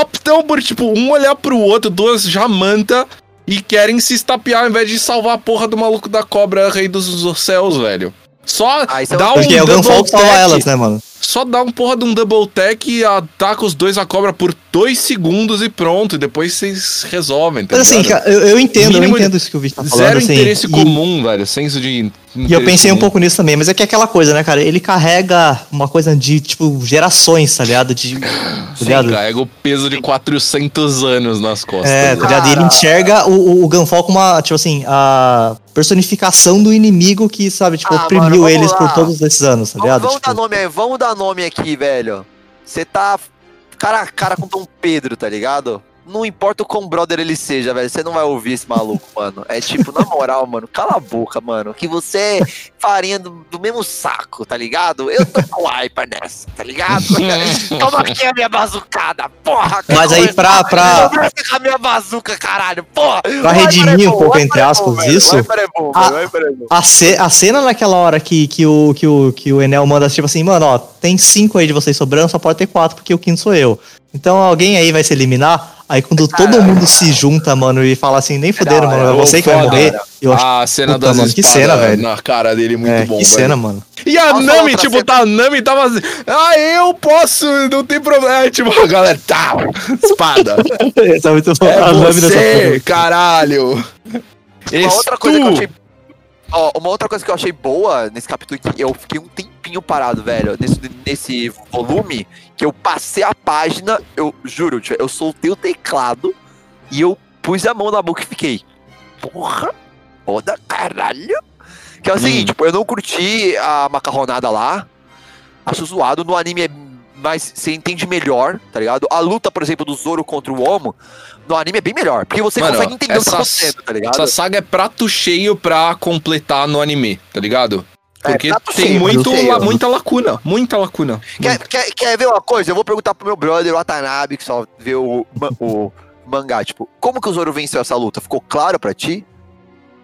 optam por, tipo, um olhar pro outro, duas jamanta, e querem se estapear ao invés de salvar a porra do maluco da cobra, rei dos céus, velho. Só Ah, é dá um- Porque alguém double falta salvar elas, né, mano? Só dá um porra de um double tag e ataca os dois a cobra por dois segundos e pronto. E depois vocês resolvem, tá Mas assim, cara, eu, eu entendo, eu entendo isso que o Vitor tá falando, Zero assim, interesse e- comum, velho. Senso de. E eu pensei um pouco nisso também, mas é que é aquela coisa, né, cara? Ele carrega uma coisa de, tipo, gerações, tá ligado? De, tá Sim, ligado? carrega o peso de 400 anos nas costas. É, tá ligado? E ele enxerga o, o, o Gunfall como uma, tipo assim, a personificação do inimigo que, sabe, tipo, Ah, mano, oprimiu vamos eles por lá. todos esses anos, tá Vamos, ligado? vamos Tipo, dar nome aí, vamos dar nome aqui, velho. Você tá cara a cara com Dom Pedro, tá ligado? Não importa o quão brother ele seja, velho, você não vai ouvir esse maluco, mano. É tipo, na moral, mano, cala a boca, mano. Que você é farinha do, do mesmo saco, tá ligado? Eu tô com hyper nessa, tá ligado? Toma aqui a minha bazucada, porra. Mas aí pra- pra- Conversa com a minha bazuca, caralho, porra. Pra O redimir é um pouco, o entre é aspas, isso, é a- é a cena naquela hora que, que, o, que, o, que o Enel manda, tipo assim, mano, ó, tem cinco aí de vocês sobrando, só pode ter quatro, porque o quinto sou eu. Então alguém aí vai se eliminar. Aí quando todo mundo se junta, mano, e fala assim, nem fuderam, mano, é você que vai morrer. Eu acho a cena puta, das mano, que cena, velho. na cara dele é muito é, bom, que velho. cena, mano. E a Nossa, Nami, tipo, cena- tá, a Nami tava assim, ah, eu posso, não tem problema. É, Tipo, a galera, tá, espada. É muito bom. É a dessa você, caralho. Uma outra coisa que eu achei. Ó, uma outra coisa que eu achei boa nesse capítulo que eu fiquei um tempinho parado, velho, nesse, nesse volume, que eu passei a página, eu juro, eu soltei o teclado e eu pus a mão na boca e fiquei. Porra! Foda caralho! Que é o Hum. seguinte, tipo, eu não curti a macarronada lá. Acho zoado. No anime é mais. Você entende melhor, tá ligado? A luta, por exemplo, do Zoro contra o Omo, no anime é bem melhor. Porque você Mano, consegue entender o que tá acontecendo, tá ligado? Essa saga é prato cheio pra completar no anime, tá ligado? É, Porque prato tem cheio, muito, la- muita lacuna, muita lacuna. Quer, quer, quer ver uma coisa? Eu vou perguntar pro meu brother, o Watanabe, que só vê o, o mangá. Tipo, como que o Zoro venceu essa luta? Ficou claro pra ti?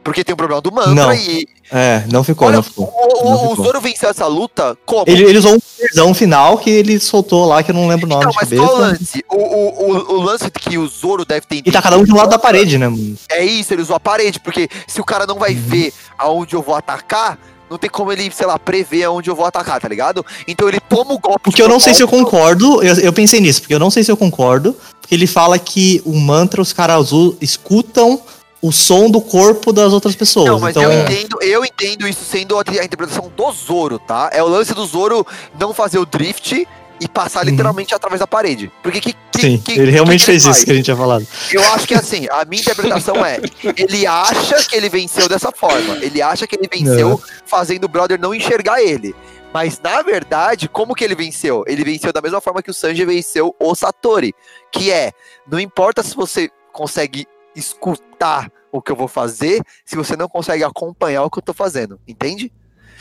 Porque tem um problema do mantra Não. e. É, não ficou, Olha, não o, ficou. o- Não o ficou. Zoro venceu essa luta como? Ele, ele usou um poderzão final que ele soltou lá, que eu não lembro o nome Não, de mas qual o cabeça. lance? O, o, o, o lance que o Zoro deve ter E tá cada um de um lado da parede, né, mano? É isso, ele usou a parede, porque se o cara não vai Uhum. ver aonde eu vou atacar, não tem como ele, sei lá, prever aonde eu vou atacar, tá ligado? Então ele toma o golpe. Porque eu não sei se eu concordo, eu, eu pensei nisso, porque eu não sei se eu concordo, porque ele fala que o mantra os caras escutam o som do corpo das outras pessoas. Não, mas então, eu entendo, eu entendo isso sendo a, a interpretação do Zoro, tá? É o lance do Zoro não fazer o drift e passar Uhum. literalmente através da parede. Porque que, que- sim, que- ele realmente que ele fez isso que a gente tinha falado. Eu acho que assim, a minha interpretação é, ele acha que ele venceu dessa forma. Ele acha que ele venceu fazendo o brother não enxergar ele. Mas na verdade, como que ele venceu? Ele venceu da mesma forma que o Sanji venceu o Satori, que é, não importa se você consegue escutar o que eu vou fazer, se você não consegue acompanhar o que eu tô fazendo, entende?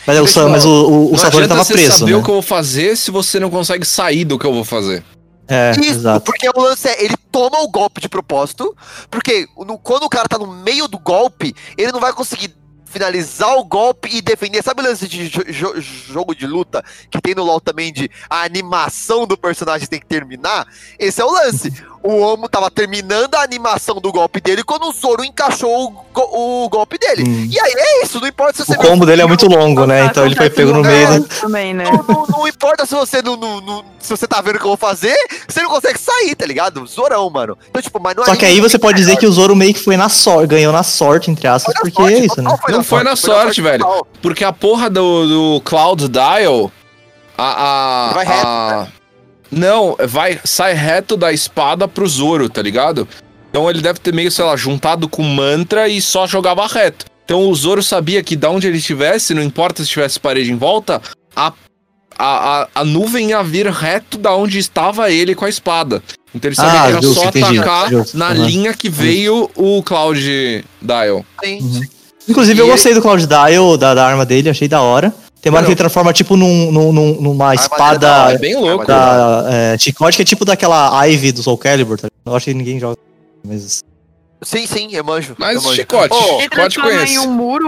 Mas, é, o, Sam- mas o, o, o não Satori tava você preso, saber né? o que eu vou fazer se você não consegue sair do que eu vou fazer. É, Isso, exato. porque o lance é, ele toma o golpe de propósito, porque no- quando o cara tá no meio do golpe, ele não vai conseguir finalizar o golpe e defender. Sabe o lance de jo- jo- jogo de luta que tem no LoL também de a animação do personagem tem que terminar? Esse é o lance. O Omo tava terminando a animação do golpe dele quando o Zoro encaixou o, go- o golpe dele. Hum. E aí é isso, não importa se você O combo dele é muito longo, né? Então ele foi pego no meio do... Também, né? não, não- não importa se você não, não- não- se você tá vendo o que eu vou fazer, você não consegue sair, tá ligado? Zorão, mano. Então, tipo, mas não é Só que aí você pode dizer que o Zoro meio que foi na sorte, ganhou na sorte, entre aspas, Foi porque sorte, é isso, né? total Não foi na sorte, velho. total. Porque a porra do, do Cloud Dial. A. a, Vai reto, a- Não, vai, sai reto da espada pro Zoro, tá ligado? Então ele deve ter meio, sei lá, juntado com mantra e só jogava reto. Então o Zoro sabia que da onde ele estivesse, não importa se tivesse parede em volta, a, a, a, a nuvem ia vir reto da onde estava ele com a espada. Então ele sabia Ah, que era justo, só entendi, atacar justo, na aham. linha que veio o Cloud Dial. Sim. Uhum. Inclusive, eu E gostei do Cloud Dial, da, da arma dele, achei da hora. Tem uma hora que ele transforma, tipo, num, num- num- numa dele é da espada. É bem louco. Da- é, chicote, que é tipo daquela Ivy do Soul Calibur, tá? Eu acho que ninguém joga. Mas... Sim, sim, eu manjo. Mas eu manjo. chicote, Ele chicote transforma em conhece. um muro.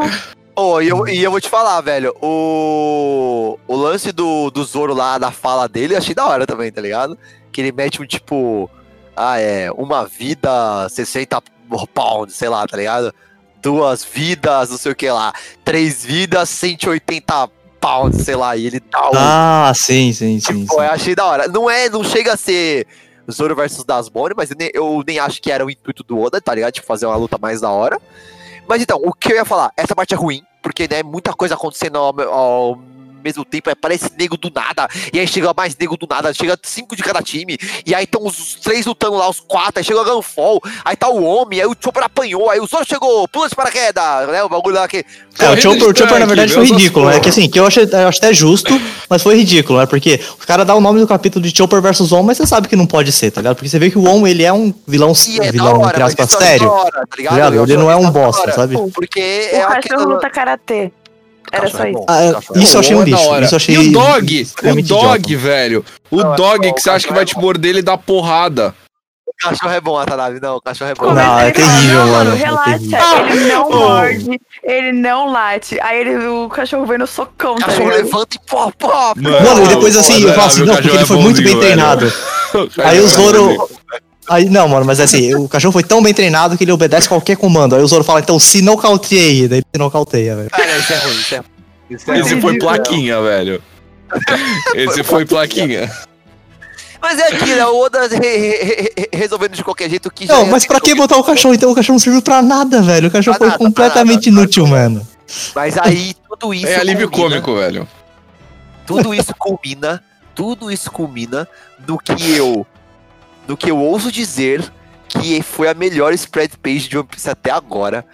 Ô, e, eu, e eu vou te falar, velho, o, o lance do, do Zoro lá, da fala dele, eu achei da hora também, tá ligado? Que ele mete um tipo, ah, é, uma vida, 60 pounds, sei lá, tá ligado? Duas vidas, não sei o que lá. Três vidas, 180 pounds, sei lá, e ele dá o... Ah, sim, sim, sim. Tipo, sim. eu achei da hora. Não é, não chega a ser Zoro versus Dasbone, mas eu nem, eu nem acho que era o intuito do Oda, tá ligado? Tipo, fazer uma luta mais da hora. Mas então, o que eu ia falar? Essa parte é ruim, porque, né, muita coisa acontecendo ao, ao mesmo tempo, aí aparece nego do nada, e aí chega mais nego do nada, chega cinco de cada time, e aí estão os três lutando lá, os quatro, aí chega o Gunfall, aí tá o homem, aí o Chopper apanhou, aí o Zoro chegou, pula de paraquedas, né, o bagulho lá que... É, o Chopper, o Chopper, na tanque, verdade, foi ridículo, né? Que assim, que eu achei, eu acho até justo, mas foi ridículo, né? Porque o cara dá o nome do capítulo de Chopper versus On, mas você sabe que não pode ser, tá ligado? Porque você vê que o On, ele é um vilão, é vilão hora, entre aspas, é sério. hora, tá Tá ligado? Eu Ele não é acho um da bosta, sabe? Porque O é cachorro aquela... luta karatê. Era só é isso. Ah, cachorro é isso eu achei um lixo. Isso eu achei E o dog, o dog, idiota. velho. O Não, é dog bom, que você acha que vai te é morder, ele dá porrada. O cachorro é bom, Atanabe, não, o cachorro é bom. Não, é terrível, não, mano, é Relaxa, terrível. ele não Oh. morde, ele não late. Aí ele, o cachorro vem no socão, O tá cachorro ligado? levanta e pó, pó. Mano, e depois assim, eu falo assim, não, porque ele é foi muito bem velho. treinado. Aí o Zoro. Aí, não, mano, mas assim, o cachorro foi tão bem treinado que ele obedece qualquer comando. Aí o Zoro fala, então se nocauteie, daí ele se nocauteia, velho. Cara, isso é ruim, isso é ruim. Isso é Esse ruim. foi plaquinha, velho. Esse foi plaquinha. Mas é aquilo, é o Oda re- re- re- resolvendo de qualquer jeito que Não, ia mas pra que botar o cachorro? Então o cachorro não serviu pra nada, velho. O cachorro Pra foi nada, completamente nada, inútil, mano. Mas aí tudo isso. É alívio culmina- cômico, velho. Tudo isso culmina. Tudo isso culmina no que eu. No que eu ouso dizer que foi a melhor spread page de One Piece até agora.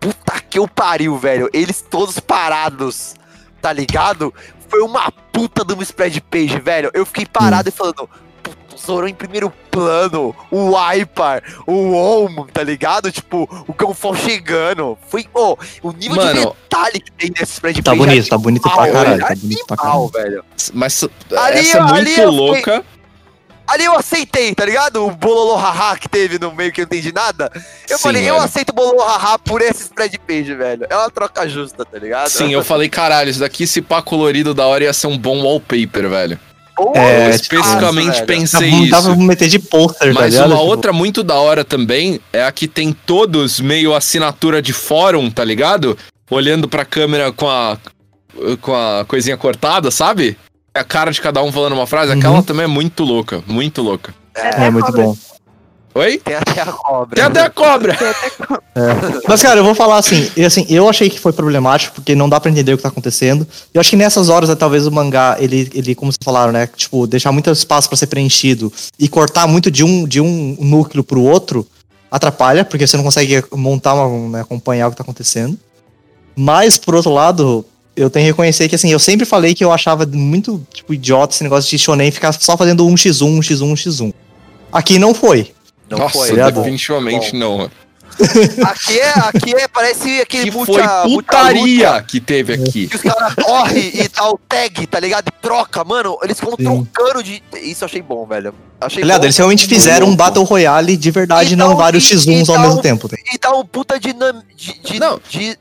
Puta que eu pariu, velho. Eles todos parados, tá ligado? Foi uma puta de uma spread page, velho. Eu fiquei parado e falando. "Puta, o Zoro em primeiro plano, o Aipar, o Omo, tá ligado? Tipo, o Gunfall chegando. Foi, oh, o nível de Mano, detalhe que tem nesse spread Tá page. bonito, tá bonito pra caralho. velho. Tá bonito pra caralho. velho. Mas Ali- essa é ali muito eu fiquei- louca. Ali eu aceitei, tá ligado? O bololo haha que teve no meio que eu não entendi nada. Eu Sim, falei, eu aceito o bololo haha por esse spread page, velho. É uma troca justa, tá ligado? Sim, eu falei, caralho, isso daqui, se pá colorido da hora, ia ser um bom wallpaper, velho. Pô, É, eu tipo, especificamente velho. pensei isso. pra meter de pôster, tá Mas uma Tipo, outra muito da hora também é a que tem todos meio assinatura de fórum, tá ligado? Olhando pra câmera com a com a coisinha cortada, sabe? É a cara de cada um falando uma frase. Aquela Uhum. também é muito louca, muito louca. É muito bom. Oi? Tem até a cobra. Tem até a cobra! Mas, cara, eu vou falar assim, e, assim, eu achei que foi problemático, porque não dá pra entender o que tá acontecendo. Eu acho que nessas horas, né, talvez o mangá, ele, ele, como vocês falaram, né? Tipo, deixar muito espaço pra ser preenchido e cortar muito de um, de um núcleo pro outro, atrapalha, porque você não consegue montar uma, né, acompanhar o que tá acontecendo. Mas, por outro lado, eu tenho que reconhecer que, assim, eu sempre falei que eu achava muito, tipo, idiota esse negócio de shonen ficar só fazendo 1x1, 1x1, 1x1. Aqui não foi. Não Nossa, foi. tá bom. definitivamente não. Aqui é, aqui é, parece aquele Que multi- foi putaria luta que teve aqui. Que os caras correm e dá o tag, tá ligado? E troca, mano. Eles ficam Sim. trocando de. Isso eu achei bom, velho. Achei Aliás, bom. eles realmente fizeram um. Battle Royale de verdade, Então, não vários e- X1s ao então- mesmo tempo. tá? E dá um puta dinam... de, de, Não. de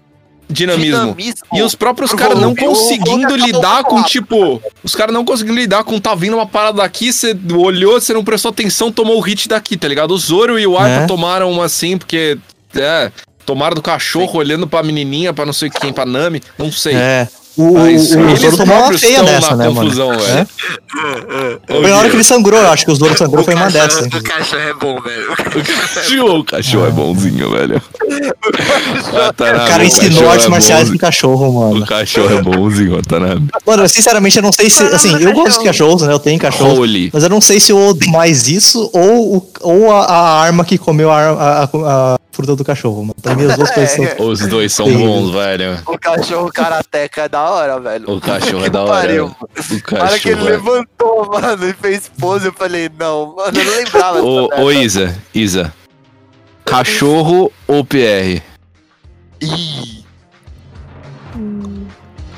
Dinamismo. dinamismo. E os próprios caras não conseguindo lidar com tipo. Os caras não conseguindo lidar com tá vindo uma parada daqui, você olhou, você não prestou atenção, tomou o hit daqui, tá ligado? O Zoro e o Aipa É. tomaram uma assim, porque. É. Tomaram do cachorro, olhando pra menininha, pra não sei quem, pra Nami, não sei. É. O, o, Mas o eles Zoro tomou uma feia dessa, né, confusão, mano? velho. É. Foi na hora que ele sangrou, eu acho que o Zoro sangrou foi uma dessas. O cachorro é bom, velho. cachorro, o cachorro é bonzinho, velho. O cara ensinou artes marciais pro cachorro, mano. O cachorro é bonzinho, Watanabe. Mano, eu, sinceramente, eu não sei se. É o Assim, eu gosto de cachorro? cachorros, né? Eu tenho cachorro. Mas eu não sei se eu odeio mais isso ou, o- ou a, a arma que comeu a, a, a- a fruta do cachorro. Mano. Pra mim, as duas coisas são. É. Os dois são bons, velho. O cachorro karateca é da hora, velho. O cachorro é da hora. pariu. O Na hora que ele cachorro é levantou, mano, e fez pose, eu falei, não, mano, eu não lembrava. Ô, ô. Isa, Isa. Cachorro ou PR? Ih, Hum,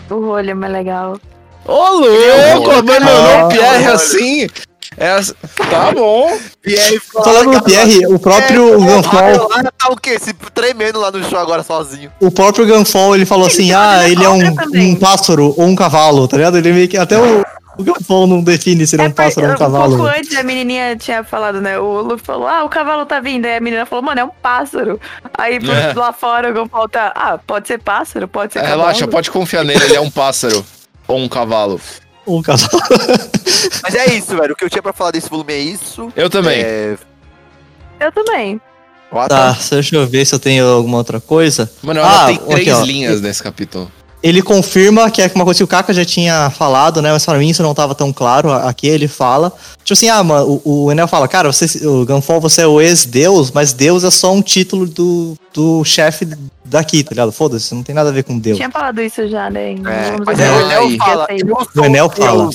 o rolho é mais legal. Ô, louco, abandonou o PR assim. É, tá bom. Pierre Falando do Pierre, o próprio Gunfall, Lá tá o quê? Se tremendo lá no chão agora sozinho. o próprio Gunfall, ele falou assim: ah, ele é um, um pássaro ou um cavalo, tá ligado? Ele meio que. Até o, o Gunfall não define se ele é um por- pássaro ou um Um pouco cavalo. antes a menininha tinha falado, né? O Luffy falou, ah, o cavalo tá vindo. Aí a menina falou, mano, é um pássaro. Aí É. lá fora o Gonfal tá, ah, pode ser pássaro, pode ser É, cavalo. relaxa, pode confiar nele, ele é um pássaro. Ou um cavalo. Um cavalo. Mas é isso, velho. O que eu tinha pra falar desse volume é isso. Eu também. É... Eu também. Tá, deixa eu ver se eu tenho alguma outra coisa. Mano, ela Ah, tem aqui, três ó. linhas nesse capítulo. Ele confirma que é uma coisa que o Kaka já tinha falado, né? Mas pra mim isso não tava tão claro. Aqui ele fala. Tipo assim, ah, mano, o, o Enel fala, cara, você, o Gunfall, você é o ex-deus, mas Deus é só um título do, do chefe daqui, tá ligado? Foda-se, não tem nada a ver com Deus. Tinha falado isso já, né? É, mas aí o Enel fala, O Enel Deus. fala.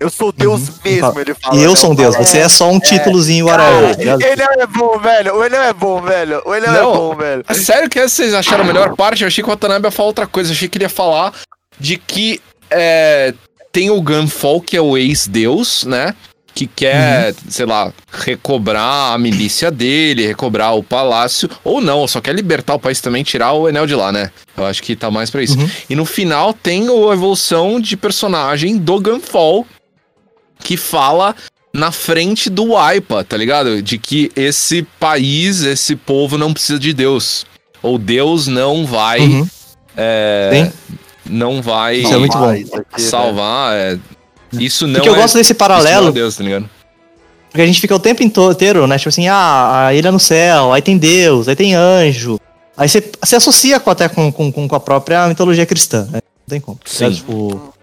Eu sou Deus Uhum. mesmo, ele fala. E eu Enel sou um deus, você é só um títulozinho whatever, tá ligado? Enel é bom, velho. O Enel é bom, velho. O Enel é Não. bom, velho. É sério que vocês acharam a melhor parte? Eu achei que o Watanabe ia falar outra coisa. Eu achei que ele ia falar de que é, tem o Gunfall, que é o ex-deus, né? Que quer, sei lá, recobrar a milícia dele, recobrar o palácio. Ou não, só quer libertar o país também, tirar o Enel de lá, né? Eu acho que tá mais pra isso. Uhum. E no final tem a evolução de personagem do Gunfall, que fala na frente do Aipa, tá ligado? De que esse país, esse povo não precisa de Deus. Ou Deus não vai. Uhum. é, não vai Isso é muito bom. Salvar. é, isso não Porque eu é. gosto desse isso é paralelo, Deus, tá ligado? porque a gente fica o tempo inteiro, né? Tipo assim, ah, a ilha no céu, aí tem Deus, aí tem anjo. Aí você se associa com, até com, com, com a própria mitologia cristã, né? Não tem como. tá? Sim. Tipo,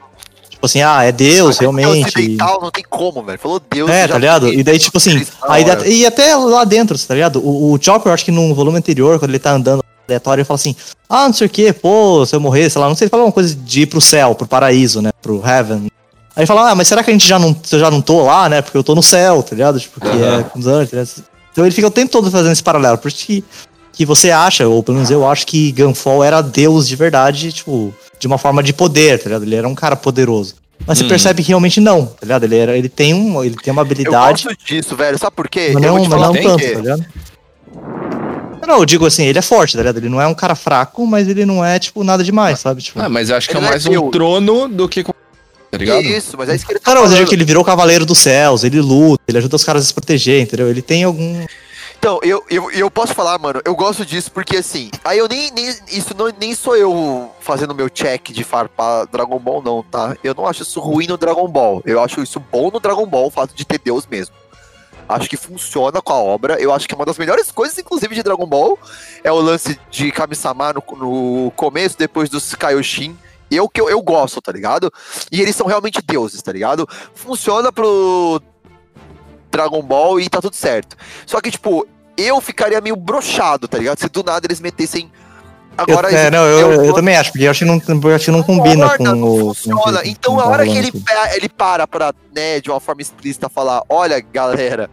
tipo assim, ah, é Deus, Mas é realmente. ocidental, não tem como, velho. Falou Deus. É, tá ligado? E daí, tipo assim, aí, é. e até lá dentro, tá ligado? O, o Chopper, eu acho que no volume anterior, quando ele tá andando aleatório, ele fala assim, ah, não sei o que, pô, se eu morrer, sei lá, não sei, ele fala uma coisa de ir pro céu, pro paraíso, né, pro heaven. Aí ele fala, ah, mas será que a gente já não, eu já não tô lá, né, porque eu tô no céu, tá ligado? Tipo, que Aham. é com os anjos, tá ligado? Então ele fica o tempo todo fazendo esse paralelo, por isso que, que você acha, ou pelo menos eu acho que Gunfall era Deus de verdade, tipo, de uma forma de poder, tá ligado? Ele era um cara poderoso. Mas Hum. você percebe que realmente não, tá ligado? Ele, era, ele, tem, um, ele tem uma Eu habilidade gosto disso, velho. Sabe por quê? mas eu não, mas não tanto, quê. tá ligado? Não, eu digo assim, ele é forte, tá ligado? Ele não é um cara fraco, mas ele não é, tipo, nada demais, sabe? Tipo, Ah, mas eu acho que é é mais um Deus. trono do que. Tá ligado? Isso, mas é isso que ele tá Cara, mas eu digo que ele virou Cavaleiro dos Céus, ele luta, ele ajuda os caras a se proteger, entendeu? Ele tem algum. Então, eu, eu, eu posso falar, mano, eu gosto disso porque assim, aí eu nem, nem isso não, nem sou eu fazendo meu check de farpar Dragon Ball, não, tá? Eu não acho isso ruim no Dragon Ball. Eu acho isso bom no Dragon Ball, o fato de ter Deus mesmo. Acho que funciona com a obra. Eu acho que uma das melhores coisas, inclusive, de Dragon Ball é o lance de Kami-sama no, no começo, depois dos Kaioshin. Eu que eu, eu gosto, tá ligado? E eles são realmente deuses, tá ligado? Funciona pro Dragon Ball e tá tudo certo. Só que, tipo, eu ficaria meio brochado, tá ligado? Se do nada eles metessem. Agora, eu, é, não, eu, eu, eu- também acho, porque eu acho que não, eu acho que não combina Concorda, com não o. com funciona. que- então, com a tá hora que ele, ele para pra, né, de uma forma explícita, falar: olha, galera,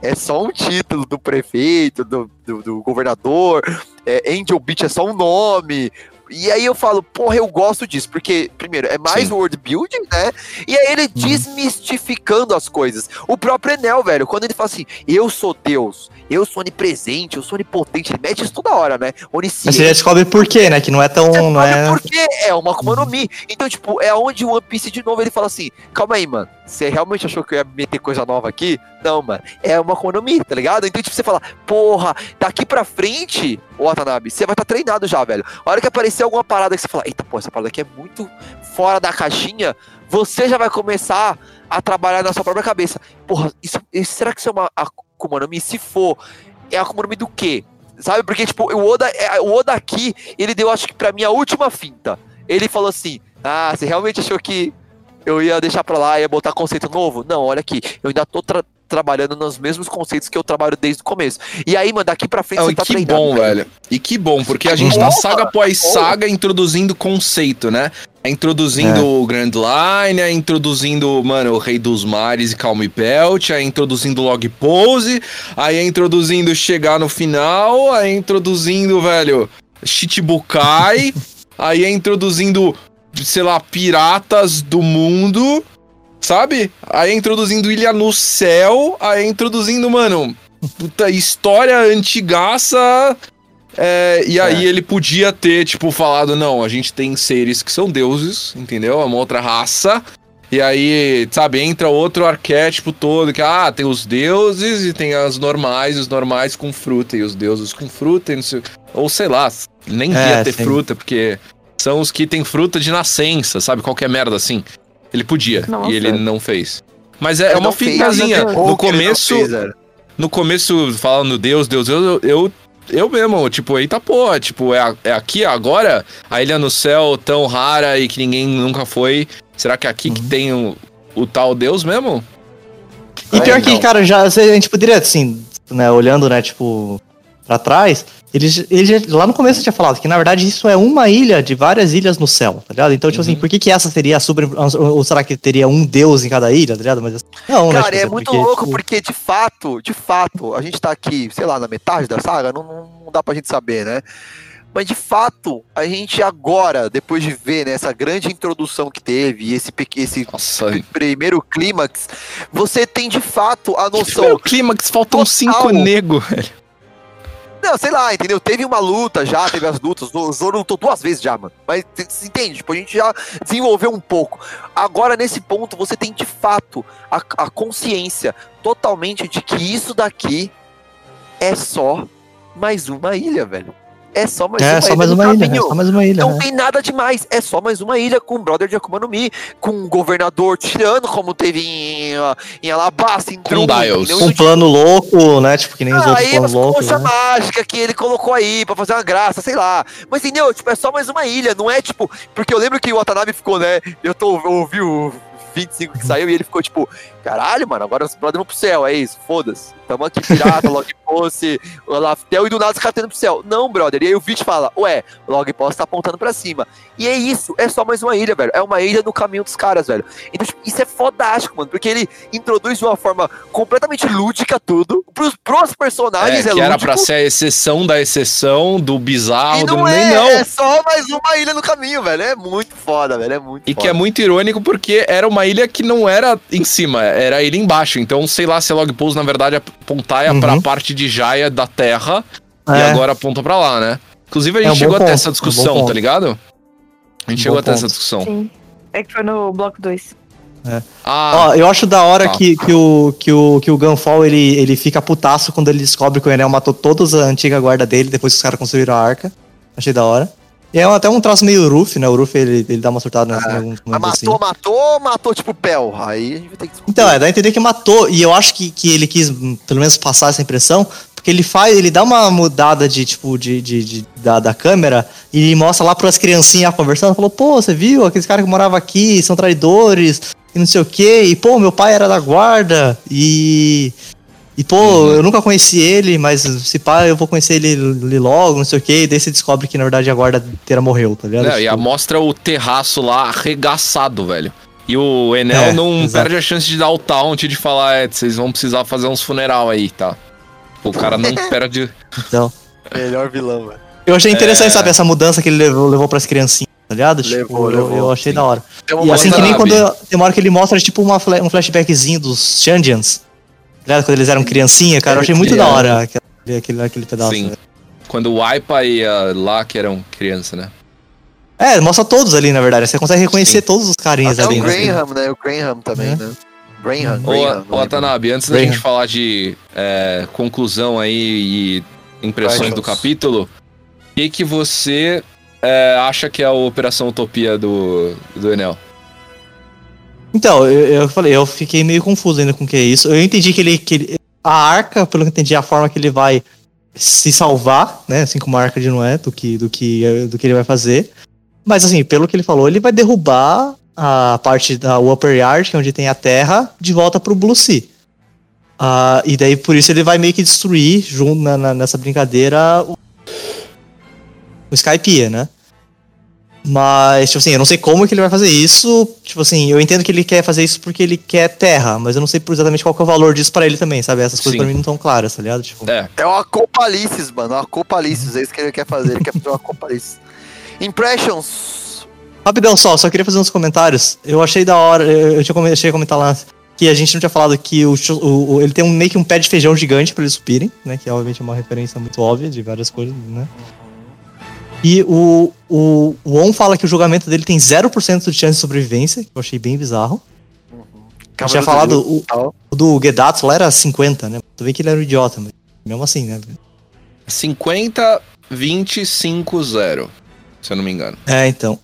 é só um título do prefeito, do, do, do governador, é, Angel Beach é só um nome. E aí eu falo, porra, eu gosto disso, porque, primeiro, é mais Sim. world building, né? E aí ele desmistificando as coisas. O próprio Enel, velho, quando ele fala assim, eu sou Deus, eu sou onipresente, eu sou onipotente, ele mete isso toda hora, né? Mas Onisciente. você já descobre por quê, né? Que não é tão. Você Não é... por quê? É uma Akuma no Mi. Então, tipo, é onde o One Piece de novo ele fala assim: calma aí, mano. Você realmente achou que eu ia meter coisa nova aqui? Não, mano. É uma Akuma no Mi, tá ligado? Então, tipo, você fala, porra, daqui pra frente, ô Watanabe, você vai estar treinado já, velho. A hora que aparecer alguma parada que você fala, eita, pô, essa parada aqui é muito fora da caixinha, você já vai começar a trabalhar na sua própria cabeça. Porra, isso, isso- será que isso é uma Akuma no Mi? Se for, é Akuma no Mi do quê? Sabe? Porque, tipo, o Oda, é, o Oda aqui, ele deu, acho que pra mim, a última finta. Ele falou assim: Ah, você realmente achou que eu ia deixar pra lá e ia botar conceito novo? Não, olha aqui, eu ainda tô tra- trabalhando nos mesmos conceitos que eu trabalho desde o começo. E aí, mano, daqui pra frente Não, você e tá que treinado. bom, velho. E que bom, porque a Que gente bom, tá saga após saga introduzindo conceito, né? É introduzindo É. o Grand Line, é introduzindo, mano, o Rei dos Mares e Calm Belt, é introduzindo Log Pose, aí é introduzindo chegar no final, é introduzindo, velho, Chichibukai, aí é introduzindo, sei lá, piratas do mundo, sabe? Aí é introduzindo Ilha no Céu, aí é introduzindo, mano, puta história antigaça. É, e aí ele podia ter, tipo, falado, não, a gente tem seres que são deuses, entendeu? É uma outra raça. E aí, sabe, entra outro arquétipo todo, que, ah, tem os deuses e tem as normais, os normais com fruta, e os deuses com fruta, e não sei, ou sei lá, nem É, ia ter sim. fruta, porque são os que têm fruta de nascença, sabe, qualquer merda assim. Ele podia, Nossa. e ele não fez. Mas é, é uma Ou No começo, no começo, falando Deus, Deus, Deus, eu, eu, eu mesmo, tipo, eita porra, tipo, é, é aqui agora? A ilha no céu tão rara e que ninguém nunca foi. Será que é aqui Uhum. que tem o, o tal Deus mesmo? E pior É, que, não. cara, já, a gente poderia, assim, né, olhando, né, tipo, pra trás, eles, eles já- lá no começo eu tinha falado que, na verdade, isso é uma ilha de várias ilhas no céu, tá ligado? Então, tipo assim, por que que essa seria a super... Ou será que teria um deus em cada ilha, tá ligado? Mas, não, né, Cara, tipo, é assim, muito porque, louco tipo, porque, de fato, de fato, a gente tá aqui, sei lá, na metade da saga, não, não, dá pra gente saber, né? Mas de fato, a gente agora, depois de ver né, essa grande introdução que teve, e esse, esse Nossa, primeiro clímax, você tem de fato a o noção. clímax faltam Total. cinco nego, velho. Não, sei lá, entendeu? Teve uma luta já, teve as lutas. O Zoro lutou duas vezes já, mano. Mas você entende? Tipo, a gente já desenvolveu um pouco. Agora, nesse ponto, você tem de fato a, a consciência totalmente de que isso daqui é só mais uma ilha, velho. É só mais É, uma só ilha mais uma ilha, é só mais uma ilha, Não né? tem nada demais, é só mais uma ilha com um brother de Akuma no Mi, com um governador tirano, como teve em, ah, em Alabasta, em Com Drum, Dials. entendeu? Um plano louco, né, tipo, que nem os outros Aí planos loucos, né? mágicas que ele colocou aí pra fazer uma graça, sei lá. Mas entendeu? Tipo, é só mais uma ilha, não é tipo. Porque eu lembro que o Watanabe ficou, né? Eu tô, eu ouvi o 25 que saiu e ele ficou tipo, caralho, mano, agora os brothers vão pro céu, é isso, foda-se. Tamo aqui pirata, log post, o Laftel e do nada os caras tendo pro céu. Não, brother. E aí o Vich fala, ué, o log post tá apontando pra cima. E é isso, é só mais uma ilha, velho. É uma ilha no caminho dos caras, velho. Então, tipo, isso é fodástico, mano, porque ele introduz de uma forma completamente lúdica tudo. Pros, pros personagens É, é, que era lúdico. pra ser a exceção da exceção, do bizarro, do não nem é, não. é só mais uma ilha no caminho, velho. É muito foda, velho. É muito E foda. que é muito irônico porque era uma ilha que não era em cima, era a ilha embaixo. Então, sei lá se a Log Pose, na verdade, apontar Uhum. pra parte de Jaya da Terra e É. agora aponta pra lá, né? Inclusive, a É gente um bom chegou até ponto, essa um discussão, ponto. tá ligado? A gente Um chegou até essa discussão. Sim. É que foi no bloco 2. Ah, Ó, eu acho da hora Tá. que, que, o, que, o, que o Gunfall ele, ele fica putaço quando ele descobre que o Enel matou todos a antiga guarda dele depois que os caras construíram a arca. Achei da hora. E é até um traço meio Ruff, né? O Ruff ele, ele dá uma surtada nessa, Ah, alguns Mas matou, assim. matou, matou tipo Pel. Aí a gente vai ter que. Então, é, dá a entender que matou. E eu acho que, que ele quis, hum, pelo menos, passar essa impressão. Porque ele faz, ele dá uma mudada de, tipo, de, de, de- da, da câmera e mostra lá pras criancinhas conversando. Falou, pô, você viu? Aqueles caras que moravam aqui são traidores e não sei o quê. E, pô, meu pai era da guarda e... E, pô, Uhum. eu nunca conheci ele, mas se pá, eu vou conhecer ele, ele logo, não sei o quê. E daí você descobre que, na verdade, a guarda inteira morreu, tá ligado? né, e Tipo, mostra o terraço lá arregaçado, velho. E o Enel É, não exato. perde a chance de dar o taunt e de falar, é, vocês vão precisar fazer uns funeral aí, tá? O cara não perde. então. Melhor vilão, velho. Eu achei interessante, É. sabe, essa mudança que ele levou, levou pras criancinhas, tá ligado? Tipo, Levou, eu, levou, eu achei sim. da hora. Tem E assim que nem quando tem uma hora que ele mostra, tipo, uma um flashbackzinho dos Shandians. Quando eles eram criancinha, cara, eu achei muito da hora aquele, aquele, aquele pedaço. Sim. né? Quando o Aipa e a lá que eram criança, né? É, mostra todos ali, na verdade. Você consegue reconhecer Sim. todos os carinhas Até ali. o né? Graham, né? O Graham também, É. né? Graham, Graham. ô. Watanabe, antes da gente falar de é, conclusão aí e impressões do capítulo, o que, que você é, acha que é a Operação Utopia do, do Enel? Então, eu, eu falei, eu fiquei meio confuso ainda com o que é isso. Eu entendi que ele, que ele- A arca, pelo que eu entendi, é a forma que ele vai se salvar, né? Assim como a arca de Noé, do que, do que, do que ele vai fazer. Mas assim, pelo que ele falou, ele vai derrubar a parte da Upper Yard, que é onde tem a terra, de volta pro Blue Sea. Ah, e daí, por isso, ele vai meio que destruir, junto na- na- nessa brincadeira, o, o Skypiea, né? Mas, tipo assim, eu não sei como que ele vai fazer isso. Tipo assim, eu entendo que ele quer fazer isso porque ele quer terra, mas eu não sei por exatamente qual que é o valor disso pra ele também, sabe? Essas coisas Sim. pra mim não estão claras, tá ligado? Tipo, É, É uma Copalices, mano. Uma Copalices. É isso que ele quer fazer. Ele quer fazer uma Copalices. Impressions. Rapidão só, só queria fazer uns comentários. Eu achei da hora, eu, eu tinha come- cheguei a comentar lá que a gente não tinha falado que o, o- o- ele tem um, meio que um pé de feijão gigante pra eles subirem, né? Que obviamente é uma referência muito óbvia de várias coisas, né? E o, o, o On fala que o julgamento dele tem 0% de chance de sobrevivência, que eu achei bem bizarro. Eu tinha falado, o, o do Gedatsu lá era 50, né? Tu vê que ele era um idiota, mas mesmo assim, né? 50, 25, 0. Se eu não me engano. É, então.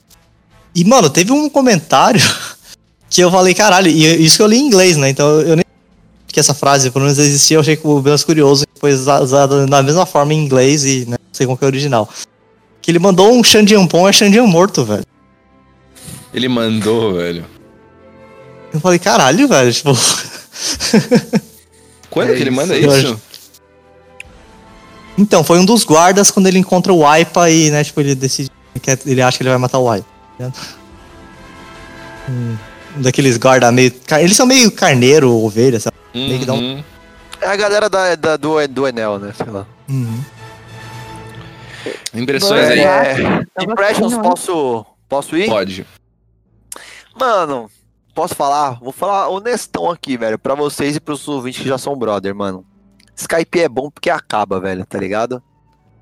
E, mano, teve um comentário que eu falei, caralho, e isso que eu li em inglês, né? Então eu nem. Que que essa frase pelo menos existia, eu achei que o menos curioso, foi usa- usada da mesma forma em inglês e né, não sei como que é o original. Que ele mandou um Xandiampon é Xandian morto, velho. Ele mandou, velho. Eu falei, caralho, velho, tipo. Quando É que ele manda isso, isso? Então, foi um dos guardas quando ele encontra o Waipa e, né, tipo, ele decide que ele acha que ele vai matar o Waipa. tá ligado? Um daqueles guarda meio. Eles são meio carneiro, ovelha, sabe? Tem que dar um- Uhum. É a galera da, da- do, do Enel, né? Sei lá. Uhum. Impressões aí? é. Impressions, posso, posso ir? Pode. Mano, posso falar? Vou falar honestão aqui, velho, pra vocês e pros ouvintes que já são brother, mano. Skype é bom porque acaba, velho, tá ligado?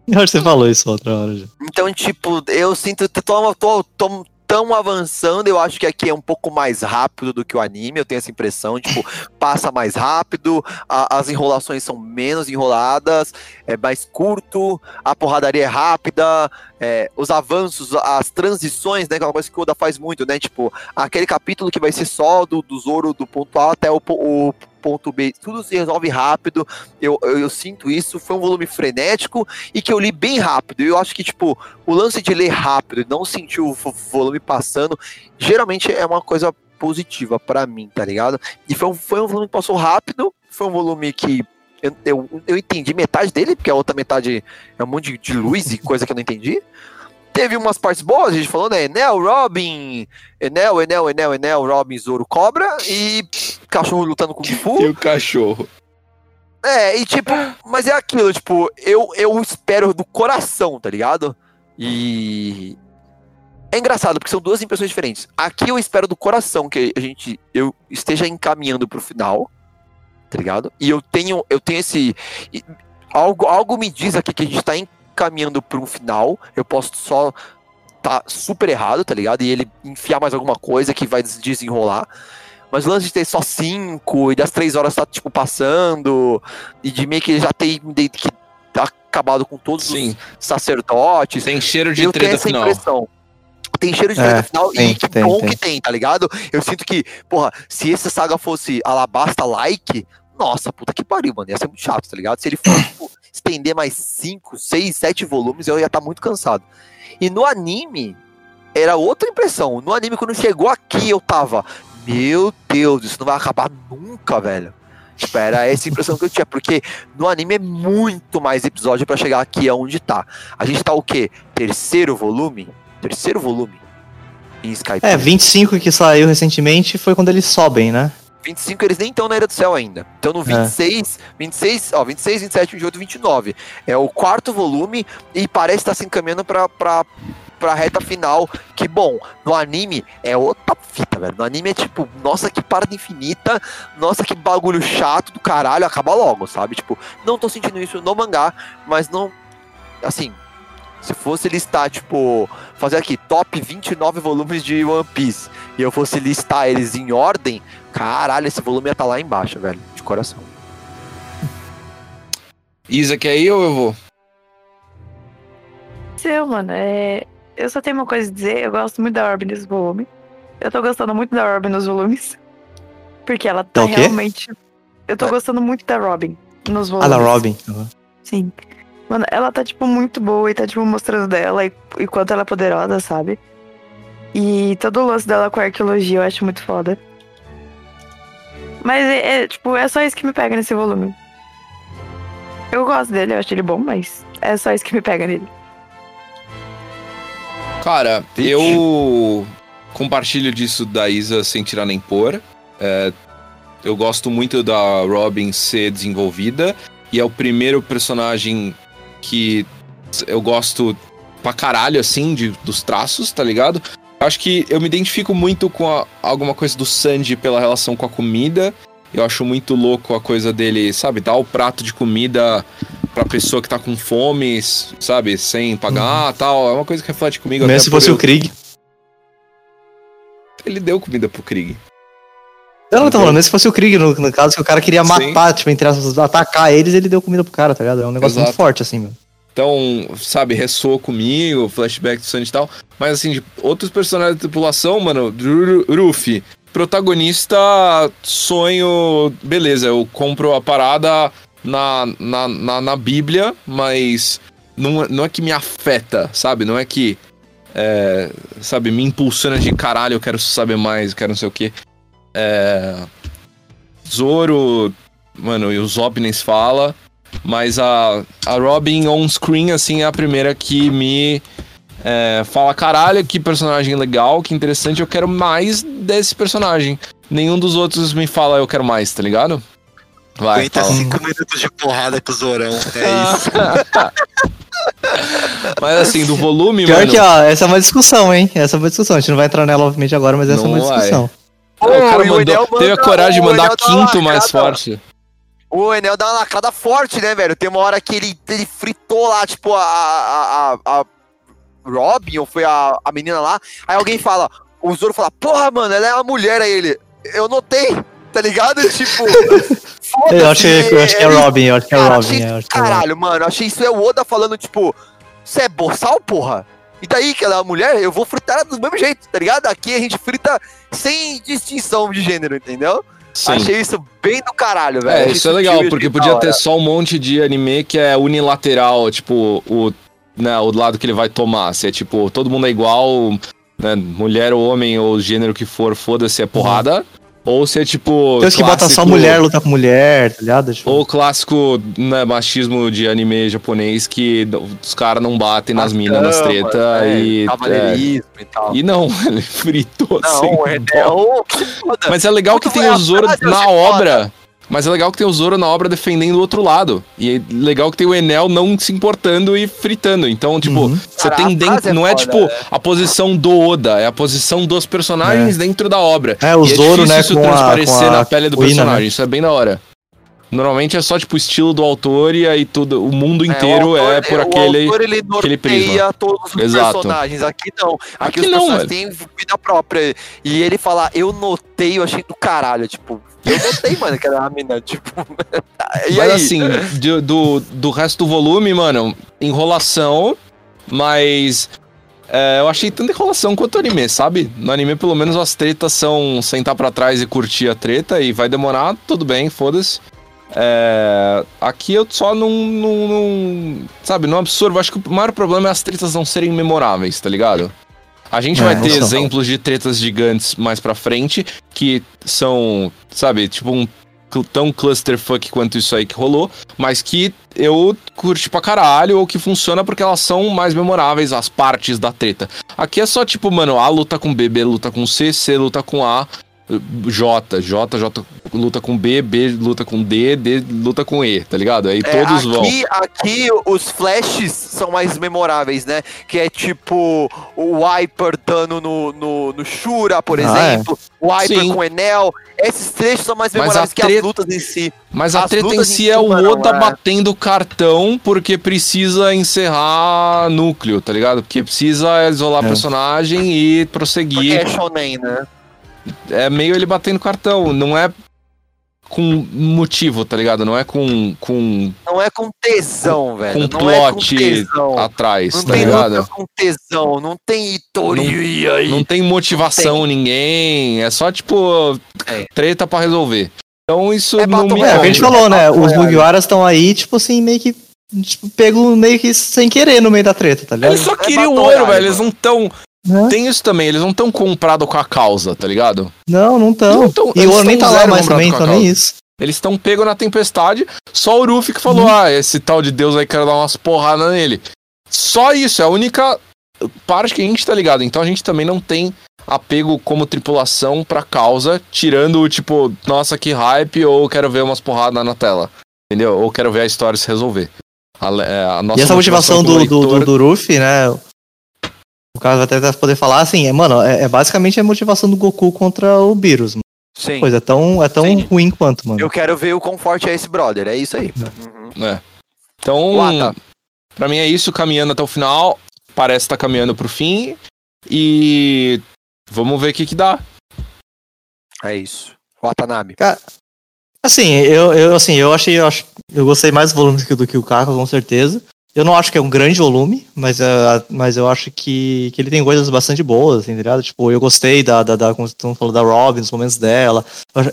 Eu acho que você falou isso outra hora já. Então, tipo, eu sinto tô, tô, tô tão avançando, eu acho que aqui é um pouco mais rápido do que o anime, eu tenho essa impressão, tipo, passa mais rápido, a- as enrolações são menos enroladas, é mais curto, a porradaria é rápida, é, os avanços, as transições, né, que é uma coisa que o Oda faz muito, né, tipo, aquele capítulo que vai ser só do, do Zoro do ponto A até o, o ponto B, tudo se resolve rápido, eu, eu, eu sinto isso, foi um volume frenético e que eu li bem rápido, eu acho que, tipo, o lance de ler rápido e não sentir o vo- volume passando, geralmente é uma coisa positiva pra mim, tá ligado? E foi um, foi um volume que passou rápido, foi um volume que eu, eu, eu entendi metade dele, porque a outra metade é um monte de, de luz e coisa que eu não entendi. Teve umas partes boas, a gente falou, né? Enel, Robin, Enel, Enel, Enel, Enel, Robin, Zoro, Cobra e cachorro lutando com o Fu. E o cachorro. É, e tipo, mas é aquilo, tipo, eu, eu espero do coração, tá ligado? E. É engraçado, porque são duas impressões diferentes. Aqui eu espero do coração que a gente eu esteja encaminhando pro final, tá ligado? E eu tenho, eu tenho esse. Algo, algo me diz aqui que a gente tá encaminhando para um final. Eu posso só tá super errado, tá ligado? E ele enfiar mais alguma coisa que vai des- desenrolar. Mas o lance de ter só cinco e das três horas tá, tipo, passando, e de meio que já tem de- que tá acabado com todos Sim. os sacerdotes. Tem cheiro de eu tenho treta essa final. impressão. Tem cheiro de É, treta final tem, e que tem, bom tem. que tem, tá ligado? Eu sinto que, porra, se essa saga fosse Alabasta like, nossa, puta que pariu, mano. Ia ser muito chato, tá ligado? Se ele fosse tipo, estender mais 5, 6, 7 volumes, eu ia estar muito cansado. E no anime, era outra impressão. No anime, quando chegou aqui, eu tava, meu Deus, isso não vai acabar nunca, velho. Tipo, era essa impressão que eu tinha, porque no anime é muito mais episódio pra chegar aqui aonde tá. A gente tá o quê? Terceiro volume? Terceiro volume em Skype. É, 25 que saiu recentemente foi quando eles sobem, né? 25 eles nem estão na Era do Céu ainda. Então no 26, 26, ó, 26, 27, 28, 29. É o quarto volume e parece estar se encaminhando pra, pra, pra reta final. Que bom, no anime é outra fita, velho. No anime é tipo, nossa, que parada infinita, nossa, que bagulho chato do caralho, acaba logo, sabe? Tipo, não tô sentindo isso no mangá, mas não. Assim, se fosse listar, tipo, fazer aqui, top 29 volumes de One Piece, e eu fosse listar eles em ordem, caralho, esse volume ia estar lá embaixo, velho, de coração. Isa, quer ir ou eu vou? Seu, mano, é... eu só tenho uma coisa a dizer. Eu gosto muito da Orb nesse volume. Eu tô gostando muito da Orb nos volumes. Porque ela tá quê? realmente. Eu tô É. gostando muito da Robin nos Ah, volumes. da Robin. Sim. Mano, ela tá, tipo, muito boa e tá, tipo, mostrando dela e, e quanto ela é poderosa, sabe? E todo o lance dela com a arqueologia eu acho muito foda. Mas é, é, tipo, é só isso que me pega nesse volume. Eu gosto dele, eu acho ele bom, mas é só isso que me pega nele. Cara, eu compartilho disso da Isa sem tirar nem pôr. É, eu gosto muito da Robin ser desenvolvida. E é o primeiro personagem que eu gosto pra caralho, assim, de, dos traços, tá ligado? Acho que eu me identifico muito com a- alguma coisa do Sanji pela relação com a comida. Eu acho muito louco a coisa dele, sabe, dar o prato de comida pra pessoa que tá com fome, sabe, sem pagar tal. É uma coisa que reflete comigo. Mesmo se fosse eu- o Krieg. Ele deu comida pro Krieg. Eu não tô Entendeu? falando, se fosse o Krieg, no, no caso, que o cara queria Sim. matar, tipo, entre aspas, atacar eles, ele deu comida pro cara, tá ligado? É um negócio Exato. muito forte, assim, meu. Então, sabe, ressoou comigo, flashback do Sanji e tal. Mas assim, de outros personagens da tripulação, mano, Ru- Ruffy, protagonista sonho, beleza, eu compro a parada na, na, na, na Bíblia, mas não, é- não é que me afeta, sabe? Não é que, é, sabe, me impulsiona de caralho, eu quero saber mais, eu quero não sei o quê. É, Zoro, mano, e o Zop nem se fala, mas a, a Robin on-screen, assim, é a primeira que me é, fala, caralho, que personagem legal, que interessante, eu quero mais desse personagem. Nenhum dos outros me fala, eu quero mais, tá ligado? Vai, Aguenta minutos de porrada com o Zorão. É isso. Mas assim, do volume, Pior mano... que, ó, essa é uma discussão, hein? Essa é uma discussão. A gente não vai entrar nela, obviamente, agora, mas essa Não é uma vai. Pô, o cara mandou, Enel teve a coragem de o mandar quinto mais forte. O Enel dá uma lacrada forte, né, velho? Tem uma hora que ele, ele fritou lá, tipo, a, a, a, a Robin, ou foi a, a menina lá. Aí alguém fala, o Zoro fala, porra, mano, ela é uma mulher. Aí ele, eu notei, tá ligado? Tipo, foda-se. Eu acho, que- eu acho que é Robin, eu acho que é Robin. achei- eu acho que é Robin. Caralho, mano, eu achei isso é o Oda falando, tipo, você é boçal, porra? E daí que ela é mulher, eu vou fritar ela do mesmo jeito, tá ligado? Aqui a gente frita sem distinção de gênero, entendeu? Sim. Achei isso bem do caralho, velho. É, isso é legal, porque podia ter só um monte de anime que é unilateral, tipo, o, né, o lado que ele vai tomar. Se é tipo, todo mundo é igual, né, mulher ou homem ou gênero que for, foda-se, é porrada. Ou se é tipo. Tem os que botam só clássico- mulher lutar com mulher, tá ligado? Tipo, Ou clássico né, machismo de anime japonês que os caras não batem nas As minas, nas treta né, e. é, e tal. e não, ele fritou Não. Enel. que foda. Mas é legal que tem o Zoro eu na obra. Mas é legal que tem o Zoro na obra defendendo o outro lado. E é legal que tem o Enel não se importando e fritando. Então, tipo, Uhum. você Cara, tem dentro. é não é foda, tipo é. a posição do Oda, é a posição dos personagens dentro da obra. É, o E Zoro, difícil né, isso com a- transparecer com a na pele do Kuina, personagem. né? Isso é bem da hora. Normalmente é só, tipo, o estilo do autor e aí tudo. O mundo inteiro o autor- é por o aquele. autor, ele aquele prisma. todos os Exato. personagens. Aqui não. Aqui, Aqui os não, personagens têm vida própria. E ele falar, eu notei, eu achei do caralho. Tipo, eu notei, mano, que era uma mina. Tipo, e Mas aí? assim, do, do, do resto do volume, mano, enrolação, mas. é, eu achei tanta enrolação quanto o anime, sabe? No anime, pelo menos, as tretas são sentar pra trás e curtir a treta, e vai demorar, tudo bem, foda-se. É, aqui eu só não, não, não- Sabe, não absorvo. Acho que o maior problema é as tretas não serem memoráveis, tá ligado? A gente É, vai não ter exemplos de tretas gigantes mais pra frente, que são, sabe, tipo um tão clusterfuck quanto isso aí que rolou, mas que eu curti pra caralho, ou que funciona porque elas são mais memoráveis, as partes da treta. Aqui é só tipo, mano, A luta com B, B luta com C, C luta com A, J, J, J luta com B, B luta com D, D luta com E, tá ligado? Aí É, todos vão. aqui, aqui os flashes são mais memoráveis, né? Que é tipo o Wiper dando no, no, no Shura, por Ah, exemplo. O Wiper Sim. com Enel. Esses trechos são mais memoráveis a que as lutas em si. Mas a As treta em si é o Oda é. batendo cartão porque precisa encerrar núcleo, tá ligado? Porque precisa isolar É. personagem e Porque prosseguir. é shonen, né? É meio ele batendo cartão, não é com motivo, tá ligado? Não é com, com Não é com tesão, velho. com não é com plot tesão. atrás, Não tá tem ligado? luta com tesão, não tem Itori e aí. Não tem motivação ninguém, é só tipo É. treta pra resolver. Então isso É não me É, o que a gente falou, né? Os É. Mugiwaras estão aí, tipo assim, meio que. Tipo, pego meio que sem querer no meio da treta, tá ligado? Eles só É queriam Battle ouro, velho. Eles não tão. Né? Tem isso também, eles não tão comprados com a causa, tá ligado? Não, não estão. E eles o ouro nem tá lá mais também, então nem isso. Eles estão pego na tempestade. Só o Ruffy que falou: ah, esse tal de Deus aí quero dar umas porradas nele. Só isso, é a única parte que a gente tá ligado. Então a gente também não tem apego como tripulação pra causa, tirando o tipo, nossa, que hype, ou quero ver umas porradas na tela. Entendeu? Ou quero ver a história se resolver. A, é, a e essa motivação do, como do, do, leitor- do Ruffy, né? O caso até até poder falar assim, é, mano, é, é basicamente a motivação do Goku contra o Beerus. mano. Sim. Coisa é tão, é tão Sim. ruim quanto, mano. Eu quero ver o quão forte é esse brother. É isso aí. Uhum. É. Então, Wata. pra mim é isso, caminhando até o final. Parece estar caminhando pro fim. E vamos ver o que que dá. É isso. Watanabe. Assim, eu, eu, assim, eu achei, eu, acho, eu gostei mais do volume do que, o Caco, com certeza. Eu não acho que é um grande volume, mas, uh, mas eu acho que, que ele tem coisas bastante boas, assim, tá ligado? Tipo, eu gostei da, da, da como tu falou, da Robin, nos momentos dela.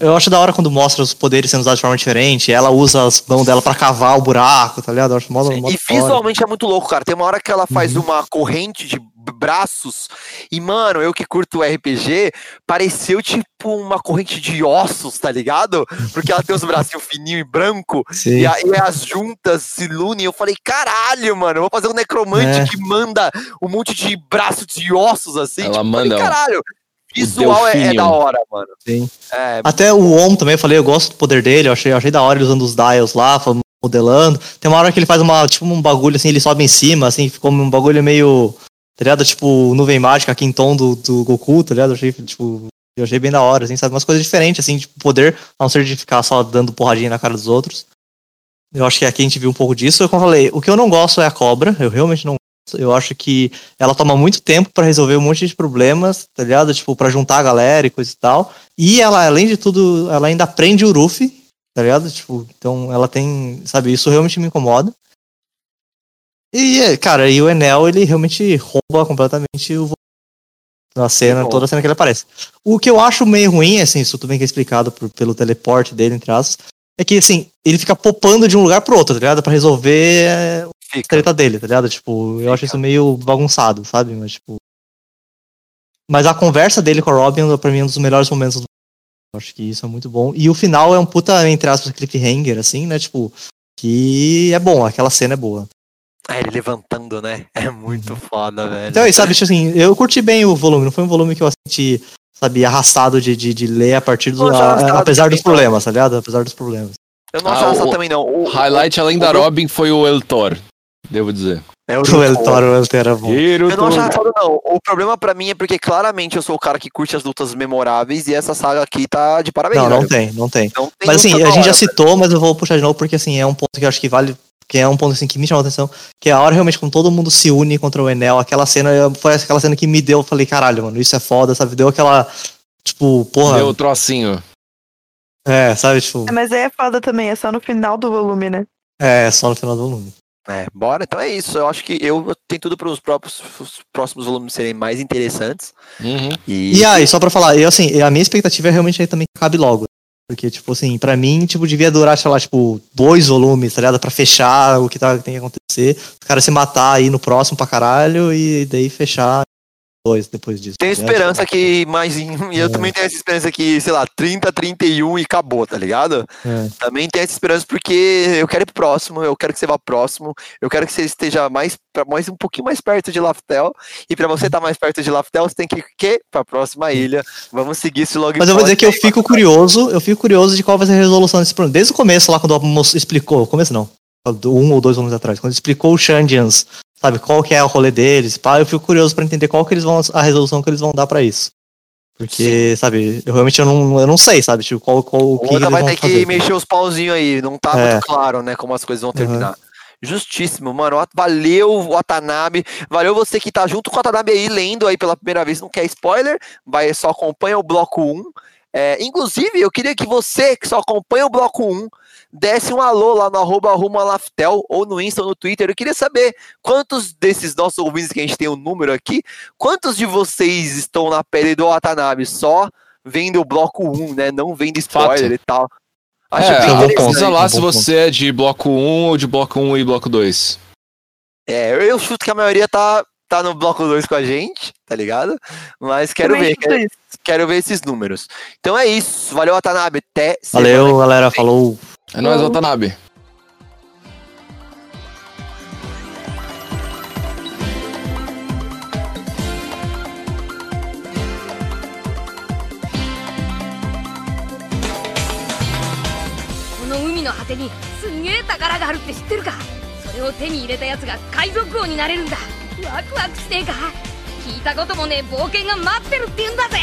Eu acho da hora quando mostra os poderes sendo usados de forma diferente. Ela usa as mãos dela para cavar o buraco, tá ligado? Eu acho modo, modo E visualmente é muito louco, cara. Tem uma hora que ela faz uhum. uma corrente de braços. E, mano, eu que curto o RPG, pareceu tipo uma corrente de ossos, tá ligado? Porque ela tem os bracinhos fininhos e branco. Sim. E aí as juntas se unem. Eu falei, caralho, mano, eu vou fazer um necromante é. que manda um monte de braços de ossos assim. Ela tipo, manda. Falei, caralho. Visual é, é, da hora, mano. Sim. É... Até o Om também, eu falei, eu gosto do poder dele, eu achei, eu achei da hora ele usando os dials lá, modelando. Tem uma hora que ele faz uma, tipo, um bagulho assim, ele sobe em cima, assim, ficou um bagulho meio tá ligado? Tipo, nuvem mágica, Quinton do, do Goku, tá ligado? Eu achei, tipo, eu achei bem da hora, assim, sabe? Umas coisas diferentes, assim, tipo, poder, não ser de ficar só dando porradinha na cara dos outros. Eu acho que aqui a gente viu um pouco disso. Eu falei, o que eu não gosto é a cobra, eu realmente não gosto. Eu acho que ela toma muito tempo para resolver um monte de problemas, tá ligado? Tipo, pra juntar a galera e coisa e tal. E ela, além de tudo, ela ainda prende o Ruffy, tá ligado? Tipo, então ela tem, sabe, isso realmente me incomoda. E, cara, e o Enel, ele realmente rouba completamente o na cena, toda a cena que ele aparece. O que eu acho meio ruim, assim, isso tudo bem que é explicado por, pelo teleporte dele, entre aspas, é que, assim, ele fica popando de um lugar pro outro, tá ligado? Pra resolver é, a treta dele, tá ligado? Tipo, eu acho isso meio bagunçado, sabe? Mas, tipo... Mas a conversa dele com a Robin, pra mim, é um dos melhores momentos do eu acho que isso é muito bom. E o final é um puta, entre aspas, cliffhanger, assim, né? Tipo, que é bom, aquela cena é boa. Ah, ele levantando, né? É muito uhum. foda, velho. Então, sabe, tipo assim, eu curti bem o volume, não foi um volume que eu senti, sabe, arrastado de, de, de ler a partir do. A, apesar dos problemas, tá ligado? Apesar dos problemas. Eu não ah, acho também, não. O, highlight além da Robin foi o El Thor, devo dizer. É o, o El Thor, o El Thor era bom. Eu não acho arrastado, não. O problema pra mim é porque claramente eu sou o cara que curte as lutas memoráveis e essa saga aqui tá de parabéns. Não, não tem, não tem. Não tem mas assim, a gente já citou, mas eu vou puxar de novo porque assim, é um ponto que eu acho que vale que é um ponto assim que me chamou a atenção, que é a hora realmente quando todo mundo se une contra o Enel, aquela cena foi aquela cena que me deu, eu falei, caralho, mano, isso é foda, sabe? Deu aquela tipo, porra. Deu o trocinho. É, sabe, tipo. É, mas aí é foda também, é só no final do volume, né? É, é só no final do volume. É, bora, então é isso. Eu acho que eu tenho tudo para os próprios os próximos volumes serem mais interessantes. Uhum. E... e aí, só para falar, eu assim, a minha expectativa é realmente aí também que cabe logo. Porque, tipo assim, pra mim, tipo, devia durar, sei lá, tipo, dois volumes, tá ligado? Pra fechar o que, tá, que tem que acontecer. Os caras se matar aí no próximo pra caralho e daí fechar dois depois disso. Tenho esperança que mais. E eu é. também tenho essa esperança que, sei lá, 30, 31 e acabou, tá ligado? É. Também tenho essa esperança porque eu quero ir pro próximo, eu quero que você vá próximo, eu quero que você esteja mais, mais um pouquinho mais perto de Laftel. E pra você estar tá mais perto de Laftel, você tem que ir que? Pra próxima ilha. Vamos seguir esse logo Mas eu vou dizer que eu fico curioso, eu fico curioso de qual vai ser a resolução desse problema. Desde o começo, lá, quando o moço explicou, começo não, um ou dois anos atrás, quando explicou o Shandians sabe, qual que é o rolê deles, pá, eu fico curioso para entender qual que eles vão, a resolução que eles vão dar para isso. Porque, Sim. sabe, eu realmente eu não, eu não sei, sabe, tipo, qual, qual o que eles vai ter que mexer os pauzinhos aí, não tá é. muito claro, né, como as coisas vão terminar. Uhum. Justíssimo, mano. Valeu, Watanabe. Valeu você que tá junto com o Watanabe aí, lendo aí pela primeira vez. Não quer spoiler? Vai, só acompanha o bloco 1. É, inclusive, eu queria que você que só acompanha o bloco 1 desse um alô lá no arroba Laftel ou no Insta ou no Twitter. Eu queria saber quantos desses nossos ouvintes que a gente tem o um número aqui, quantos de vocês estão na pele do Watanabe só vendo o bloco 1, né? Não vendo spoiler Fato. e tal. Acho é, bem lá se você é de bloco 1 ou de bloco 1 e bloco 2. É, eu chuto que a maioria tá, tá no bloco 2 com a gente, tá ligado? Mas quero Também ver, quero, quero, ver esses números. Então é isso. Valeu, Watanabe. Até Valeu, galera. Falou. É nóis, Watanabe. の果てにすんげえ宝があるって知ってるか？それを手に入れたやつが海賊王になれるんだ。ワクワクしねえか？聞いたこともねえ冒険が待ってるって言うんだぜ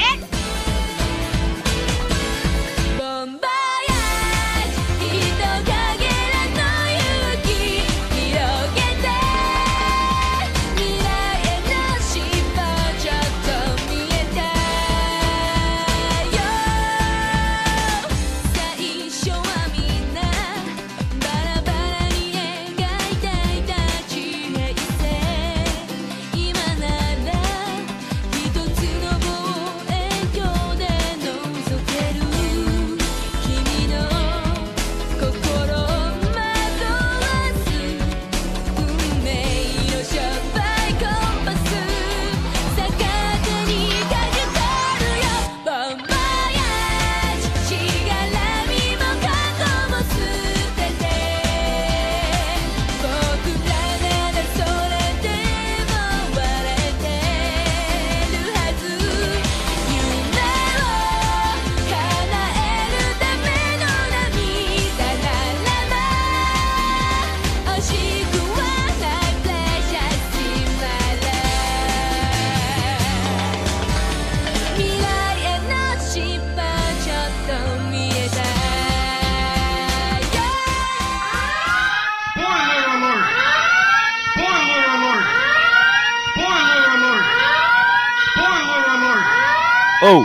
Ou!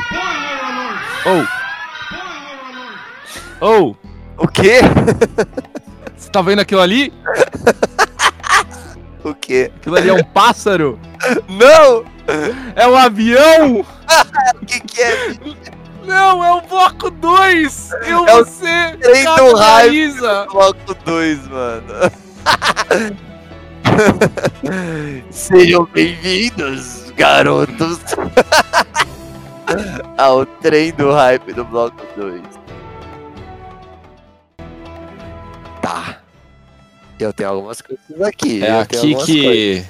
Ou! Ou! O quê? Você tá vendo aquilo ali? O quê? Aquilo ali é um pássaro? Não! É um avião? O que que é? Não, é o bloco 2! Eu, É o você, raio. Marisa. Bloco 2, mano. Sejam bem-vindos, garotos, ao trem do hype do bloco 2. Tá. Eu tenho algumas coisas aqui. É aqui algumas coisas. que.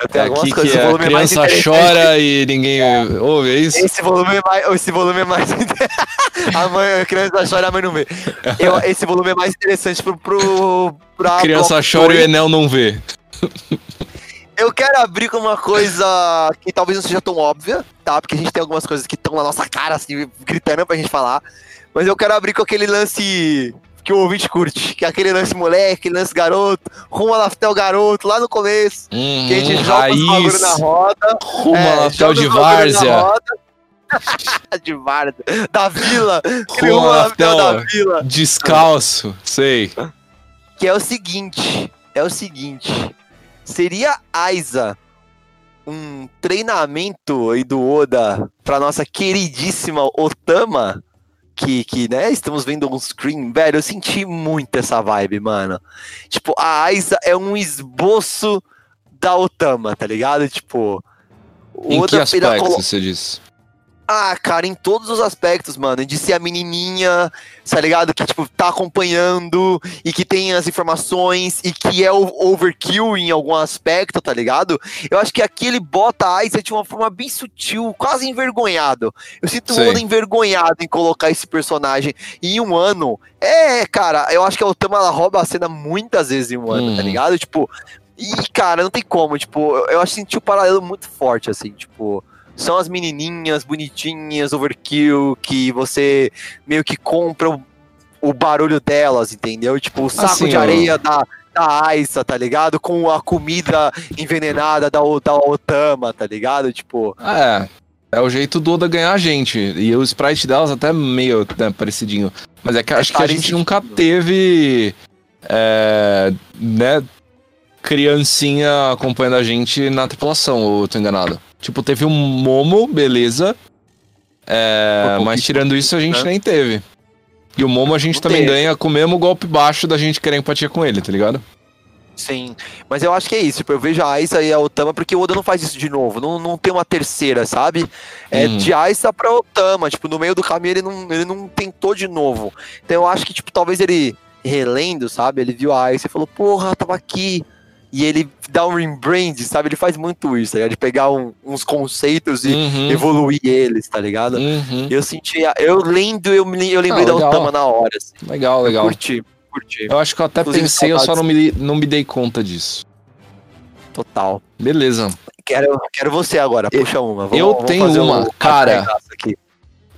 Eu É tenho algumas aqui coisas. que a é criança chora e ninguém ouve, é isso? Esse volume é mais. Esse volume é mais. a, mãe, a criança chora e a mãe não vê. Eu- esse volume é mais interessante pro. pro pra criança chora e o. Enel não vê. Eu quero abrir com uma coisa que talvez não seja tão óbvia, tá? Porque a gente tem algumas coisas que estão na nossa cara, assim, gritando pra gente falar. Mas eu quero abrir com aquele lance que o ouvinte curte, que é aquele lance moleque, aquele lance garoto, rumo a Laftel garoto, lá no começo, que a Hum, gente joga os bagulho na raiz, roda. rumo é, a Laftel de os várzea. de várzea. Da vila. Rumo a Laftel da vila. descalço, sei. Que é o seguinte, é o seguinte. Seria Aiza um treinamento aí do Oda pra nossa queridíssima Otama? Que, que, né, estamos vendo um screen, velho, eu senti muito essa vibe, mano. Tipo, a Aiza é um esboço da Otama, tá ligado? Tipo, o Em que Oda a aspecto colo- você disse? Ah, cara, em todos os aspectos, mano. De ser a menininha, tá ligado? Que, tipo, tá acompanhando e que tem as informações e que é o overkill em algum aspecto, tá ligado? Eu acho que aqui ele bota a Aiza de uma forma bem sutil, quase envergonhado. Eu sinto Sei. o Oda envergonhado em colocar esse personagem em um ano. É, cara, eu acho que a Otama, ela rouba a cena muitas vezes em um ano, tá Uhum. ligado? Tipo, e, cara, não tem como, tipo, eu, eu acho que senti o paralelo muito forte, assim, tipo são as menininhas bonitinhas, overkill, que você meio que compra o, o barulho delas, entendeu? Tipo, o saco Assim, de areia da, da Aisa, tá ligado? Com a comida envenenada da, da Otama, tá ligado? Tipo, É. É o jeito do Oda ganhar a gente. E o sprite delas até meio né, parecidinho. Mas é que acho que a gente nunca teve. É, né? Criancinha acompanhando a gente na tripulação, ou eu tô enganado. Tipo, teve um Momo, beleza. É, mas tirando isso, a gente né? nem teve. E o Momo a gente Não também teve. ganha com o mesmo golpe baixo da gente querer empatia com ele, tá ligado? sim. Mas eu acho que é isso. Tipo, eu vejo a Aisa e a Otama porque o Oda não faz isso de novo. Não, não tem uma terceira, sabe? É Uhum. de Aisa pra Otama. Tipo, no meio do caminho ele não, ele não tentou de novo. Então eu acho que, tipo, talvez ele relendo, sabe? Ele viu a Aisa e falou, porra, tava aqui. E ele dá um rebrand, sabe? Ele faz muito isso, tá ligado? De pegar um- uns conceitos e Uhum. evoluir eles, tá ligado? Uhum. Eu senti, a- eu lendo, eu, eu lembrei Ah, da. Otama na hora, assim. Legal, legal. Curti, curti. Eu acho que eu até Inclusive, pensei, eu só não me, não me dei conta disso. Total. Beleza. Quero, quero você agora, puxa uma. Vamos- eu vamos tenho uma, o- cara.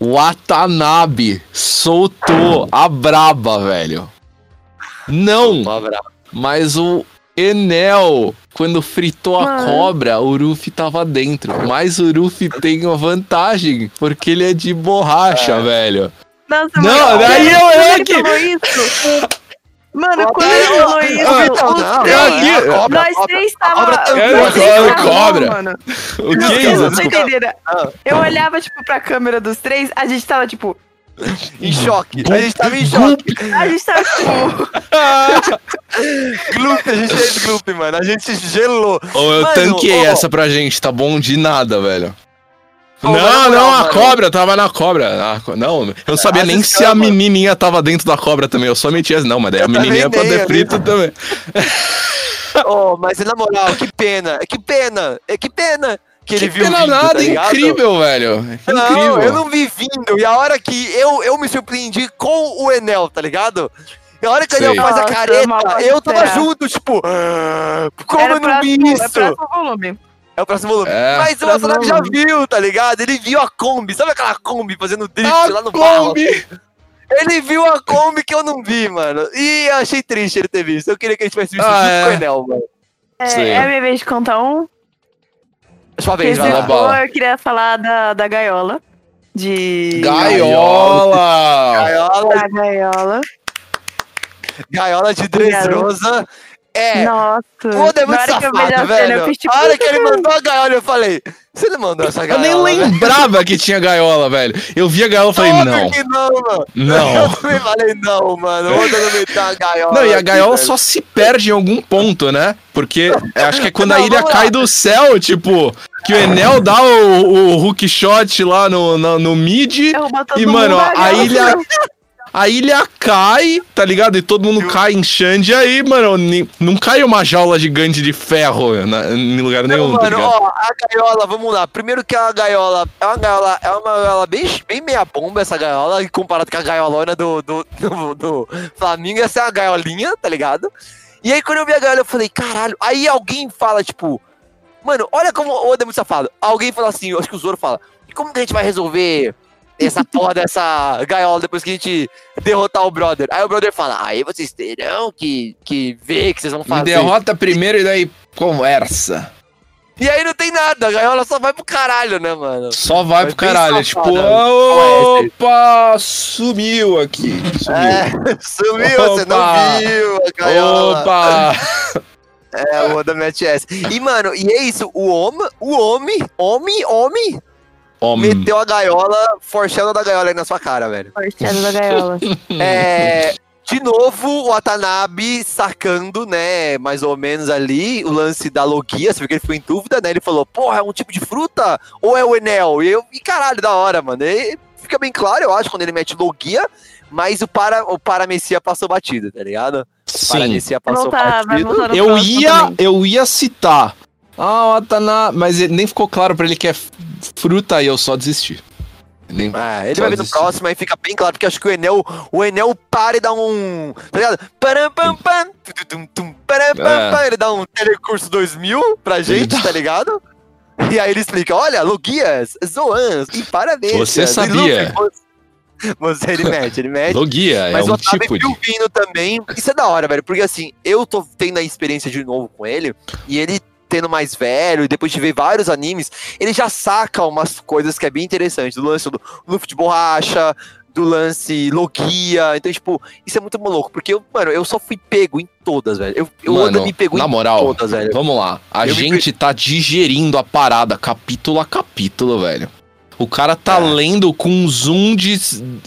Watanabe soltou a braba, velho. Não, Um mas o Enel, quando fritou a Mano. cobra, o Ruffy tava dentro. Mas o Ruffy tem uma vantagem, porque ele é de borracha, É. velho. Nossa, Não, mano, daí eu- eu falou isso. Mano, Não, quando ele não, falou não, isso, não, os não, três- é aqui. a cobra, nós três. É, nós três cobra, cobra. Mano, O que não, é isso? não estão entendendo. Ah. Eu olhava, tipo, pra câmera dos três, a gente tava, tipo. Em choque. A gente tava em choque. A gente tava, tipo. Gloop, a gente fez gloop, mano. A gente gelou. Ou eu Mano, tanquei essa pra gente, tá bom de nada, velho. Ô, não, não, a mano. cobra, tava na cobra. A não, eu não sabia nem se a menininha tava dentro da cobra também. Eu só metia, não, mas daí a Eu menininha pra nem, ter eu frito também. Oh, mas na moral, que pena. Que pena. É que pena que ele Que viu pena vindo, nada, tá incrível, velho. Não, Incrível. eu não vi vindo. E a hora que eu, eu me surpreendi com o Enel, tá ligado? E a hora que o. Enel faz a Nossa, careta, pode eu tava esperar. junto, tipo, "Ah, como Era eu não vi próximo- isso? É o próximo volume. É o próximo volume. É. Mas o Watanabe já viu, tá ligado? Ele viu a Kombi. Sabe aquela Kombi fazendo drift A lá no barro? Kombi! Ele viu a Kombi que eu não vi, mano. E eu achei triste ele ter visto. Eu queria que ele tivesse visto Ah, junto é. com o Enel, mano. É, Sei. é a minha vez de contar um. Sua Que vez, vai lá. bola. eu queria falar da, da gaiola. De. Gaiola! Gaiola, Da gaiola. gaiola de Dressrosa. É. Nossa. O Oda é muito Na hora que eu vejo safado, a cena, velho. eu fiz tipo. A hora que ele mandou a gaiola, eu falei, você não mandou essa Eu gaiola? nem velho?" lembrava que tinha gaiola, velho. Eu vi a gaiola e falei, Óbvio não. que não, mano. Não. Eu também falei, não, mano. Meteu uma gaiola. Não, e a aqui, gaiola velho. só se perde em algum ponto, né? Porque eu acho que é quando a Não, ilha vamos cai do céu, tipo, que o Enel dá o, o hook shot lá no, no, no mid. Todo E, mano, na a ilha. A ilha cai, tá ligado? E todo mundo cai em Xande. E aí, mano, não cai uma jaula gigante de ferro na- em lugar Não, nenhum, tá mano, ligado? ó, a gaiola, vamos lá. Primeiro que a gaiola é uma gaiola, é uma gaiola bem, bem meia bomba, essa gaiola, comparado com a gaiolona do, do, do, do Flamengo, essa é uma gaiolinha, tá ligado? E aí quando eu vi a gaiola, eu falei, caralho. Aí alguém fala, tipo, mano, olha como o Oda é muito safado. Alguém fala assim, eu acho que o Zoro fala, e como que a gente vai resolver essa porra dessa gaiola depois que a gente derrotar o brother? Aí o brother fala, aí vocês terão que, que ver que vocês vão Me fazer. derrota primeiro e daí conversa. E aí não tem nada, a gaiola só vai pro caralho, né, mano? Só vai Mas pro caralho. safado, Tipo, né? opa, sumiu aqui. Sumiu. É, sumiu, você não viu a gaiola. Opa! É, o Oda mete essa. E, mano, e é isso, o homem, o homem, homem, homem, Homem. meteu a gaiola, forçando da gaiola aí na sua cara, velho. Forçado da gaiola. É, de novo, o Watanabe sacando, né, mais ou menos ali, o lance da logia, você viu que ele ficou em dúvida, né, ele falou, porra, é um tipo de fruta ou é o Enel? E eu, e caralho, da hora, mano. E fica bem claro, eu acho, quando ele mete logia, mas o para, o Paramecia passou batido, tá ligado? Sim. Voltar, Eu ia, também. eu ia citar. Ah, Watanabe. Mas ele- nem ficou claro pra ele que é fruta e eu só desisti. Nem... É, ele vai ver no próximo, aí fica bem claro, porque acho que o Enel, o Enel para e dá um. Tá ligado? Param, pam, pam, tum, tum, tum, param, pam, É. pam, ele dá um telecurso 2000 pra gente, dá. tá ligado? E aí ele explica: olha, Logias, Zoans, e parabéns. Você e sabia. Luffy, Você, ele mete, ele mete. Logia, é Mas o um Otávio tipo de. vindo também. Isso é da hora, velho. Porque assim, eu tô tendo a experiência de novo com ele. E ele tendo mais velho, e depois de ver vários animes, ele já saca umas coisas que é bem interessante. Do lance do Luffy de borracha, do lance Logia. Então, tipo, isso é muito louco. Porque, eu, mano, eu só fui pego em todas, velho. Eu, eu Mano, Oda me pegou na em moral, todas, velho. Vamos lá. A Eu me gente tá digerindo a parada capítulo a capítulo, velho. O cara tá É. lendo com um zoom de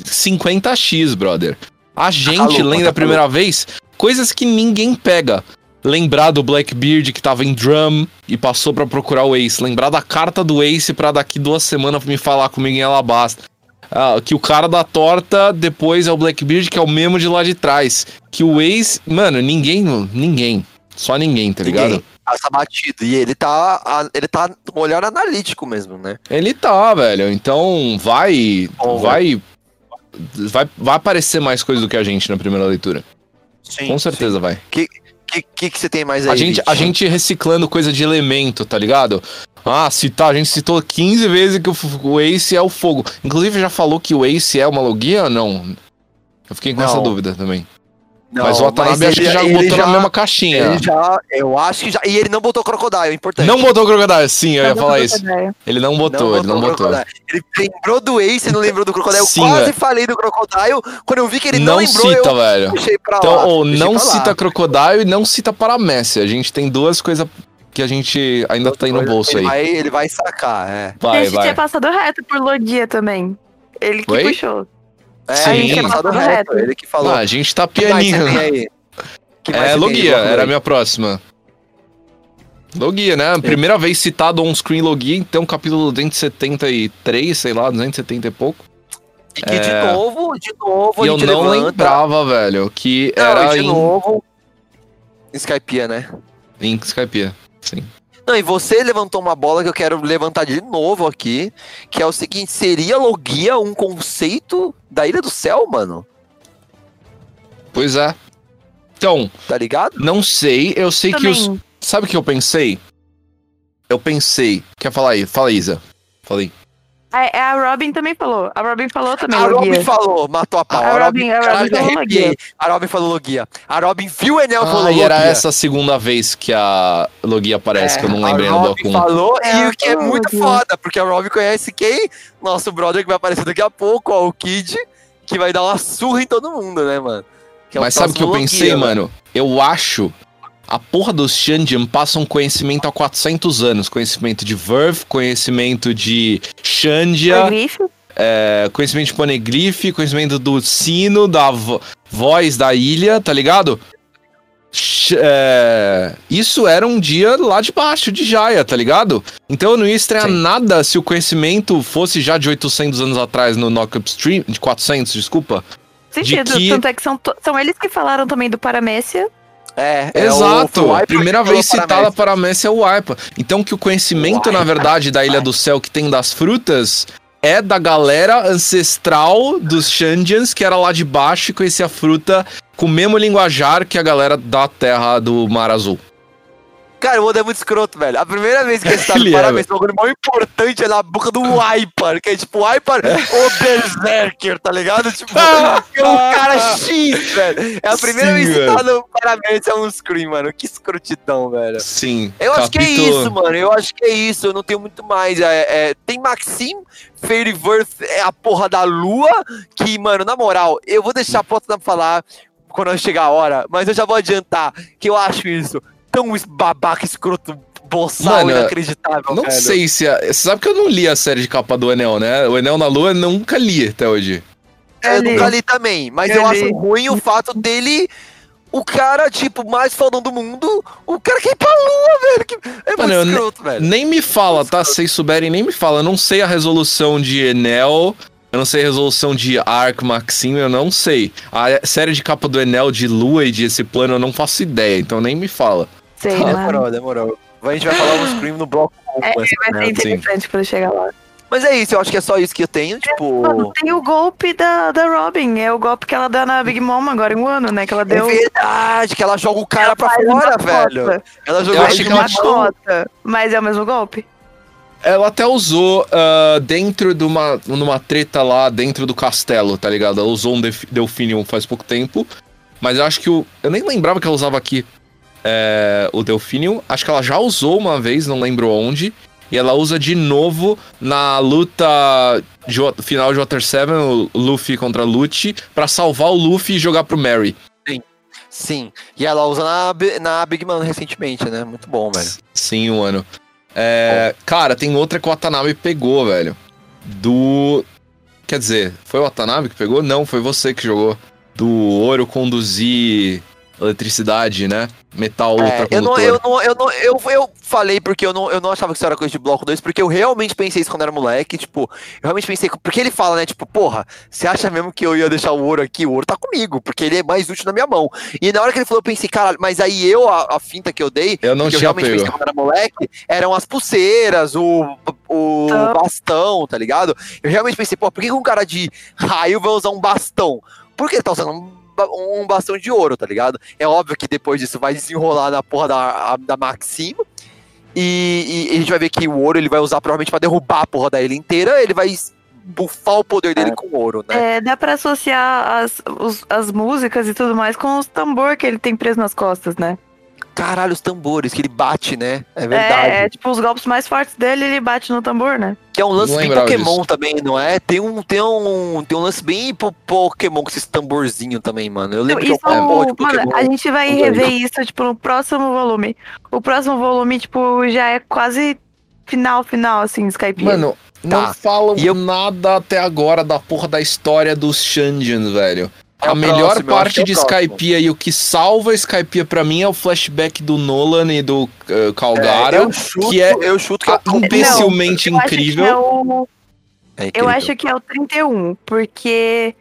50x, brother. A gente louco, lendo tá a primeira vez coisas que ninguém pega. Lembrar do Blackbeard que tava em drum e passou pra procurar o Ace. Lembrar da carta do Ace pra daqui duas semanas me falar comigo em Alabasta. Ah, que o cara da torta depois é o Blackbeard, que é o mesmo de lá de trás. Que o Ace. Mano, ninguém. Ninguém. Só ninguém, tá ligado? Ninguém passa batido. E ele tá, ele tá com um olhar analítico mesmo, né? Ele tá, velho. Então vai. Bom, vai, vai. Vai aparecer mais coisa do que a gente na primeira leitura. Sim. Com certeza vai. O que, que, que você tem mais aí? A gente, a gente reciclando coisa de elemento, tá ligado? Ah, citar, a gente citou 15 vezes que o, o Ace é o fogo. Inclusive já falou que o Ace é uma logia ou não? Eu fiquei com Não. essa dúvida também. Não, mas o Watanabe acho que já botou já- na mesma caixinha. Ele já, eu acho que já. E ele não botou Crocodile, é importante. Não botou Crocodile, sim, eu ia Não falar botou isso. Crocodile. Ele não botou, ele não botou. Crocodile. Ele lembrou do Ace e não lembrou do Crocodile. Eu Sim, quase velho. falei do Crocodile. Quando eu vi que ele não, Não lembrou, cita, eu velho. puxei pra Então, lá. ou não pra lá. cita Crocodile e não cita Paramécia. A gente tem duas coisas que a gente ainda tá aí no bolso ele aí. Vai, ele vai sacar, é. Vai, a gente vai. tinha passado reto por Logia também. Ele que Oi? puxou. É, Sim. a gente tinha passado reto, reto. ele que falou. Ah, a gente tá pianinho. mais É, aí, Logia, era a minha próxima. Logia, né? Primeira vez citado on-screen Logia, então capítulo 273, sei lá, 270 e pouco. E que É. de novo, de novo, e a eu gente não levanta. lembrava, velho, que Não, era e de em, novo. Skypiea, né? em Skype. Sim. Não, e você levantou uma bola que eu quero levantar de novo aqui, que é o seguinte, seria Logia um conceito da Ilha do Céu, mano? Pois é. Então, Tá ligado? não sei, eu sei que os. Também. Sabe o que eu pensei? Eu pensei. Quer falar aí? Fala, Isa. Falei. A, a Robin também falou. A Robin falou também, A Robin Logia. falou, matou a pau. A A Robin- Robin, a Robin falou. Logia. A Robin falou Logia. A Robin viu o Enel e falou Ah, e era Logia. essa a segunda vez que a Logia aparece, que eu não lembrei a no Robin Dokun. falou, É, e o que é muito Logia. foda, porque a Robin conhece quem? Nosso brother que vai aparecer daqui a pouco, ó, o Kid, que vai dar uma surra em todo mundo, né, mano? Que é Mas sabe o que eu pensei, Logia, mano? Eu acho. A porra dos Shandian passa um conhecimento há 400 anos. Conhecimento de Verve, conhecimento de Shandia, é, conhecimento de Poneglyph, conhecimento do sino, da vo- voz da ilha, tá ligado? É, isso era um dia lá de baixo, de Jaya, tá ligado? Então eu não ia estranhar Sim. nada se o conhecimento fosse já de 800 anos atrás no Knock Upstream, de 400, desculpa. Sentido. que- Tanto é que são, são eles que falaram também do Paramécia. É, é Exato. o Wiper Primeira vez citada para a Messi é o Wipa. Então que o conhecimento, na verdade, da Ilha do Céu que tem das frutas é da galera ancestral dos Shandians, que era lá de baixo e conhecia a fruta com o mesmo linguajar que a galera da Terra do Mar Azul. Cara, o Oda é muito escroto, velho. A primeira vez que ele Ele no é, parabéns, o bagulho mais importante é na boca do Wiper, que é tipo Wiper o Berserker, tá ligado? Tipo, é um cara X, velho. É a primeira Sim, vez que está no parabéns, é um scream, mano. Que escrotidão, velho. Sim. Eu acho que é capítulo- isso, mano. Eu acho que é isso. Eu não tenho muito mais. É, é, tem Maxim, Fairyverse é a porra da lua. Que, mano, na moral, eu vou deixar a Potsdam falar quando chegar a hora, mas eu já vou adiantar que eu acho isso tão babaca, escroto, boçal, Mano, inacreditável. Não velho. sei se. A... Você sabe que eu não li a série de capa do Enel, né? O Enel na Lua eu nunca li até hoje. É, Eu nunca li também, mas Eu eu, acho ruim o fato dele. O cara, tipo, mais fodão do mundo, o cara quer ir pra lua, velho. Que é Mano, muito escroto, velho. Nem me fala, tá? Se vocês souberem, nem me fala. Eu não sei a resolução de Enel. Eu não sei a resolução de Arc Maxim, eu não sei. A série de capa do Enel de Lua e de esse plano eu não faço ideia, então nem me fala. Sei. Demorou, demorou. A gente vai falar um scream no bloco. É, essa vai ser interessante quando chegar lá. Mas é isso, eu acho que é só isso que eu tenho, Mano, tipo. tem o golpe da, da Robin. É o golpe que ela dá na Big Mom agora em um ano, né? Que ela É deu. verdade, que ela joga o cara ela pra fora, velho. cota. Ela jogou Eu ele mão. cota. Mas é o mesmo golpe? Ela até usou ah, dentro de uma, numa treta lá dentro do castelo, tá ligado? Ela usou um Delphinium faz pouco tempo. Mas eu acho que o. Eu nem lembrava que ela usava aqui é, o Delphinium. Acho que ela já usou uma vez, não lembro onde. E ela usa de novo na luta de final de Water 7, o Luffy contra Lucci, pra salvar o Luffy e jogar pro Mary. Sim. E ela usa na, na Big Man recentemente, né? Muito bom, velho. Sim, um ano. É, cara, tem outra que o Watanabe pegou, velho. Do. Quer dizer, foi o Watanabe que pegou? Não, foi você que jogou. Do ouro conduzir eletricidade, né? Metal É, ultracondutor. eu, não, eu, não, eu, não, eu, eu falei porque eu não, eu não achava que isso era coisa de bloco 2, porque eu realmente pensei isso quando era moleque, tipo, eu realmente pensei, porque ele fala, né, tipo, porra, você acha mesmo que eu ia deixar o ouro aqui? O ouro tá comigo, porque ele é mais útil na minha mão. E na hora que ele falou, eu pensei, caralho, mas aí eu, a, a finta que eu dei, Eu não que eu tinha realmente pego. pensei quando era moleque, eram as pulseiras, o, o Tá. bastão, tá ligado? Eu realmente pensei, pô, por que um cara de raio vai usar um bastão? Por que ele tá usando um, um bastão de ouro, tá ligado? É óbvio que depois disso vai desenrolar na porra da, da Maxim. E, e a gente vai ver que o ouro ele vai usar provavelmente pra derrubar a porra da ilha inteira. Ele vai bufar o poder dele com ouro, né? É, dá pra associar as, os- as músicas e tudo mais com os tambor que ele tem preso nas costas, né? Caralho, os tambores que ele bate, né? É verdade. É, é, tipo, os golpes mais fortes dele, ele bate no tambor, né? Que é um lance bem Pokémon disso. também, não é? Tem um, tem um, tem um lance bem po- Pokémon com esses tamborzinho também, mano. Eu lembro Isso, que eu é porra de mano, Pokémon. a gente vai rever isso, tipo, no próximo volume. O próximo volume, tipo, já é quase final, final, assim, Skype. Mano, não Tá. falam eu- nada até agora da porra da história dos Shandians, velho. É a melhor próximo, parte é de. Skypiea e o que salva Skypiea pra mim é o flashback do Nolan e do uh, É, Calgara. eu chuto, que é eu chuto que é Ah, o imbecilmente eu acho que incrível. é o É Eu incrível. acho que é o 31, porque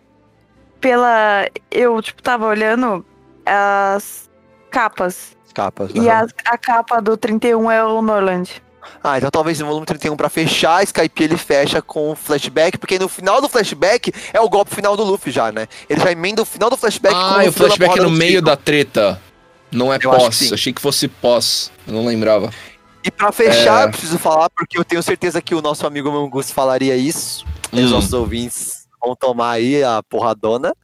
pela. Eu, tipo, tava olhando as capas. Capas, E a, a capa do 31 é o Norland. Ah, então talvez no volume 31 pra fechar, a Skype ele fecha com o flashback, porque no final do flashback é o golpe final do Luffy já, né? Ele já emenda o final do flashback com Ah, e o dando a flashback porrada no meio Zico. da treta. Não é Eu acho que pós. Achei que fosse pós. Eu não lembrava. E pra fechar, É. eu preciso falar, porque eu tenho certeza que o nosso amigo Mangus falaria isso. E os Hum. nossos ouvintes vão tomar aí a porradona.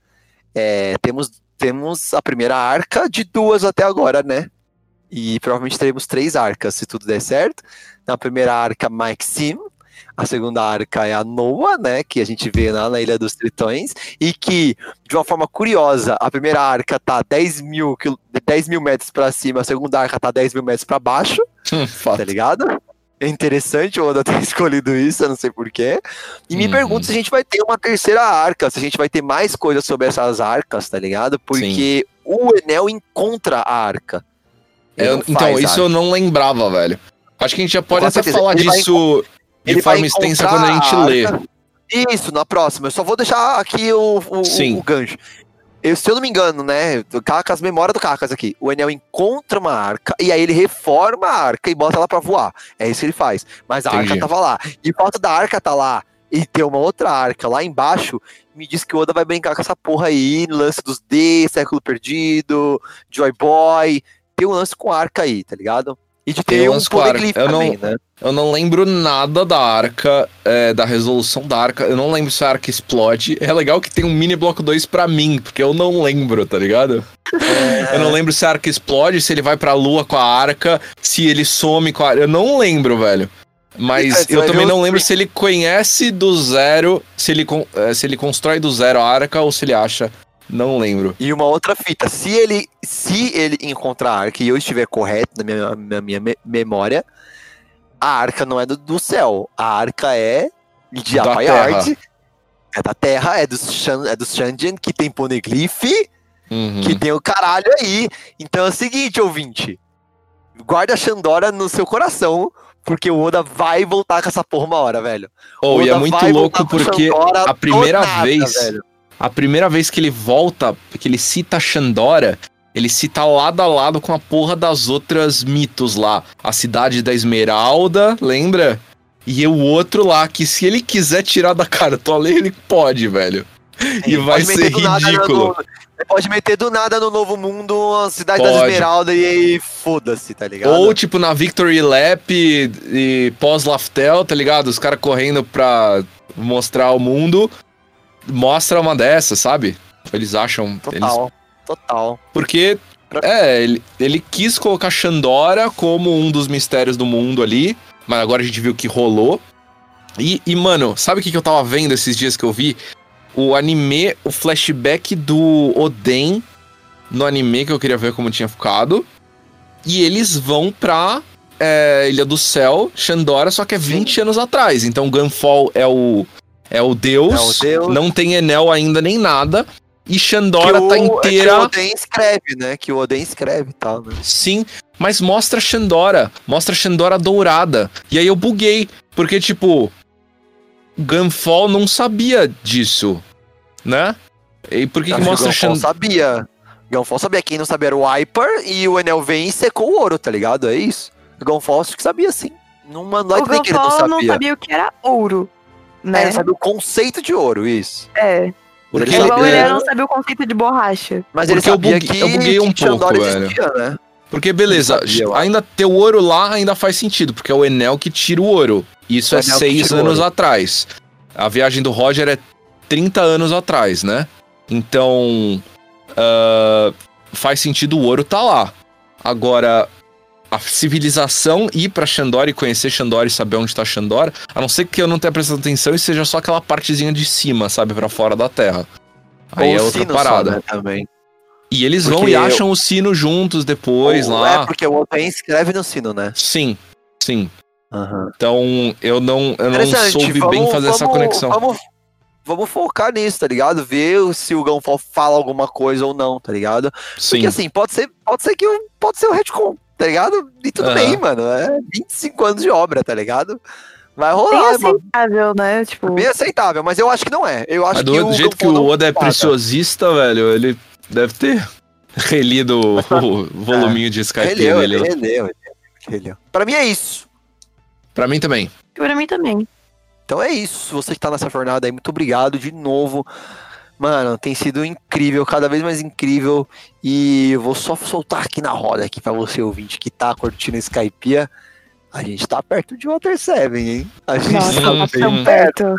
É, temos, temos a primeira arca de duas até agora, né? E provavelmente teremos três arcas, se tudo der certo. Na primeira arca, Mike Sim. A segunda arca é a Noah, né? Que a gente vê lá na Ilha dos Tritões. E que, de uma forma curiosa, a primeira arca tá 10 mil, quil- 10 mil metros pra cima, a segunda arca tá 10 mil metros pra baixo tá Fato. ligado? É interessante o Oda ter escolhido isso, eu não sei porquê. E me Uhum. pergunto se a gente vai ter uma terceira arca, se a gente vai ter mais coisas sobre essas arcas, tá ligado? Porque o Enel encontra a arca. Então, faz isso eu não lembrava, velho. Acho que a gente já pode até falar Ele vai disso de ele vai forma extensa quando a gente lê. Isso, na próxima. Eu só vou deixar aqui o, o, o gancho. Eu, se eu não me engano, né? Cacas, memória do Cacas aqui. O Enel encontra uma arca e aí ele reforma a arca e bota ela pra voar. É isso que ele faz. Mas a Entendi. arca tava lá. E falta da arca tá lá e ter uma outra arca lá embaixo, me diz que o Oda vai brincar com essa porra aí, lance dos D, século perdido, Joy Boy. Tem um lance com arca aí, tá ligado? E de Tem ter um um lance com arca. Eu não- também, né? Eu não lembro nada da arca, é, da resolução da arca. Eu não lembro se a arca explode. É legal que tem um mini bloco 2 pra mim, porque eu não lembro, tá ligado? É. Eu não lembro se a arca explode, se ele vai pra lua com a arca, se ele some com a arca. Eu não lembro, velho. Mas É, você eu também não lembro se ele conhece do zero, se ele, eh, se ele constrói do zero a arca ou se ele acha. Não lembro. E uma outra fita, se ele se ele encontrar a arca e eu estiver correto na minha, na minha me- memória, a arca não é do, do céu, a arca é de Da Apayard, é da terra, é dos, Shan, é dos Shandian, que tem poneglyph, Uhum. que tem o caralho aí. Então é o seguinte, ouvinte, guarda a Xandora no seu coração, porque o Oda vai voltar com essa porra uma hora, velho. Oh, O e é Oda muito louco porque Xandora a primeira nada, vez- velho. A primeira vez que ele volta, que ele cita Xandora, ele cita lado a lado com a porra das outras mitos lá. A cidade da Esmeralda, lembra? E o outro lá, que se ele quiser tirar da cartola, ele pode, velho. E Ele vai ser ridículo. no- pode meter do nada no Novo Mundo a Cidade das Pode. Esmeraldas e aí foda-se, tá ligado? Ou, tipo, na Victory Lap e, e pós-Laftel, tá ligado? Os caras correndo pra mostrar ao mundo. Mostra uma dessas, sabe? Eles acham. Eles total, total. Porque, é, ele, ele quis colocar Xandora como um dos mistérios do mundo ali, mas agora a gente viu que rolou. E, e, mano, sabe o que, que eu tava vendo esses dias que eu vi? O anime, o flashback do Oden no anime que eu queria ver como tinha ficado. E eles vão pra é, Ilha do Céu, Xandora, só que é 20 anos atrás. Então Gunfall é o, é o deus, É o deus. não tem Enel ainda nem nada. E Xandora Que tá o- inteira. É que o Oden escreve, né? Que o Oden escreve e tal, né? Sim, mas mostra Xandora, mostra Xandora dourada. E aí eu buguei, porque tipo, Gunfall não sabia disso, né? E por que, que mostra o Gunfall Xandora? sabia. O Gunfall sabia. Quem não sabia era o Viper e o Enel vem e secou o ouro, tá ligado? É isso. O Gunfall acho que sabia sim. Não mandou O é que ele não sabia. não sabia o que era ouro, né? ele sabia o conceito de ouro, isso. É. Porque Ele ele, Igual sabia- ele é, não sabia o conceito de borracha. Mas ele Porque eu sabia buguei- que, eu buguei um pouco, velho. existia, né? porque beleza, sabia, eu ainda ter o ouro lá ainda faz sentido, porque é o Enel que tira o ouro. Isso O é Enel seis anos atrás. A viagem do Roger é 30 anos atrás, né? Então. ah, faz sentido o ouro tá lá. Agora, a civilização ir pra Xandora e conhecer Xandora e saber onde tá Xandora, a não ser que eu não tenha prestado atenção e seja só aquela partezinha de cima, sabe, Pra fora da Terra. Aí Ou é outra parada. Só, né, também. E eles vão Porque e acham o sino juntos depois Ou- lá. É, porque o Oden escreve no sino, né? Sim, sim. Aham. Então eu não, eu não soube bem vamos- fazer essa vamos- conexão. Vamos, vamos focar nisso, tá ligado? Ver se o Gunfall fala alguma coisa ou não, tá ligado? Sim. Porque assim, pode ser, pode ser que pode ser o retcon, tá ligado? E tudo Aham. bem, mano. É 25 anos de obra, tá ligado? Vai Bem rolar, mano. aceitável, né? Tipo, Bem aceitável, mas eu acho que não é. Eu acho Mas do que o jeito que o Oda é preciosista, velho, ele deve ter relido o, o voluminho de Skype Releu, dele. ele releu, ele releu. Pra mim é isso. Pra mim também. pra mim também. Então é isso. Você que tá nessa jornada aí, muito obrigado de novo. Mano, tem sido incrível, cada vez mais incrível. E eu vou só soltar aqui na roda aqui pra você ouvinte que tá curtindo Skypiea. A gente tá perto de Water 7, hein? A gente Nossa, tá tá sim. tão perto.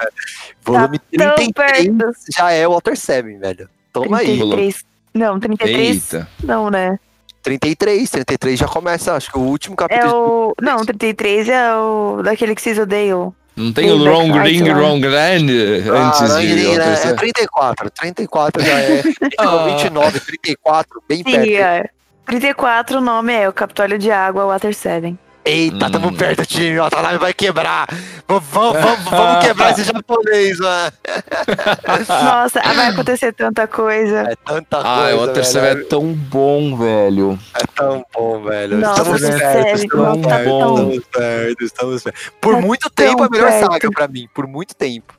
Volume tão 33 perto. já é Water 7, velho. Toma aí. 33. Não, 33. Eita. Não, né? 33, 33 já começa, acho que o último É capítulo. o. Não, 33 é o. Daquele que vocês odeiam. Não tem o Wrong Ring, lá. Wrong Grand antes Ah, de não, Water é, é 7? 34, 34 já é. Não, 29, 34, bem perto. Sim, é. 34 o nome é o Capitólio de Água Water 7. Eita, tamo Hum. perto, time. Ó, a nave vai quebrar. Vamos, vamos, vamos, vamos quebrar esse japonês, mano. Nossa, vai acontecer tanta coisa. É tanta Ah, coisa. o Water 7 velho. é tão bom, velho. É tão bom, velho. Nossa, estamos perto, sério, estamos perto, bom. estamos perto, estamos perto. Por Tá muito tempo, a tão melhor perto. saga pra mim. Por muito tempo.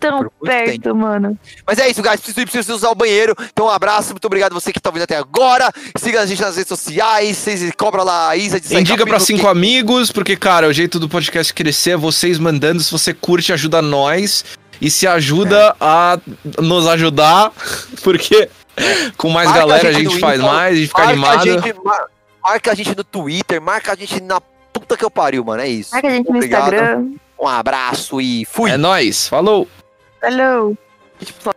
Tão perto, mano. Mas é isso, guys. Preciso ir, preciso usar o banheiro. Então, um abraço. Muito obrigado a você que tá ouvindo até agora. Siga a gente nas redes sociais. Vocês cobra lá a Isa de sair Indica pra cinco que- amigos, porque, cara, o jeito do podcast crescer é vocês mandando. Se você curte, ajuda nós. E se ajuda a nos ajudar, porque com mais Marca a galera a gente gente no faz Insta, mais, a gente fica Marca a, animado. gente, mar- marca a gente no Twitter. Marca a gente na puta que eu pariu, mano. É isso. Marca a gente no Obrigado. Instagram. Um abraço e fui. É nóis, falou! Falou. Tipo,